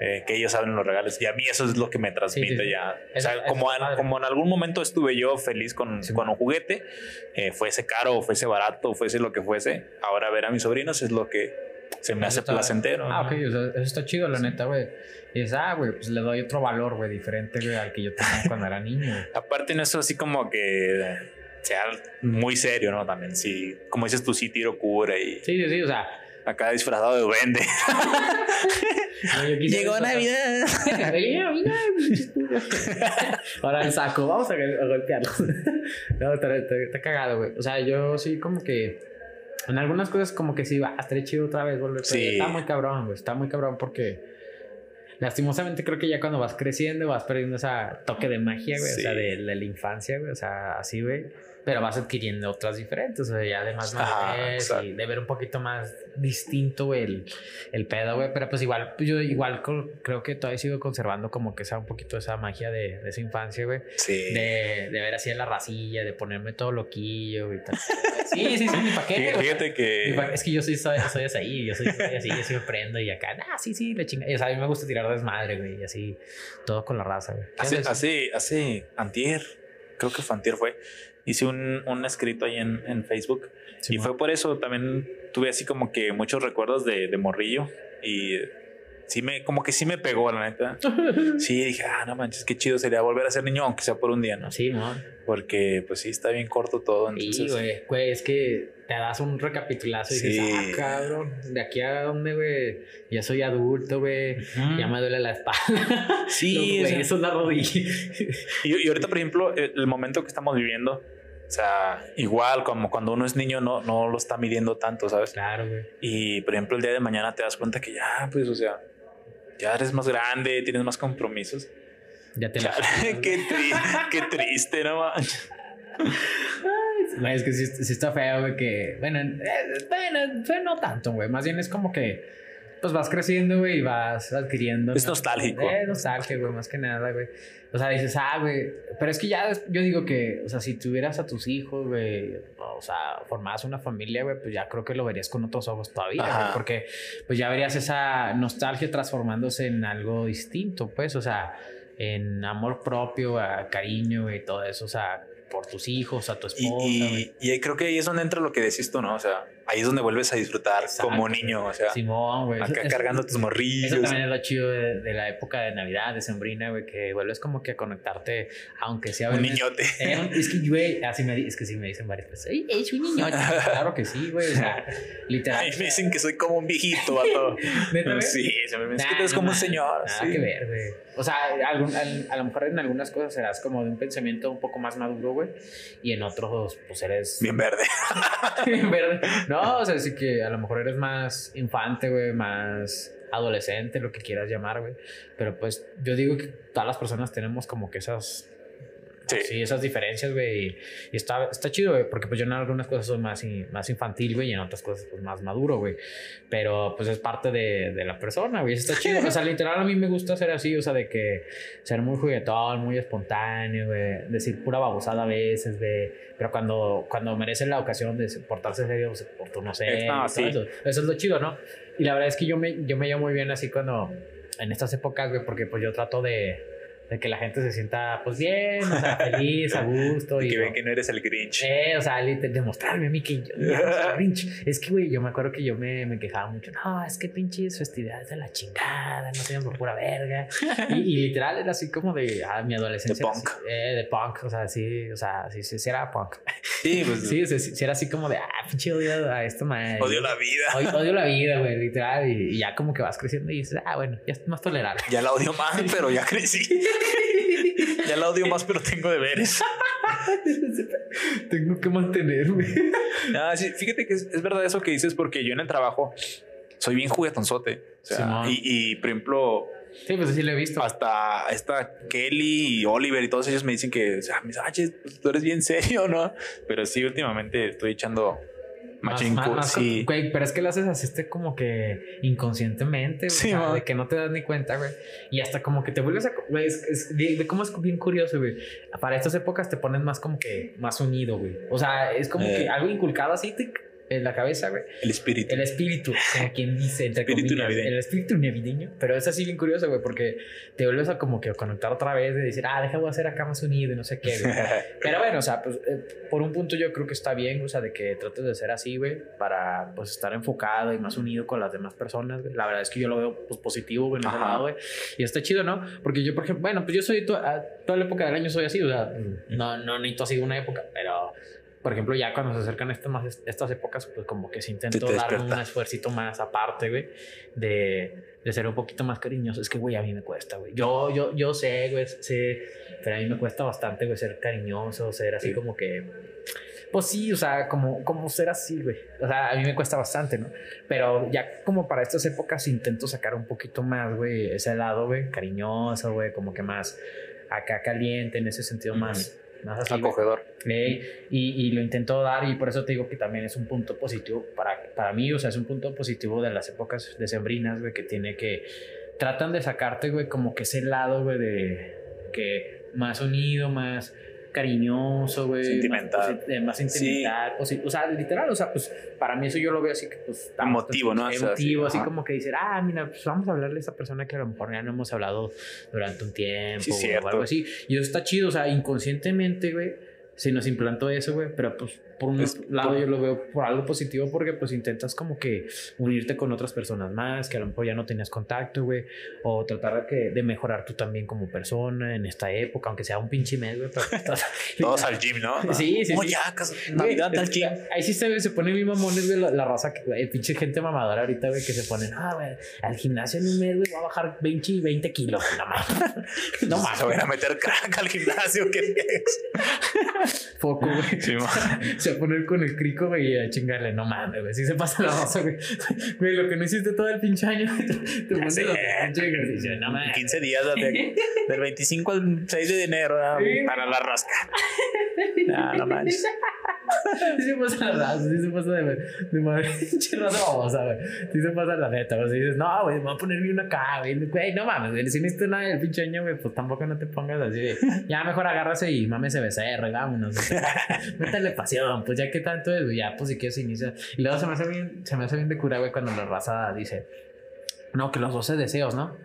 eh, que ellos abren los regalos. Y a mí eso es lo que me transmite Sí, sí, sí. ya. O Eso- sea, eso como, en, como en algún momento estuve yo feliz con, Simón. con un juguete, eh, fuese caro, fuese barato, fuese lo que fuese, ahora ver a mis sobrinos es lo que se me Eso hace está- placentero. Ah, ¿no? ok, o sea, eso está chido, la neta, güey. Y es, ah, güey, pues le doy otro valor, güey, diferente, güey, al que yo tenía cuando era niño. <laughs> Aparte, no es así como que sea muy serio, ¿no? También, sí, como dices tú, sí tiro cura y Sí, sí, sí, o sea... acá disfrazado de duende. <laughs> no, disfrazar- Navidad. <laughs> <laughs> Ahora el saco, vamos a, a golpearlo. No, está, está- está cagado, güey. O sea, yo sí, como que. En algunas cosas, como que sí, va, estaría chido otra vez volver. pero Sí. Está muy cabrón, güey. Está muy cabrón porque. Lastimosamente creo que ya cuando vas creciendo vas perdiendo ese toque de magia, güey. O sea, de, de la infancia, güey. O sea, así, güey. Pero vas adquiriendo otras diferentes. O sea, ya de más madurez exacto. y de ver un poquito más distinto el, el pedo, güey. Pero pues igual, pues yo igual creo que todavía sigo conservando como que esa un poquito esa magia de, de esa infancia, güey. Sí. De, de ver así en la racilla, de ponerme todo loquillo y tal. Sí, sí, sí, ni pa' qué, Fí- güey. Fíjate que pa'. Es que yo soy, soy, soy así, yo soy, soy así, yo me prendo y acá, ah, sí, sí, le chinga. O sea, a mí me gusta tirar desmadre, güey, y así, todo con la raza, güey. ¿Qué hace, haces? hace, hace antier, creo que fue antier fue, hice un, un escrito ahí en, en Facebook y Simón. fue por eso también tuve así como que muchos recuerdos de, de morrillo y sí me, como que sí me pegó la neta. <laughs> Sí, dije, ah, no manches, qué chido sería volver a ser niño, aunque sea por un día, ¿no? Sí, no. Porque pues sí, está bien corto todo. Sí, Entonces, güey. Güey, es que te das un recapitulazo y dices, Sí. ah, cabrón, de aquí a dónde, güey. Ya soy adulto, güey. Ya me duele la espalda. <laughs> Sí, Los o sea, güeyes son la rodilla. Y, y ahorita, por ejemplo, el, momento que estamos viviendo, sea, igual como cuando uno es niño no, no lo está midiendo tanto, ¿sabes? claro, güey. Y, por ejemplo, el día de mañana te das cuenta que ya, pues, o sea, ya eres más grande, tienes más compromisos. Ya te. Chale, <laughs> qué, tri- qué triste, no manches. Es que sí, sí está feo, güey, que... Bueno, eh, bueno, no tanto, güey. Más bien es como que... Pues vas creciendo, güey, y vas adquiriendo... Es ¿no? nostálgico. Eh, nostalgia, güey, más que nada, güey. O sea, dices, ah, güey... Pero es que ya yo digo que... O sea, si tuvieras a tus hijos, güey... O sea, formaras una familia, güey, pues ya creo que lo verías con otros ojos todavía, güey. Porque pues ya verías esa nostalgia transformándose en algo distinto, pues. O sea, en amor propio, a cariño y todo eso. O sea, por tus hijos, a tu Y, esposa, y, y ahí creo que ahí es donde entra lo que decís tú, ¿no? O sea, ahí es donde vuelves a disfrutar Exacto, como niño, o sea, Simón, güey. acá Eso- cargando tus Eso morrillos. también es lo chido de, de la época de Navidad, de Sembrina, güey, que vuelves como que a conectarte, aunque sea... Un niñote. Eh, un- es que, güey, así me, es que sí me dicen varias veces, "Ay, es un niño. claro que sí, güey, o sea, <laughs> literal. Ay, me dicen que soy como un viejito, vato. <laughs> Sí, se me es que Nah, te ves no como un señor. Nada sí. que ver, güey. O sea, algún- al- a, lo mejor en algunas cosas serás como de un pensamiento un poco más maduro, güey. Y en otros, pues eres. Bien verde. <laughs> bien verde. No, o sea, sí que a lo mejor eres más infante, güey, más adolescente, lo que quieras llamar, güey. Pero pues yo digo que todas las personas tenemos como que esas. Sí. Sí, esas diferencias, güey. Y, y está, está chido, güey, porque pues yo en algunas cosas soy más, in- más infantil, güey, y en otras cosas pues más maduro, güey. Pero pues es parte de, de la persona, güey. Está chido. O sea, <laughs> literal a mí me gusta ser así, o sea, de que ser muy juguetón, muy espontáneo, güey. Decir pura babosada a veces, güey. Pero cuando, cuando merece la ocasión de portarse serio, pues. Eh, no, y todo sí. eso. Eso es lo chido, ¿no? Y la verdad es que yo me, yo me llevo muy bien así cuando, en estas épocas, güey, porque pues yo trato de, de que la gente se sienta, pues bien, o sea, feliz, a gusto. <laughs> Y y que ven que no eres el Grinch. eh, o sea, demostrarme a mí que yo, no soy <laughs> Grinch. Es que, güey, yo me acuerdo que yo me, me quejaba mucho. No, es que pinches festividades de la chingada, no sean por pura verga. Y, y literal era así como de ah, mi adolescencia. De punk. así, eh, de punk, o sea, sí, o sea, sí, sí, sí era punk. Sí, pues <laughs> Sí, sí, sí, sí era así como de, ah, pinche odio a esto, madre. odio la vida. Odio, odio la vida, güey, literal. Y, y ya como que vas creciendo y dices, ah, bueno, ya es más tolerable. Ya la odio más, pero ya crecí. Ya la odio más, pero tengo deberes. <laughs> Tengo que mantenerme. Ah, sí, fíjate que es, es verdad eso que dices, porque yo en el trabajo soy bien juguetonzote. O sea, Simón. y, y, por ejemplo, Sí, pues sí lo he visto. hasta esta Kelly y Oliver y todos ellos me dicen que, o sea, me dicen, "Ah, che, pues, tú eres bien serio, ¿no? Pero sí, últimamente estoy echando machín más- sí. Güey, pero es que lo haces así este como que inconscientemente, güey, Sí, o sea, de que no te das ni cuenta, güey. Y hasta como que te vuelves a... Güey, es, es- de, de cómo es bien curioso, güey. Para estas épocas te pones más como que más unido, güey. O sea, es como Eh. que algo inculcado así tic, en la cabeza, güey. El espíritu. El espíritu, como quien dice, entre Espíritu comillas, navideño. El espíritu navideño. Pero es así bien curioso, güey, porque te vuelves a como que conectar otra vez de decir, ah, a hacer acá más unido y no sé qué, güey. <laughs> Pero bueno, o sea, pues eh, por un punto yo creo que está bien, o sea, de que trates de ser así, güey, para pues estar enfocado y más unido con las demás personas, güey. La verdad es que yo lo veo pues positivo, güey, en ese lado, güey. Y está chido, ¿no? Porque yo, por ejemplo, bueno, pues yo soy to- a- toda la época del año soy así, o sea, no, no necesito así una época, pero por ejemplo, ya cuando se acercan estas, más, estas épocas, pues como que sí intento te dar un esfuercito más aparte, güey, de, de ser un poquito más cariñoso. Es que, güey, a mí me cuesta, güey. Yo, yo, yo sé, güey, sé, pero a mí me cuesta bastante, güey, ser cariñoso, ser así Sí. como que... Pues sí, o sea, como, como ser así, güey. O sea, a mí me cuesta bastante, ¿no? Pero ya como para estas épocas intento sacar un poquito más, güey, ese lado, güey, cariñoso, güey, como que más acá caliente, en ese sentido más, más así. Acogedor. Y, y lo intento dar y por eso te digo que también es un punto positivo para, para mí, o sea, es un punto positivo de las épocas decembrinas, güey, que tiene que, tratan de sacarte, güey, como que ese lado, güey, de que más unido, más cariñoso, güey. Sentimental. Más, eh, más sentimental. posi- o sea, literal, o sea, pues para mí eso yo lo veo así que, pues... Emotivo, ¿no? Emotivo, sí, así como que decir, ah, mira, pues vamos a hablarle a esta persona que a lo mejor ya no hemos hablado durante un tiempo Sí, o algo así. Y eso está chido, o sea, inconscientemente, güey, se nos implantó eso, güey, pero pues por un Es- lado por- yo lo veo por algo positivo porque pues intentas como que unirte con otras personas más que a lo mejor ya no tenías contacto, güey, o tratar de, que, de mejorar tú también como persona en esta época, aunque sea un pinche mes, güey, <laughs> Todos al gym, ¿no? <laughs> Sí, sí, Oh, sí. ya, Navidad al gym. Ahí sí se, se pone bien mamones, güey, la, la raza, que, güey, pinche gente mamadora ahorita, güey, que se ponen, ah, güey, al gimnasio en un mes, güey, voy a bajar 20, y 20 kilos. No mames. <laughs> No mames. Se van a meter crack al gimnasio. ¿qué es? Poco, güey. Sí, man. se va a poner con el crico, güey, y a chingarle. No mames, güey. Sí se pasa la raza, güey. <laughs> Güey, lo que no hiciste todo el pinche año, <laughs> te, pones pinche ejercicio. No mames. 15 días de- <laughs> del 25 al 6 de enero para la rasca. Ah, no manches. Sí se pasa la raza, sí se pasa de, de madre. <laughs> Pinche raza babosa, güey. Sí se pasa la neta, güey. Si dices, no, güey, me voy a poner bien acá, güey. Güey, no mames, güey. Si no hiciste nada del pinche año, güey, pues tampoco no te pongas así de. Ya mejor agárrase y mámese becerro, y vámonos. <laughs> Métale pasión, pues ya que tanto es, güey, ya, pues si quieres inicia. Y luego se me hace bien, se me hace bien de cura, güey, cuando la raza dice, no, que los 12 deseos, ¿no?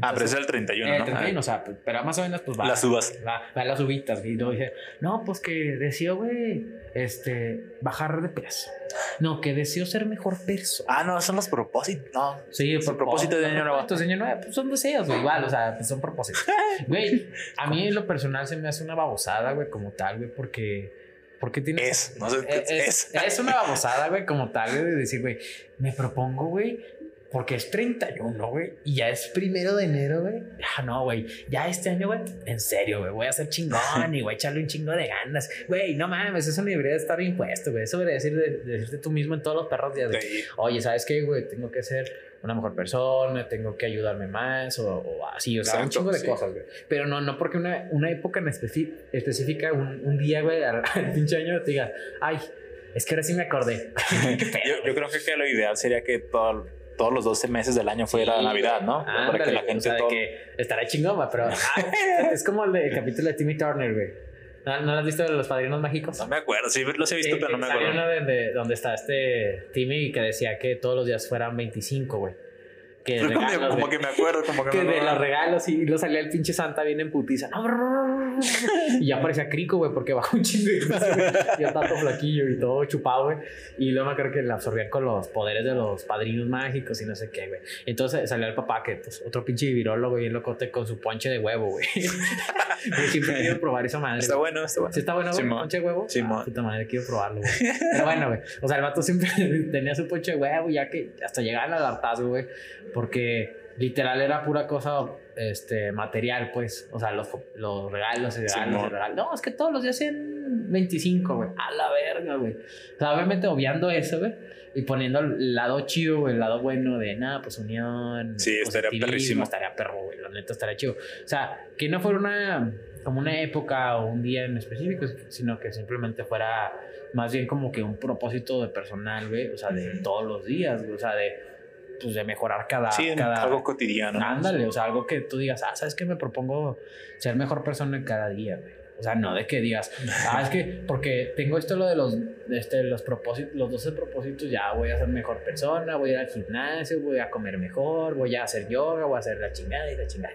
Ah, pero es el 31, el ¿no? 31, Ah. o sea, pero más o menos, pues va. Las uvas. Va, va las uvitas, güey. Y luego dice, no, pues que deseo, güey, este, bajar de peso. No, que deseo ser mejor persona. Ah, no, son los propósitos. No. Sí, Su propósito de año nuevo. Propósitos de año nuevo, pues son deseos, güey, igual, o sea, pues son propósitos. <laughs> Güey, a mí en lo personal se me hace una babosada, güey, como tal, güey, porque. Porque tiene. Es, no sé, Eh, es. es, es una babosada, güey, como tal, güey, de decir, güey, me propongo, güey, porque es 31, güey, y ya es primero de enero, güey. Ah, no, güey, ya este año, güey, en serio, güey, voy a ser chingón y voy a echarle un chingo de ganas. Güey, no mames, eso no debería de estar impuesto, güey. Eso debería decir de, de decirte tú mismo en todos los perros días. de, Sí. Oye, ¿sabes qué, güey? Tengo que ser una mejor persona, tengo que ayudarme más o, o así, o sea, un chingo de sí. cosas, güey. Pero no, no porque una, una época en específica, un, un día, güey, al, <laughs> al pinche año te diga, ay, es que ahora sí me acordé. <laughs> <laughs> Yo creo que, que lo ideal sería que todo- todos los 12 meses del año fuera Sí, Navidad, ¿no? Para Ándale, que la o gente sea, de todo- que estará chingón, pero ah, <laughs> es como el, de- el capítulo de Timmy Turner, güey. ¿No, ¿No lo has visto de los padrinos mágicos? No me acuerdo, sí los he visto, Eh, pero no me salió acuerdo. uno de, de- donde está este Timmy que decía que todos los días fueran 25, güey. Que Como, regalos, como güey. que me acuerdo, como que, que me de los regalos y lo salía el pinche Santa bien en putiza. Y ya parecía crico, güey, porque bajó un chingo güey. Ya tanto flaquillo y todo chupado, güey. Y luego me acuerdo que le absorbían con los poderes de los padrinos mágicos y no sé qué, güey. Entonces salió el papá que, pues, otro pinche virólogo y el locote con su ponche de huevo, güey. <laughs> Yo siempre quiero probar esa madre. Está bueno, está bueno. ¿Sí está bueno, güey? ¿Ponche de huevo? Simón. Ah, puta madre, quiero probarlo, güey. Pero bueno, güey. O sea, el vato siempre <laughs> tenía su ponche de huevo, ya que hasta llegaban al hartazgo, güey. Porque literal era pura cosa este, material, pues. O sea, los, los regalos y regalos Simón. y regalos. No, es que todos los días en 25, güey. A la verga, güey. O sea, obviamente obviando eso, güey. Y poniendo el lado chido, güey, el lado bueno de nada, pues unión. Sí, estaría perrísimo. Estaría perro, güey. La neta estaría chido. O sea, que no fuera una como una época o un día en específico, sino que simplemente fuera más bien como que un propósito de personal, güey, o sea, de todos los días, güey, o sea, de, pues, de mejorar cada... Sí, cada algo cotidiano. ¿no? Ándale, o sea, algo que tú digas, ah, ¿sabes qué? Me propongo ser mejor persona cada día, güey. O sea, no de que digas, <laughs> ah, es que porque tengo esto lo de los, este, los propósitos, los 12 propósitos, ya voy a ser mejor persona, voy a ir al gimnasio, voy a comer mejor, voy a hacer yoga, voy a hacer la chingada y la chingada.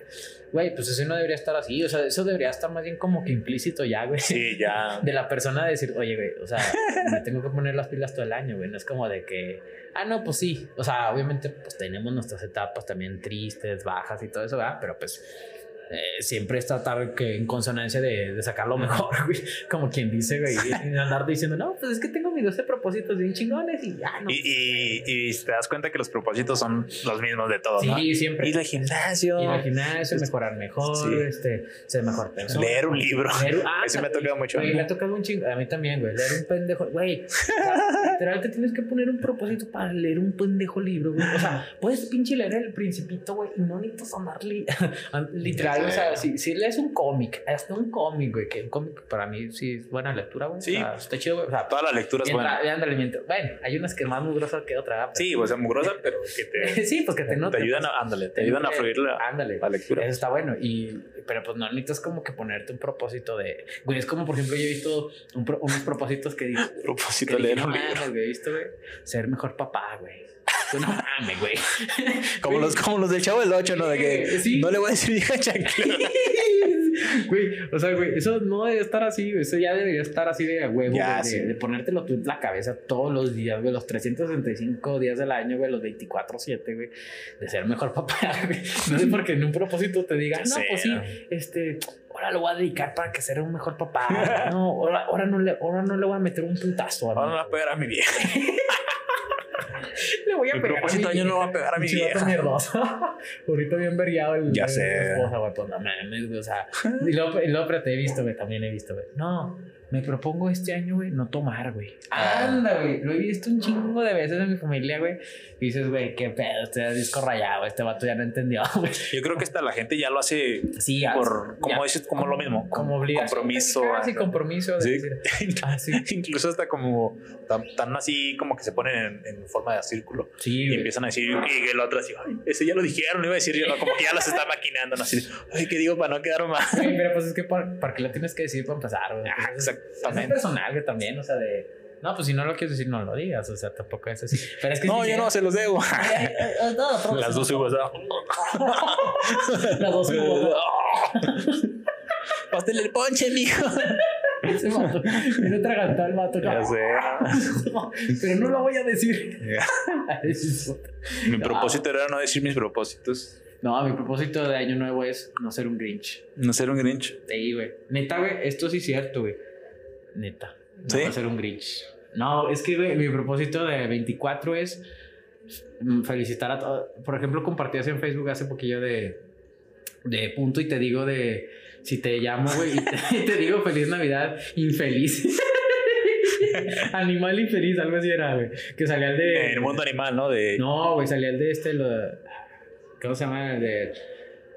Güey, pues eso no debería estar así, o sea, eso debería estar más bien como que implícito ya, güey. Sí, ya. <laughs> De la persona de decir, oye, güey, o sea, me tengo que poner las pilas todo el año, güey. No es como de que, ah, no, pues sí. O sea, obviamente, pues tenemos nuestras etapas también tristes, bajas y todo eso, ¿verdad? Pero pues eh, siempre es tratar que en consonancia de, de sacar lo mejor, <laughs> güey. Como quien dice, güey. Y andar diciendo, no, pues es que tengo mis 12 propósitos bien chingones y ya, no. Y, y, y te das cuenta que los propósitos son los mismos de todos, sí, ¿no? siempre. Ir al gimnasio. Ir al gimnasio, mejorar mejor, Sí. este, ser mejor persona. Leer un libro. Leer- ah, <laughs> Ese me ha tocado mucho. Güey, me ha tocado un chingo. A mí también, güey. Leer un pendejo. Güey, o sea, <laughs> literal te tienes que poner un propósito para leer un pendejo libro, güey. O sea, puedes pinche leer el Principito, güey, y no necesitas andar li- literal. O sea, si, si lees un cómic, hasta un cómic, güey, que un cómic para mí sí es buena lectura, güey. Sí. O sea, está chido, güey. O sea, Toda la lectura es buena. ándale, mientras- bueno, hay unas que es más mugrosa que otra, ¿verdad? Sí, o sea, mugrosa, pero que te, <laughs> sí, pues que te te noten, ayudan pues. a, ándale, te ayudan a fluir la, Ándale. la lectura. Eso está bueno. Y, pero pues no necesitas como que ponerte un propósito de. Güey, es como por ejemplo, yo he visto un pro- unos propósitos que dicen. <laughs> propósito Que de leer dije, un libro. güey, ¿viste, güey? Ser mejor papá, güey. <laughs> No mames, güey. Como los, como los del chavo del 8, ¿no? De que Sí. no le voy a decir hija chancla. <laughs> Güey, o sea, güey, eso no debe estar así, güey. Eso ya debería estar así de a huevo, Ya, güey, de, sí. de ponértelo tú en la cabeza todos los días, güey, los 365 días del año, güey, los 24-7, güey, de ser mejor <laughs> papá, güey. No sé por qué en un propósito te diga, no, pues sí, este, ahora lo voy a dedicar para que sea un mejor papá. No, ahora, ahora, no, le, ahora no le voy a meter un putazo. a mi Ahora no la hijo. pegar a mi vieja. Le voy a Mi pegar. propósito año no va a pegar a mi vieja. mierdoso. <laughs> Ahorita bien veriado el. Ya el- sé. la esposa, güey, pues no mames, güey, O sea, y luego, y luego, pero te he visto, güey, también he visto, güey. No, me propongo este año, güey, no tomar, güey. Anda, güey. Lo he visto un chingo de veces en mi familia, güey. Y dices, güey, qué pedo, este disco rayado, este vato ya no entendió, <laughs> güey. Yo creo que esta la gente ya lo hace Sí, por, como ya. dices, como lo mismo. Como obligación. Compromiso. Sí, ajá. compromiso. De Sí. decir, <laughs> ah, sí. Incluso hasta como tan, tan así como que se ponen en, en forma de círculo Sí, y empiezan a decir y el otro así, ay, ese ya lo dijeron, iba a decir yo, ¿no? como que ya los está maquinando, ¿no? así, ay, ¿qué digo para no quedar mal? Güey, pero pues es que ¿para, para qué lo tienes que decir para empezar, güey? Ah, Pues es- exactamente. Es personal, güey, también, o sea, de, No, pues si no lo quieres decir, no lo digas. O sea, tampoco es así. Pero es que No, yo no se los debo. <laughs> no, Las dos uvas. <laughs> Las dos uvas. Pásale el ponche, mijo. Ese vato. Viene el vato. Ya sé. <laughs> Pero no lo voy a decir. Mi propósito era no decir mis propósitos. No, mi propósito de año nuevo es no ser un Grinch. No ser un Grinch. Sí, güey. Neta, güey, esto sí es cierto, güey. Neta. No ¿Sí? va a ser un Grinch. No, es que, mi propósito de 24 es mm, felicitar a todos. Por ejemplo, compartí hace en Facebook hace poquillo de, de punto y te digo de si te llamo, güey, y te, <laughs> y te digo feliz Navidad, infeliz. <laughs> Animal infeliz, algo así era, güey. Que salía el de. En el mundo animal, ¿no? De... No, güey, salía el de este, lo, ¿cómo se llama? El de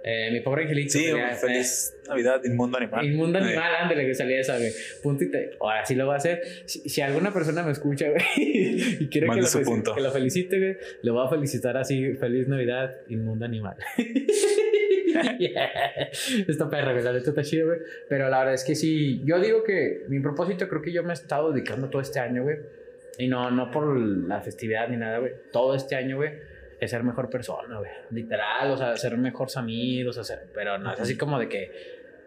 eh, mi pobre angelito. Sí, salía, feliz Navidad, inmundo eh, animal. Inmundo Eh, animal, ándale, que salía esa, güey. Punto y te. Ahora sí lo voy a hacer. Si, si alguna persona me escucha, güey, y quiere que lo, su felici- punto. que lo felicite, güey, le voy a felicitar así: Feliz Navidad, inmundo animal. <laughs> Esta perra, güey, la neta está chida, güey. Pero la verdad es que sí, yo digo que mi propósito creo que yo me he estado dedicando todo este año, güey. Y no, no por la festividad ni nada, güey. Todo este año, güey, es ser mejor persona, güey. Literal, o sea, ser mejores amigos, o sea, pero no es así como de que,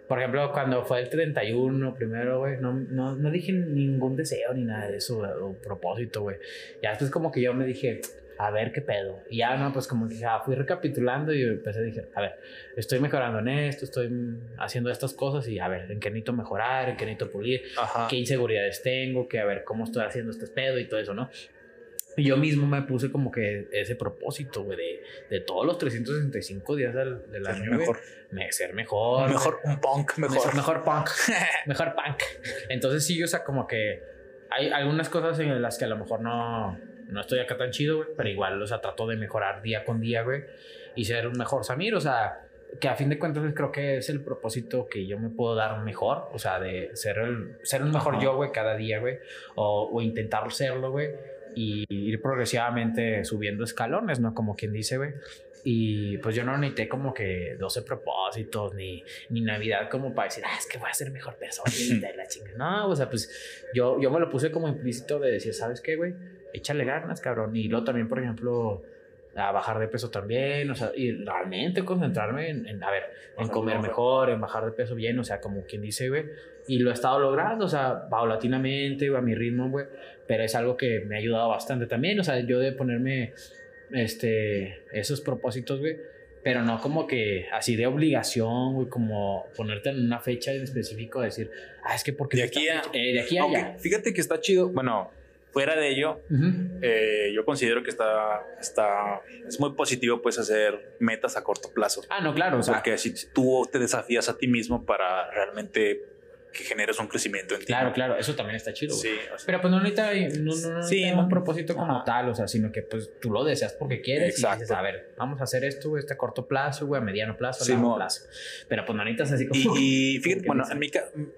por ejemplo, cuando fue el 31 primero, güey, no, no, no dije ningún deseo ni nada de eso, o propósito, güey. Ya después como que yo me dije, a ver qué pedo. Y ya, no, pues como que ah, fui recapitulando y empecé a decir, a ver, estoy mejorando en esto, estoy haciendo estas cosas y a ver, en qué necesito mejorar, en qué necesito pulir, Ajá. qué inseguridades tengo, que a ver cómo estoy haciendo este pedo y todo eso, ¿no? Y yo mismo me puse como que ese propósito, güey, de, de todos los 365 días del, del Ser año, mejor. me- ser mejor. Mejor un punk, Mejor, mejor. punk. <laughs> mejor punk. Entonces sí, o sea, como que hay algunas cosas en las que a lo mejor no, no estoy acá tan chido, güey, pero igual, o sea, trato de mejorar día con día, güey, y ser un mejor Samir, o sea, que a fin de cuentas creo que es el propósito que yo me puedo dar mejor, o sea, de ser, el, ser un mejor Ajá. yo, güey, cada día, güey, o, o intentar serlo, güey, y ir progresivamente subiendo escalones, ¿no? Como quien dice, güey. Y pues yo no necesité como que 12 propósitos ni, ni Navidad como para decir, ah, es que voy a ser mejor persona y la chinga. No, o sea, pues yo, yo me lo puse como implícito de decir, ¿sabes qué, güey? Échale ganas, cabrón. Y luego también, por ejemplo, a bajar de peso también, o sea, y realmente concentrarme en, en, a ver, en comer mejor. en bajar de peso bien, o sea, como quien dice, güey. Y lo he estado logrando, o sea, paulatinamente, a mi ritmo, güey. Pero es algo que me ha ayudado bastante también, o sea, yo de ponerme, este, esos propósitos, güey. Pero no como que así de obligación, güey, como ponerte en una fecha en específico, decir, ah, es que porque... De aquí a- eh, de aquí a allá. fíjate que está chido. Bueno, fuera de ello, Ujú. eh, yo considero que está, está, es muy positivo pues hacer metas a corto plazo. Ah, no, claro, o sea, Porque si tú te desafías a ti mismo para realmente que generes un crecimiento en ti. claro, claro, eso también está chido. Sí, o sea, Pero pues no necesita, no, no, no Sí, necesita no. un propósito como Ajá. tal, o sea, sino que pues tú lo deseas porque quieres y Exacto. dices, a ver, vamos a hacer esto, este a corto plazo, güey, a mediano plazo, a Sí, largo plazo. Pero pues no necesitas así como... y, <laughs> y fíjate, bueno, en mi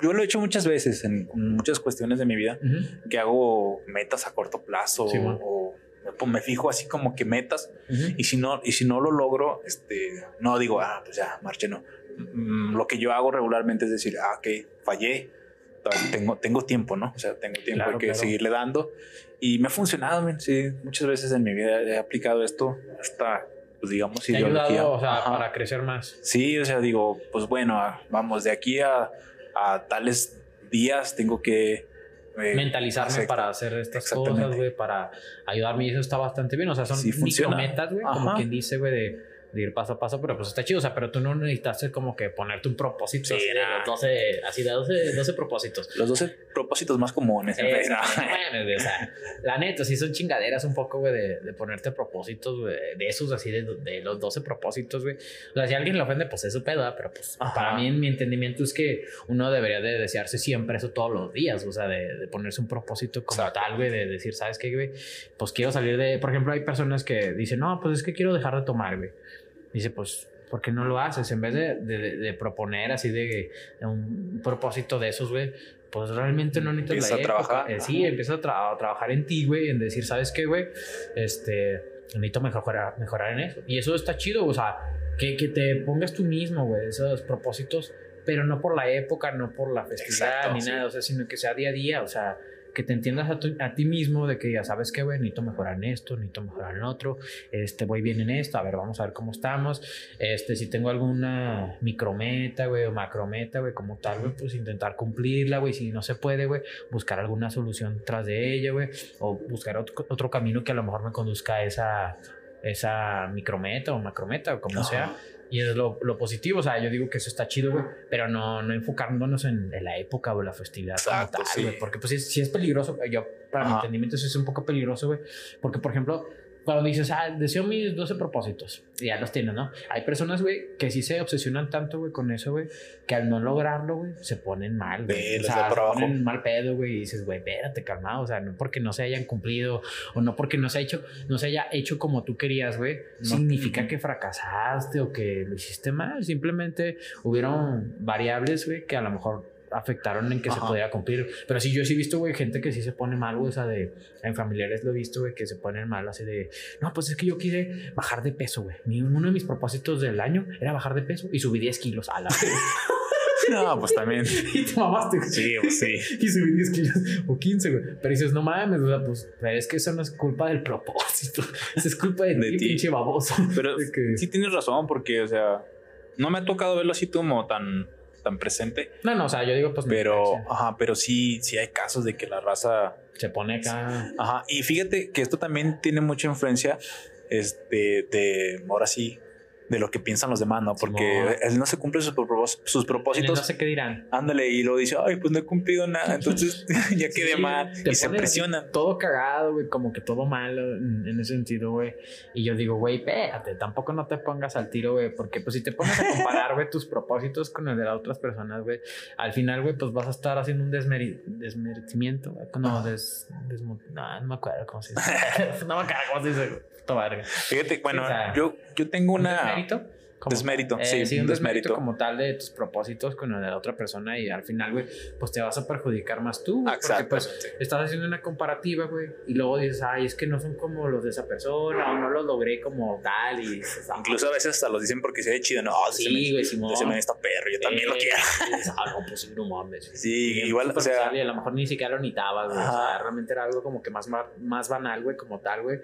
yo lo he hecho muchas veces en muchas cuestiones de mi vida Ujú, que hago metas a corto plazo o me- me fijo así como que metas ujú. y si no y si no lo logro este no digo ah pues ya marche no lo que yo hago regularmente es decir ah ok fallé tengo tengo tiempo no o sea tengo tiempo Claro, hay que claro. seguirle dando y me ha funcionado men, sí muchas veces en mi vida he aplicado esto hasta pues digamos Te ideología. ayudado, o sea, Ajá. para crecer más. Sí, o sea, digo, pues bueno, ah, vamos, de aquí a, a tales días tengo que... eh, Mentalizarme para hacer estas cosas, güey, para ayudarme y eso está bastante bien. O sea, son Sí, micrometas, güey, como quien dice, güey, de, de ir paso a paso, pero pues está chido. O sea, pero tú no necesitas como que ponerte un propósito Sí, así, de los 12, así de 12, 12 propósitos. Los 12 propósitos más comunes. Eh, <laughs> bueno, o sea, la neta, sí son chingaderas un poco, güey, de, de ponerte propósitos, güey, de esos así, de, de los 12 propósitos, güey. O sea, si alguien le ofende, pues es su pedo, pero pues Ajá. para mí, en mi entendimiento es que uno debería de desearse siempre eso todos los días, o sea, de, de ponerse un propósito como Exacto. tal, güey, de decir, ¿sabes qué, güey? Pues quiero salir de, por ejemplo, hay personas que dicen, no, pues es que quiero dejar de tomar, güey. Dice, pues, ¿por qué no lo haces? En vez de, de- de proponer así de, de un propósito de esos, güey, pues realmente no necesitas Empieza la a época. trabajar. Eh, sí, empieza a, tra- a trabajar en ti, güey, en decir, ¿sabes qué, güey? Este, necesito mejorar, mejorar en eso. Y eso está chido, o sea, que, que te pongas tú mismo, güey, esos propósitos, pero no por la época, no por la festividad Exacto, ni sí. nada, o sea, sino que sea día a día, o sea, que te entiendas a, tu- a ti mismo de que ya sabes que, güey, necesito mejorar en esto, necesito mejorar en otro, este, voy bien en esto, a ver, vamos a ver cómo estamos, este, si tengo alguna micrometa, güey, o macrometa, güey, como tal, güey, pues intentar cumplirla, güey, si no se puede, güey, buscar alguna solución tras de ella, güey, o buscar otro, otro camino que a lo mejor me conduzca a esa, esa micrometa o macrometa, o como Ajá. sea. Y es lo, lo positivo, o sea, yo digo que eso está chido, güey, pero no, no enfocándonos en, en la época o la festividad Exacto, como tal, sí. güey, porque pues sí, sí es peligroso, yo, para mi entendimiento, eso es un poco peligroso, güey, porque, por ejemplo, cuando dices, ah, deseo mis 12 propósitos, y ya los tienes, ¿no? Hay personas, güey, que sí se obsesionan tanto, güey, con eso, güey, que al no lograrlo, güey, se ponen mal, güey. O sea, se ponen mal pedo, güey, y dices, güey, espérate, calmado, o sea, no porque no se hayan cumplido, o no porque no se, ha hecho, no se haya hecho como tú querías, güey, No. significa que fracasaste o que lo hiciste mal, simplemente hubieron variables, güey, que a lo mejor afectaron en que se Ajá. pudiera cumplir. Pero sí, yo sí he visto, güey, gente que sí se pone mal, güey, o sea, de, en familiares lo he visto, güey, que se ponen mal así de, no, pues es que yo quise bajar de peso, güey. Uno de mis propósitos del año era bajar de peso y subí 10 kilos a la. <laughs> No, pues también. <laughs> y te mamaste. Sí, pues sí. Y subí 10 kilos o 15, güey. Pero dices, no mames, o sea, pues, es que eso no es culpa del propósito. <laughs> Eso es culpa de, De ti, pinche baboso. Pero que- sí tienes razón, porque, o sea, no me ha tocado verlo así como tan, tan presente. No, no, o sea, yo digo, pues, Pero, ajá, pero sí, sí hay casos de que la raza. se pone acá. Ajá. Y fíjate que esto también tiene mucha influencia, este, de ahora sí, de lo que piensan los demás, ¿no? Porque él no se cumple sus, propósitos. No sé qué dirán. Ándale, y lo dice, ay, pues no he cumplido nada, entonces <laughs> <laughs> ya quedé Sí, mal. Y se presionan. Todo cagado, güey, como que todo malo en, en ese sentido, güey. Y yo digo, güey, espérate, tampoco no te pongas al tiro, güey, porque pues si te pones a comparar, güey, tus propósitos con el de las otras personas, güey, al final, güey, pues vas a estar haciendo un desmeri- desmerecimiento, güey. No, des, desmo- no, no me acuerdo cómo se dice. <laughs> no me acuerdo cómo se dice, güey. Fíjate, bueno, o sea, yo, yo tengo ¿Un una. Desmérito? Como- Desmérito, Eh, sí, sí, un desmérito desmérito. como tal de tus propósitos con el de la otra persona y al final, güey, pues te vas a perjudicar más tú, güey, porque pues estás haciendo una comparativa, güey, y luego dices, ay, es que no son como los de esa persona, o no los logré como tal, y dices, ah, Incluso a veces hasta los dicen porque se ve chido. No, ese sí, men- güey, Simón. ese men está perro, yo también lo Eh, quiero. y dices, ah, no, pues sí, no mames. <laughs> Sí, igual, o sea, y a lo mejor ni siquiera lo necesitaba, güey. O sea, realmente era algo como que más, más banal, güey, como tal, güey.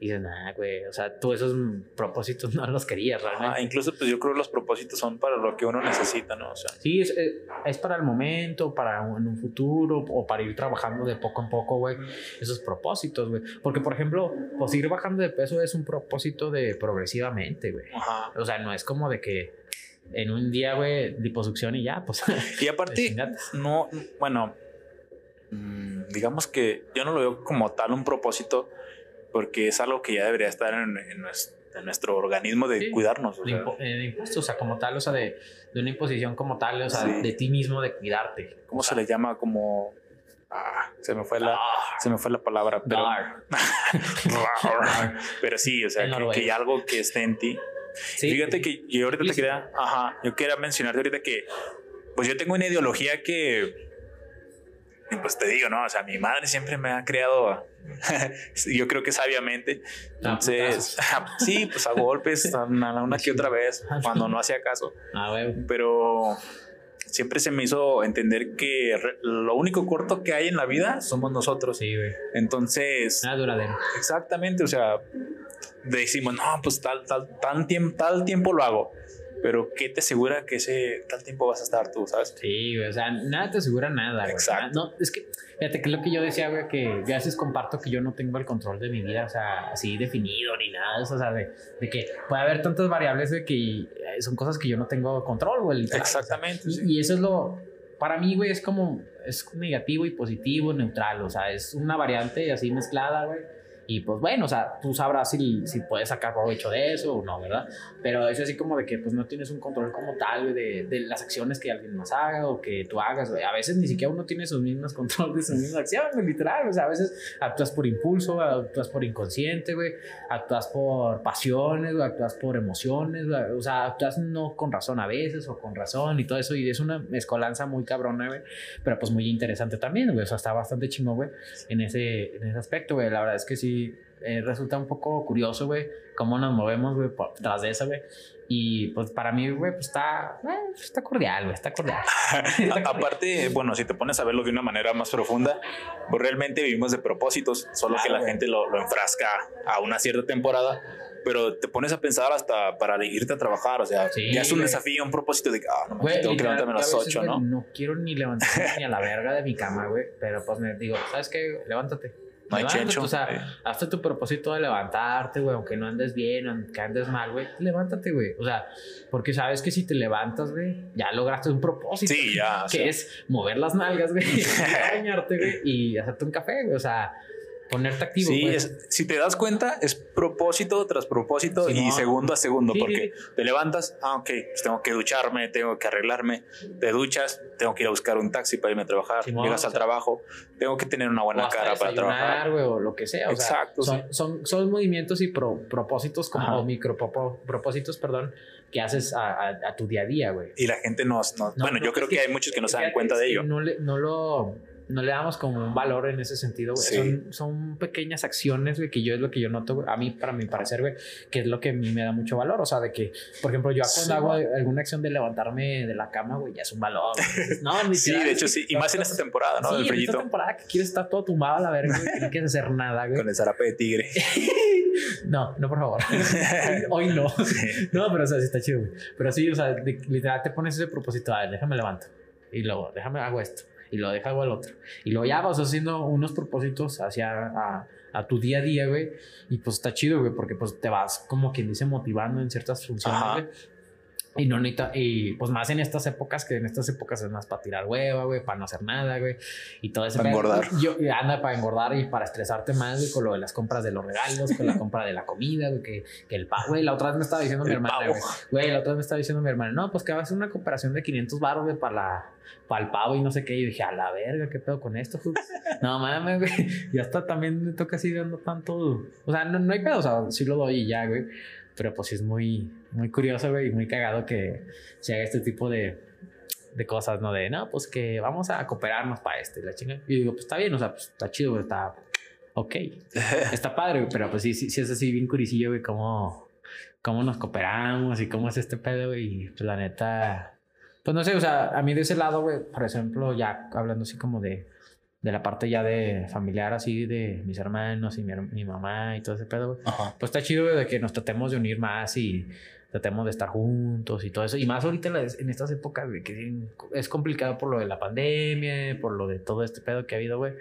Y dices, nah, güey. O sea, tú esos propósitos <laughs> no los querías, realmente. ajá, incluso pues yo creo que los propósitos son para lo que uno necesita, ¿no? O sea, Sí, es, eh, es para el momento, para un- en un futuro o para ir trabajando de poco en poco, güey, esos propósitos, güey. Porque, por ejemplo, pues ir bajando de peso es un propósito de progresivamente, güey. ajá. O sea, no es como de que en un día, güey, liposucción y ya, pues. Y aparte, <laughs> no, bueno, mm, digamos que yo no lo veo como tal un propósito porque es algo que ya debería estar en, en nues- en nuestro organismo de Sí. cuidarnos. o de, sea, eh, de impuesto, o sea, como tal, o sea, de, de una imposición como tal, o sea, Sí. de ti mismo, de cuidarte. ¿Cómo se sea, le llama? Como... Ah, se me fue la, ah, se me fue la palabra, pero... <laughs> pero sí, o sea, que, que hay algo que esté en ti. Sí, Fíjate que yo ahorita te quería, ajá, yo quería mencionarte ahorita que, pues yo tengo una ideología que, pues te digo, ¿no? O sea, mi madre siempre me ha creado, <laughs> yo creo que sabiamente. Entonces, sí, pues a golpes, a una, una que otra vez, cuando no hacía caso. Ah. Pero siempre se me hizo entender que lo único corto que hay en la vida somos nosotros. Sí, güey. Entonces, Nada duradero. Exactamente, o sea, decimos, no, pues tal, tal, tal, tiempo, tal tiempo lo hago, pero ¿qué te asegura que ese tal tiempo vas a estar tú, sabes? Sí, o sea, nada te asegura nada, güey. Exacto. No, es que, fíjate que lo que yo decía, güey, que veces comparto que yo no tengo el control de mi vida, o sea, así definido ni nada, o sea, de, de que puede haber tantas variables de que son cosas que yo no tengo control, güey. literal, o sea, Exactamente, y, sí. y eso es lo, para mí, güey, es como, es negativo y positivo, neutral, o sea, es una variante así mezclada, güey. Y pues bueno, o sea, tú sabrás si, si puedes sacar provecho de eso o no, ¿verdad? Pero es así como de que pues no tienes un control como tal de, de las acciones que alguien más haga o que tú hagas. A veces ni siquiera uno tiene sus mismas control de sus mismas acciones, literal. O sea, a veces actúas por impulso, actúas por inconsciente, güey. Actúas por pasiones, actúas por emociones. O sea, actúas no con razón a veces o con razón y todo eso. Y es una mezcolanza muy cabrona, güey. Pero pues muy interesante también, güey. O sea, está bastante chingón, güey, en ese, en ese aspecto, güey. La verdad es que sí, eh, resulta un poco curioso, güey, cómo nos movemos, güey, tras de eso, güey. Y pues para mí, güey, pues está, eh, está cordial, güey, está cordial. <laughs> A- Aparte, bueno, si te pones a verlo de una manera más profunda, pues realmente vivimos de propósitos, solo que Claro, la güey. gente lo, lo enfrasca a una cierta temporada, pero te pones a pensar hasta para irte a trabajar, o sea, Sí, ya es un güey. desafío, un propósito de que, ah, no, manches, Güey, tengo que levantarme a las yo veces, 8, güey, ¿no? No quiero ni levantarme ni a la verga de mi cama, güey. Pero pues me digo, ¿sabes qué? Levántate. No hay chencho. O sea, Sí. hazte tu propósito de levantarte, güey. Aunque no andes bien, aunque andes mal, güey. Levántate, güey. O sea, porque sabes que si te levantas, güey, ya lograste un propósito. Sí, ya. Que es mover las nalgas, güey. <laughs> bañarte, güey. Y hacerte un café, güey. O sea, ponerte activo, Sí, güey. es- si te das cuenta, es propósito tras propósito Sí, y no. segundo a segundo, Sí, porque te levantas, ah, ok, pues tengo que ducharme, tengo que arreglarme, te duchas, tengo que ir a buscar un taxi para irme a trabajar, llegas al sea, trabajo, tengo que tener una buena cara para trabajar. o lo que sea. O Exacto, sea, son, son, son movimientos y pro- propósitos como micro propósitos, perdón, que haces a, a- a tu día a día, güey. Y la gente no, no- No, bueno, no, yo creo que, que- hay muchos que no se dan cuenta de ello. No le, no lo, no le damos como un valor en ese sentido, güey. Sí. Son, son pequeñas acciones, güey, que yo es lo que yo noto, güey. A mí, para mi parecer, güey, que es lo que a mí me da mucho valor. O sea, de que, por ejemplo, yo Sí, cuando hago güey. alguna acción de levantarme de la cama, güey, ya es un valor. güey. No, <laughs> Sí, literal, de hecho sí, y más en esta temporada, ¿no? Sí, Del en esta temporada que quieres estar todo tumbado a la verga, güey, que no quieres hacer nada, güey. con el zarape de tigre. <laughs> No, no, por favor. Hoy, <laughs> hoy no. No, pero o sea, sí está chido, güey. Pero sí, o sea, de- literal te pones ese propósito, a ver, déjame levanto. Y luego, déjame hago esto. Y luego deja el otro. Y luego ya vas haciendo unos propósitos hacia a, a tu día a día, güey. Y pues está chido, güey, porque pues te vas como quien dice motivando en ciertas funciones, güey. Y no necesita, y pues más en estas épocas, que en estas épocas es más para tirar hueva, güey, para no hacer nada, güey. Y todo eso. Para engordar. <laughs> Yo, anda para engordar y para estresarte más, güey, con lo de las compras de los regalos, con la compra de la comida, güey, que, que el pavo, güey. La otra vez me estaba diciendo mi El hermana, pavo. güey. Güey, la otra vez me estaba diciendo mi hermana, no, pues que va a ser una cooperación de 500 baros, güey, para la, para el pavo y no sé qué. Y dije, a la verga, ¿qué pedo con esto? <laughs> No mames, güey. Y hasta también me toca así dando tanto. O sea, no, no hay pedo, o sea, sí lo doy y ya, güey. Pero pues sí es muy, muy curioso, güey, y muy cagado que se haga este tipo de, de cosas, ¿no? De, no, pues que vamos a cooperarnos para esto y la chinga. Y digo, pues está bien, o sea, pues está chido, está ok. <laughs> Está padre, pero pues sí, sí, sí es así bien curicillo, güey, cómo, cómo nos cooperamos y cómo es este pedo, güey. Y pues la neta, pues no sé, o sea, a mí de ese lado, güey, por ejemplo, ya hablando así como de, de la parte ya de familiar, así de mis hermanos y mi, mi mamá y todo ese pedo, güey. Pues está chido, güey, de que nos tratemos de unir más y tratemos de estar juntos y todo eso. Y más ahorita en, estas épocas, güey, que es complicado por lo de la pandemia, por lo de todo este pedo que ha habido, güey.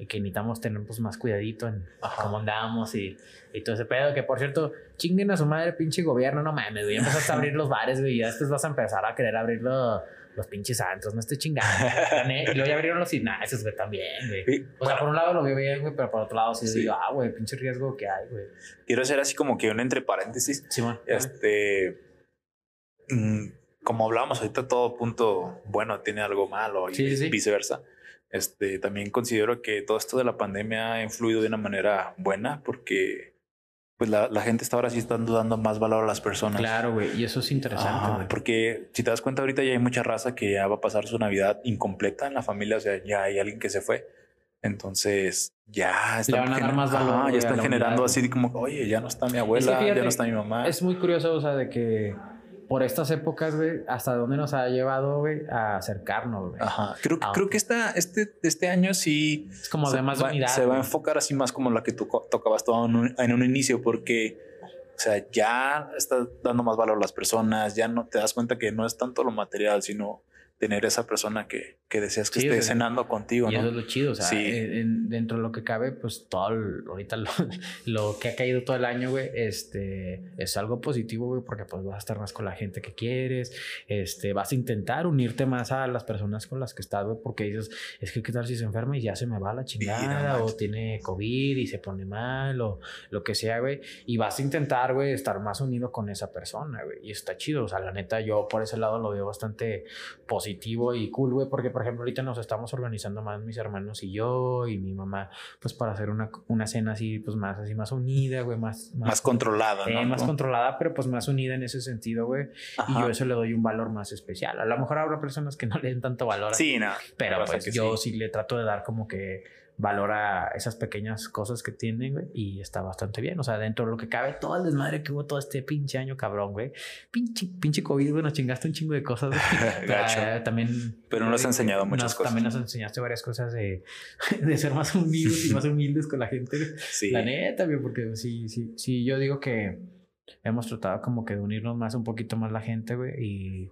Y que necesitamos tener pues más cuidadito en Ajá. cómo andamos y, y todo ese pedo. Que por cierto, chinguen a su madre, pinche gobierno, no mames, güey. Ya empezaste a abrir los bares, güey. Y ya después vas a empezar a querer abrir lo- los pinches santos. No estoy chingando. <laughs> y luego ya abrieron los gimnasios, güey, también, güey. Sí, O sea, por un lado lo veo bien, güey, pero por otro lado sí, Sí. digo, ah, güey, pinche riesgo que hay, güey. Quiero hacer así como que un entre paréntesis. Simón. Este, mm, como hablábamos ahorita, todo punto bueno tiene algo malo y Sí, sí, sí. viceversa. Este, también considero que todo esto de la pandemia ha influido de una manera buena porque pues la, la gente está ahora sí estando dando más valor a las personas. Claro, güey, y eso es interesante, Ajá, porque si te das cuenta ahorita ya hay mucha raza que ya va a pasar su Navidad incompleta en la familia, o sea, ya hay alguien que se fue. Entonces ya están, van a dar más valor, ya están generando unidad, así como, oye, ya no está mi abuela, ya fíjate, no está mi mamá. Es muy curioso, o sea, de que por estas épocas, güey, hasta dónde nos ha llevado, güey, a acercarnos, güey. Ajá. Creo, Ah, creo que esta, este, este año sí Es como de más va, unidad. se va a enfocar así más como la que tú tocabas todo en un, en un inicio, porque, o sea, ya está dando más valor a las personas, ya no te das cuenta que no es tanto lo material, sino tener esa persona que, que deseas que Sí, esté o sea, cenando contigo, Y eso es ¿no? lo chido, o sea, Sí. en- en- dentro de lo que cabe, pues todo, el- ahorita lo, <laughs> lo que ha caído todo el año, güey, este, es algo positivo, güey, porque pues vas a estar más con la gente que quieres, este, vas a intentar unirte más a las personas con las que estás, güey, porque dices, es que qué tal si se enferma y ya se me va la chingada, o tiene COVID y se pone mal, o lo que sea, güey, y vas a intentar, güey, estar más unido con esa persona, güey, y está chido, o sea, la neta, yo por ese lado lo veo bastante positivo y cool, güey, porque por ejemplo ahorita nos estamos organizando más mis hermanos y yo y mi mamá, pues para hacer una, una cena así, pues más así, más unida, güey, más... Más controlada, eh, ¿no? más controlada, pero pues más unida en ese sentido, güey. Y yo eso le doy un valor más especial. A lo mejor habrá personas que no le den tanto valor. a- Sí, no. pero pues yo sí. sí. le trato de dar como que valora esas pequeñas cosas que tienen, güey, y está bastante bien. O sea, dentro de lo que cabe, todo el desmadre que hubo todo este pinche año, cabrón, güey. Pinche, pinche COVID, güey, nos chingaste un chingo de cosas, güey. <laughs> Gacho. Ah, también. Pero nos has enseñado muchas nos- cosas. También nos enseñaste varias cosas de, <laughs> de ser más unidos y más <laughs> humildes con la gente. Sí. La neta, güey, porque sí, sí, sí, yo digo que hemos tratado como que de unirnos más un poquito más la gente, güey, y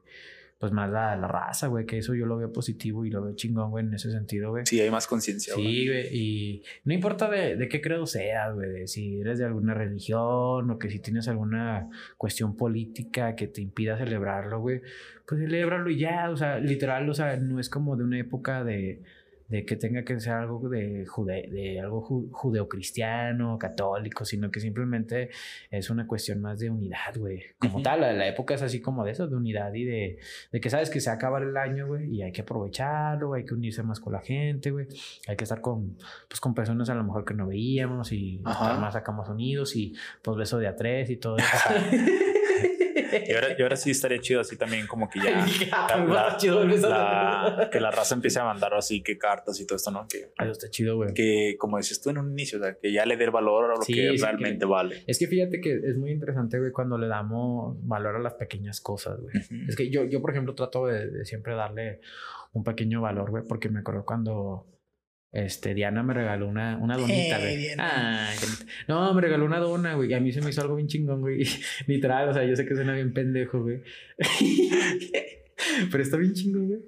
pues más la, la raza, güey, que eso yo lo veo positivo y lo veo chingón, güey, en ese sentido, güey. Sí, hay más conciencia. Sí, güey, y no importa de, de qué credo seas, güey, de si eres de alguna religión o que si tienes alguna cuestión política que te impida celebrarlo, güey, pues celébralo y ya, o sea, literal, o sea, no es como de una época de, de que tenga que ser algo de, jude, de algo ju- judeocristiano, católico, sino que simplemente es una cuestión más de unidad, güey. Como tal, la, la época es así como de eso, de unidad y de, de que sabes que se acaba el año, güey, y hay que aprovecharlo, hay que unirse más con la gente, güey. Hay que estar con, pues, con personas a lo mejor que no veíamos y Ajá. estar más acá más unidos y pues beso de a tres y todo <laughs> eso. Y ahora, y ahora sí estaría chido así también como que ya... Ya, la- me va chido el beso de a la- que la raza empiece a mandar así que cartas y todo esto, ¿no? Que, Eso está chido, güey. que como decías tú en un inicio, o sea, que ya le dé el valor a lo Sí, que sí, realmente que- vale. Es que fíjate que es muy interesante, güey, cuando le damos valor a las pequeñas cosas, güey. Es que yo, yo, por ejemplo, trato de, de siempre darle un pequeño valor, güey, porque me acuerdo cuando este, Diana me regaló una, una <laughs> donita, güey. Dianita. no, me regaló una dona, güey, y a mí se me hizo algo bien chingón, güey. <laughs> Literal, o sea, yo sé que suena bien pendejo, güey. <laughs> Pero está bien chingón, güey.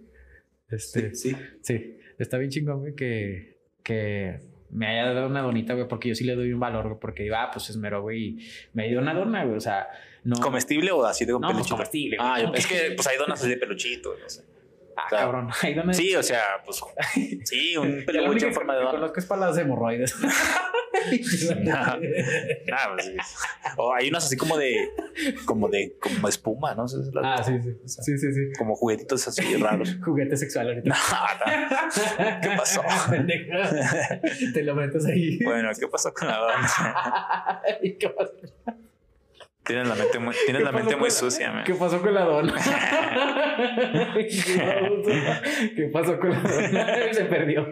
Este, Sí. Sí, está bien chingón, güey, que, que me haya dado una donita, güey, porque yo sí le doy un valor, güey, porque digo, ah, pues es mero, güey, y me dio una dona, güey, o sea, no. ¿Comestible o así de No, pues, peluchito? comestible, güey. Ah, yo- es que pues hay donas así de peluchito, no sé. Ah, o sea, cabrón. <laughs> Sí, o sea, pues sí, <laughs> un peluche en forma que de dona. conozco es para las hemorroides. <laughs> Ah, pues, sí. O hay unas así como de como de como espuma, ¿no? Ah, sí, sí. Sí, sí, sí. Como juguetitos así raros. Juguete sexual ahorita. ¿Qué pasó? Te lo metes ahí. Bueno, ¿qué pasó con la dona? ¿Qué pasó? Tienes la mente muy, tienes ¿Qué la mente muy sucia, man. ¿Qué pasó con la dona? <laughs> <laughs> ¿Qué pasó con la dona? <laughs> Se perdió.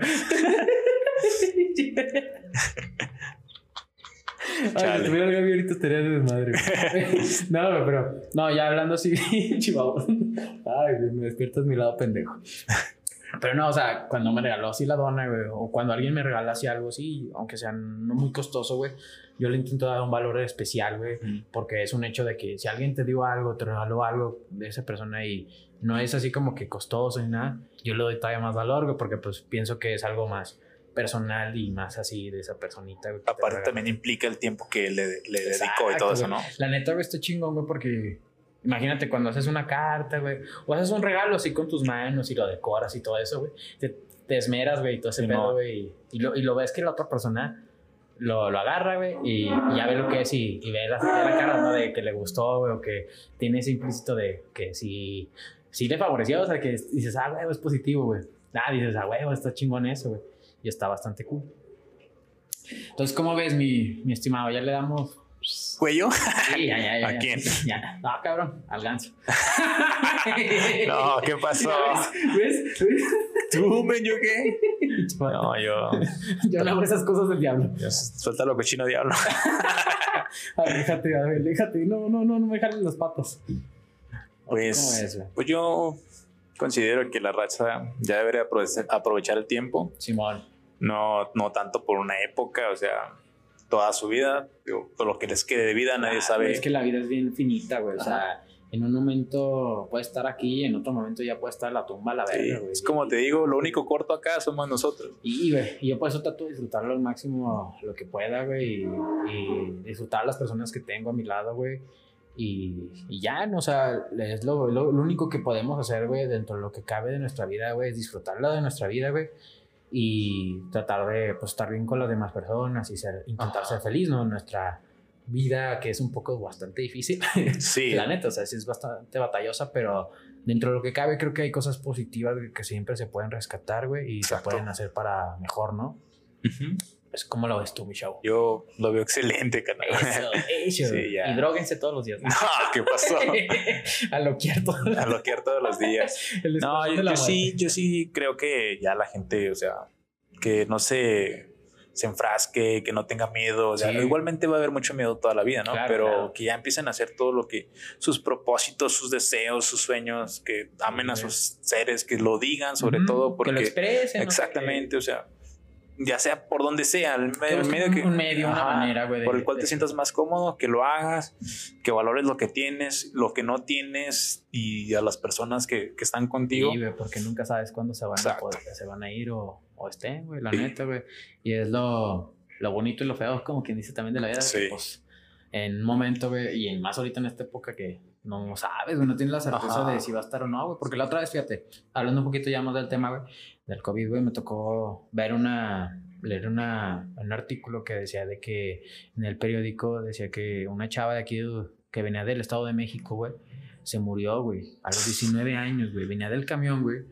Ay, si tuviera Gaby ahorita estaría de desmadre. güey. No, pero. No, ya hablando así, chivado. Ay, me despiertas mi lado pendejo. Pero no, o sea, cuando me regaló así la dona, güey, o cuando alguien me regala así algo así, aunque sea no muy costoso, güey, yo le intento dar un valor especial, güey, Ujú. porque es un hecho de que si alguien te dio algo, te regaló algo de esa persona y no es así como que costoso ni nada, yo le doy todavía más valor, güey, porque pues pienso que es algo más personal y más así de esa personita, güey. Aparte también implica el tiempo que le, le dedicó y todo eso, güey. ¿no? La neta, güey, está chingón, güey, porque imagínate cuando haces una carta, güey, o haces un regalo así con tus manos y lo decoras y todo eso, güey. Te, te esmeras, güey, y todo ese Sí, pedo, no. güey. Y, y lo, y lo ves que la otra persona lo, lo agarra, güey, y, y ya ve lo que es y, y ve la, la cara, ¿no? De que le gustó, güey, o que tiene ese implícito de que si, si le favoreció, o sea, que dices, ah, güey, es positivo, güey. Ah, dices, ah, güey, está chingón eso, güey. Y está bastante cool. Entonces, ¿cómo ves, mi, mi estimado? Ya le damos ¿Cuello? Sí, ya, ya, ya. ¿A quién? No, cabrón, al ganso. <laughs> No, ¿qué pasó? <laughs> ¿Ves? ¿Ves? ¿Tú, men, yo qué? No, yo... Yo no hago esas cosas del diablo. suelta lo cochino diablo. <laughs> Aléjate, aléjate. No, no, no, no me jales las patas. Pues, pues yo considero que la raza ya debería aprovechar, aprovechar el tiempo, Simón. no, no tanto por una época, o sea, toda su vida, digo, por lo que les quede de vida, nadie Ah, sabe. Es que la vida es bien finita, güey. O sea, en un momento puede estar aquí, en otro momento ya puede estar en la tumba a la verga, güey. es como te digo, lo único corto acá somos nosotros. Y, güey, yo por eso trato de disfrutarlo al máximo lo que pueda, güey, y, y disfrutar a las personas que tengo a mi lado, güey. Y, y ya, no, o sea, es lo, lo, lo único que podemos hacer, güey, dentro de lo que cabe de nuestra vida, güey, es disfrutarla de nuestra vida, güey. Y tratar de pues, estar bien con las demás personas y ser, intentar Ajá. ser feliz, ¿no? Nuestra vida, que es un poco bastante difícil. Sí, <laughs> La neta, o sea, sí es bastante batallosa, pero dentro de lo que cabe, creo que hay cosas positivas que siempre se pueden rescatar, güey, y Exacto. se pueden hacer para mejor, ¿no? Ujú. Es como lo ves tú, mi show. yo lo veo excelente, canal. Eso, eso. Sí, ya. Y droguense todos los días. <laughs> No, ¿qué pasó? <laughs> A lo quieto. A bloquear todos los días. No, yo, yo sí, yo sí creo que ya la gente, o sea, que no se, se enfrasque, que no tenga miedo. O sea, Sí. igualmente va a haber mucho miedo toda la vida, ¿no? Claro, Pero claro. que ya empiecen a hacer todo lo que, sus propósitos, sus deseos, sus sueños, que amen a sus seres, que lo digan sobre todo, que porque lo expresen. ¿no? exactamente, o sea, ya sea por donde sea, el, Que medio un- que un medio, una Ajá, manera, güey, por el cual te de- sientas más cómodo, que lo hagas, que valores lo que tienes, lo que no tienes y a las personas que, que están contigo. Sí, porque nunca sabes cuándo se van, a, Exacto. poder- se van a ir o, o estén, güey, la neta, güey. Y es lo, lo bonito y lo feo, como quien dice también de la vida. Sí. pues, en un momento, güey, y en más ahorita en esta época que no sabes, güey, no tienes la certeza Ajá. de si va a estar o no, güey. Porque la otra vez, fíjate, hablando un poquito ya más del tema, güey, del COVID, güey, me tocó ver una, leer una, un artículo que decía de que en el periódico decía que una chava de aquí que venía del Estado de México, güey, se murió, güey, a los 19 años, güey, venía del camión, güey.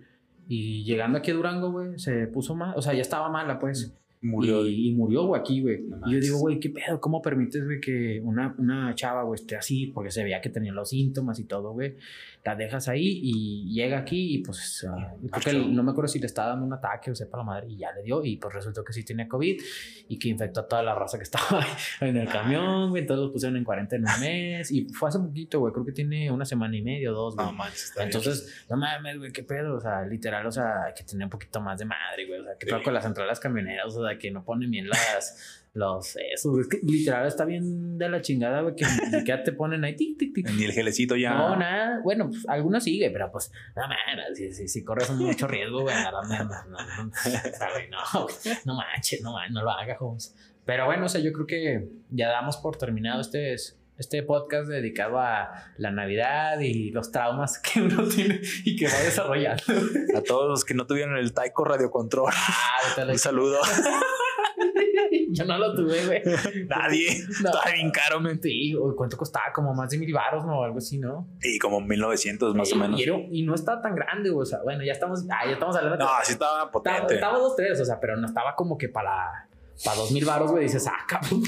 Y llegando aquí a Durango, güey, se puso mal, o sea, ya estaba mala, pues. Murió. Y, y murió, güey, aquí, güey. No y yo digo, güey, ¿qué pedo? ¿Cómo permites, güey, que una, una chava, güey, esté así? Porque se veía que tenía los síntomas y todo, güey. La dejas ahí y llega aquí y pues ah, creo que no me acuerdo si le estaba dando un ataque o sepa la madre y ya le dio y pues resultó que sí tenía COVID y que infectó a toda la raza que <laughs> estaba en el camión, güey. Entonces los pusieron en cuarentena un mes y fue hace poquito, güey. Creo que tiene una semana y media o dos, güey. No manches. está bien. Entonces, no mames, güey, qué pedo. O sea, literal, o sea, hay que tener un poquito más de madre, güey. O sea, que Sí. con las centrales camioneras, o sea, que no ponen bien las. Los, eso, güey. Es que literal está bien de la chingada, güey, que ni siquiera te ponen ahí, tic, tic, tic. Ni el gelecito ya. No, nada. Bueno, pues algunos sigue, pero pues, no mames, si, si, si corres mucho riesgo, güey, no, no, no, no, no manches, no manches, no lo hagas, Holmes. Pero bueno, o sea, yo creo que ya damos por terminado este, este podcast dedicado a la Navidad y los traumas que uno tiene y que va desarrollando. A todos los que no tuvieron el Taiko Radio Control. Ah, Un saludo. <laughs> Yo no lo tuve, güey. <laughs> Nadie. <laughs> No. Estaba bien caro, men. Sí, ¿cuánto costaba? Como más de mil baros, ¿no? Algo así, ¿no? Y como 1900 más o menos. Y, era- y no estaba tan grande. O sea, bueno, ya estamos, ah, ya estamos hablando No, sí estaba potente. estaba dos, tres, o sea, pero no estaba como que para, para dos mil baros, güey. Dices, ah, cabrón.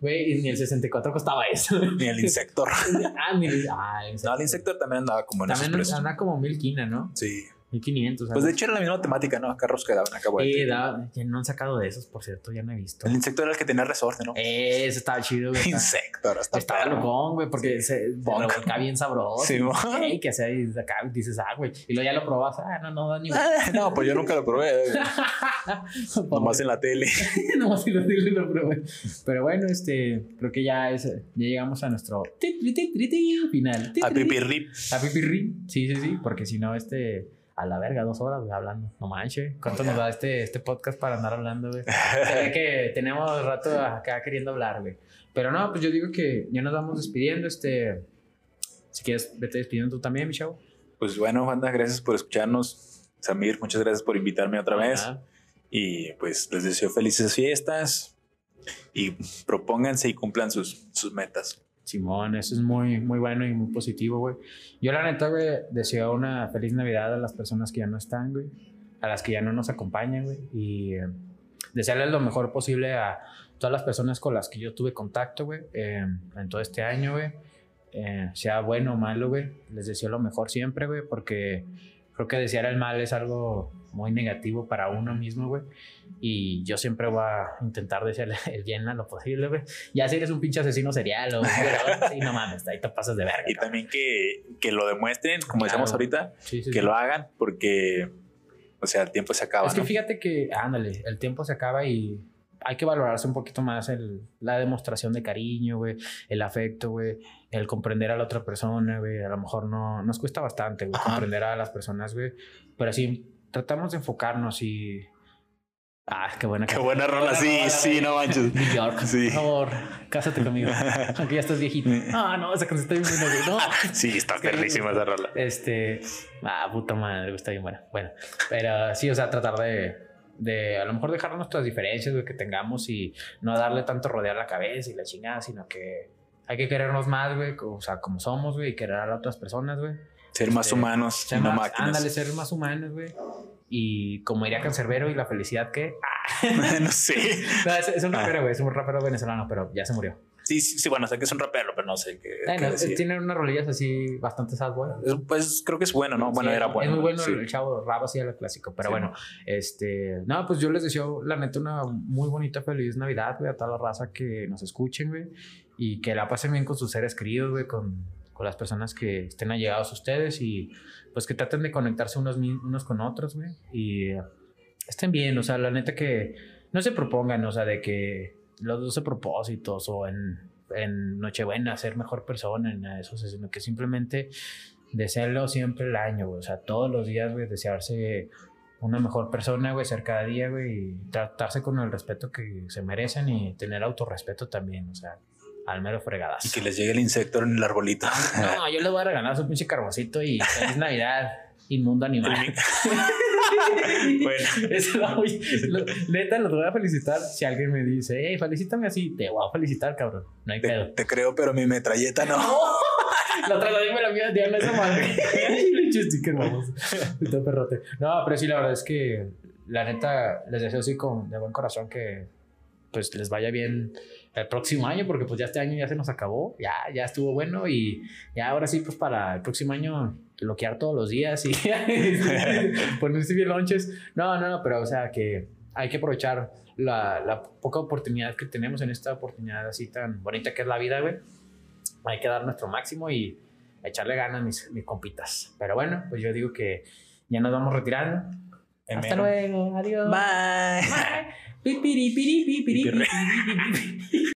Güey, y ni el 64 costaba eso. Ni el Insector. ah, ni el, ah, el No, el Insector también andaba como en esos También precios. anda como mil quina, ¿no? Sí. Mil quinientos. Pues de hecho era la misma temática, ¿no? Carros que daban acá, güey. Eh, da- ya no han sacado de esos, por cierto, ya no he visto. El Insector era el que tenía resorte, ¿no? Eh, ese estaba chido, güey. Estaba- Insector, hasta Estaba locón, güey, porque se lo volcaba bien sabroso. Sí, y mo. <laughs> ey, que hacía y acá dices, ah, güey. Y luego ya lo probas, ah, no, no da ni <laughs> No, pues yo nunca lo probé. <laughs> Nomás en la tele. no si lo digo, lo probé. Pero bueno, este, creo que ya es, ya llegamos a nuestro final. A pipirrip. A pipirri. Sí, sí, sí, porque si no, este, a la verga, dos horas, güey, hablando. No manches. ¿Cuánto nos da este, este podcast para andar hablando, güey? <laughs> Se ve que tenemos rato acá queriendo hablar, güey. Pero no, pues yo digo que ya nos vamos despidiendo, este. Si quieres, vete despidiendo tú también, mi chavo. Pues bueno, banda, gracias por escucharnos. Samir, muchas gracias por invitarme otra vez. Ajá. Y pues les deseo felices fiestas. Y propónganse y cumplan sus, sus metas. Simón, eso es muy, muy bueno y muy positivo, güey. Yo, la neta, güey, deseo una feliz Navidad a las personas que ya no están, güey. A las que ya no nos acompañan, güey. Y eh, desearles lo mejor posible a todas las personas con las que yo tuve contacto, güey, eh, en todo este año, güey. Eh, sea bueno o malo, güey. Les deseo lo mejor siempre, güey, porque creo que desear el mal es algo muy negativo para uno mismo, güey. Y yo siempre voy a intentar desearle el bien a lo posible, güey. Ya si eres un pinche asesino serial o un <laughs> sí, no mames, ahí te pasas de verga. Y cabrón. también que, que lo demuestren, como Claro. decíamos ahorita, Sí, sí, que sí. lo hagan, porque, o sea, el tiempo se acaba, Es que ¿no? fíjate que, ándale, el tiempo se acaba y hay que valorarse un poquito más el, la demostración de cariño, güey, el afecto, güey, el comprender a la otra persona, güey. A lo mejor no nos cuesta bastante, güey, comprender a las personas, güey. Pero sí, tratamos de enfocarnos y. Ah, qué buena Qué buena rola, sí, rola, sí, no manches. New York, Sí. por favor, cásate conmigo. <laughs> Aunque ya estás viejito. Ah, no, esa canción está bien buena. No. <laughs> Sí, está perrísima esa rola. Este, ah, puta madre, está bien buena. Bueno, pero sí, o sea, tratar de, de a lo mejor dejar nuestras diferencias, que tengamos y no darle tanto rodear la cabeza y la chingada, sino que hay que querernos más, güey, o sea, como somos, güey, y querer a las otras personas, güey. Ser más Este, humanos Ser no más- máquinas. Ándale, ser más humanos, güey. Y como diría Cancerbero y la felicidad que... Ah, <laughs> no sé. no, es, es un rapero, güey, es un rapero venezolano, pero ya se murió. Sí, sí, sí, bueno, sé que es un rapero, pero no sé qué. Bueno, qué eh, decir. tiene unas rolillas así bastante sad, boy. Es- Pues creo que es bueno, ¿no? Bueno, Sí, era bueno. Es muy bueno sí. el chavo rap así era clásico. Pero bueno, este. No, pues yo les deseo, la neta, una muy bonita, feliz Navidad, güey, a toda la raza que nos escuchen, güey. Y que la pasen bien con sus seres queridos, güey, con, con las personas que estén allegados a ustedes. Y pues que traten de conectarse unos, unos con otros, güey. Y estén bien, o sea, la neta que no se propongan, o sea, de que los 12 propósitos o en, en Nochebuena ser mejor persona, en eso, sino que simplemente desearlo siempre el año. O sea, todos los días, güey, desearse una mejor persona, güey, ser cada día, güey, y tratarse con el respeto que se merecen y tener autorrespeto también, o sea, al mero fregadas. Y que les llegue el insecto en el arbolito. No, yo les voy a regalar su pinche carboncito y feliz Navidad, inmundo animal. <laughs> bueno, <laughs> Eso lo voy- lo- neta, los voy a felicitar. Si alguien me dice, hey, felicítame así, te voy a felicitar, cabrón. No hay te, pedo. te creo, pero mi metralleta no. <laughs> La otra vez me la mía Diana esa madre. Le eché sticker, vamos. Está perrote. No, pero sí, la verdad es que la neta les deseo así con de buen corazón que pues les vaya bien el próximo año, porque pues ya este año ya se nos acabó, ya, ya estuvo bueno y ya ahora sí, pues para el próximo año bloquear todos los días y <laughs> ponerse bien lonches. No, no, no, pero o sea que hay que aprovechar la, la poca oportunidad que tenemos en esta oportunidad así tan bonita que es la vida, güey hay que dar nuestro máximo y echarle ganas mis, mis compitas. Pero bueno, pues yo digo que ya nos vamos retirando. Hasta luego, adiós. Bye. Bye. Pi, piri, piri, pi, piri, pi, piri, pi, pi, pi.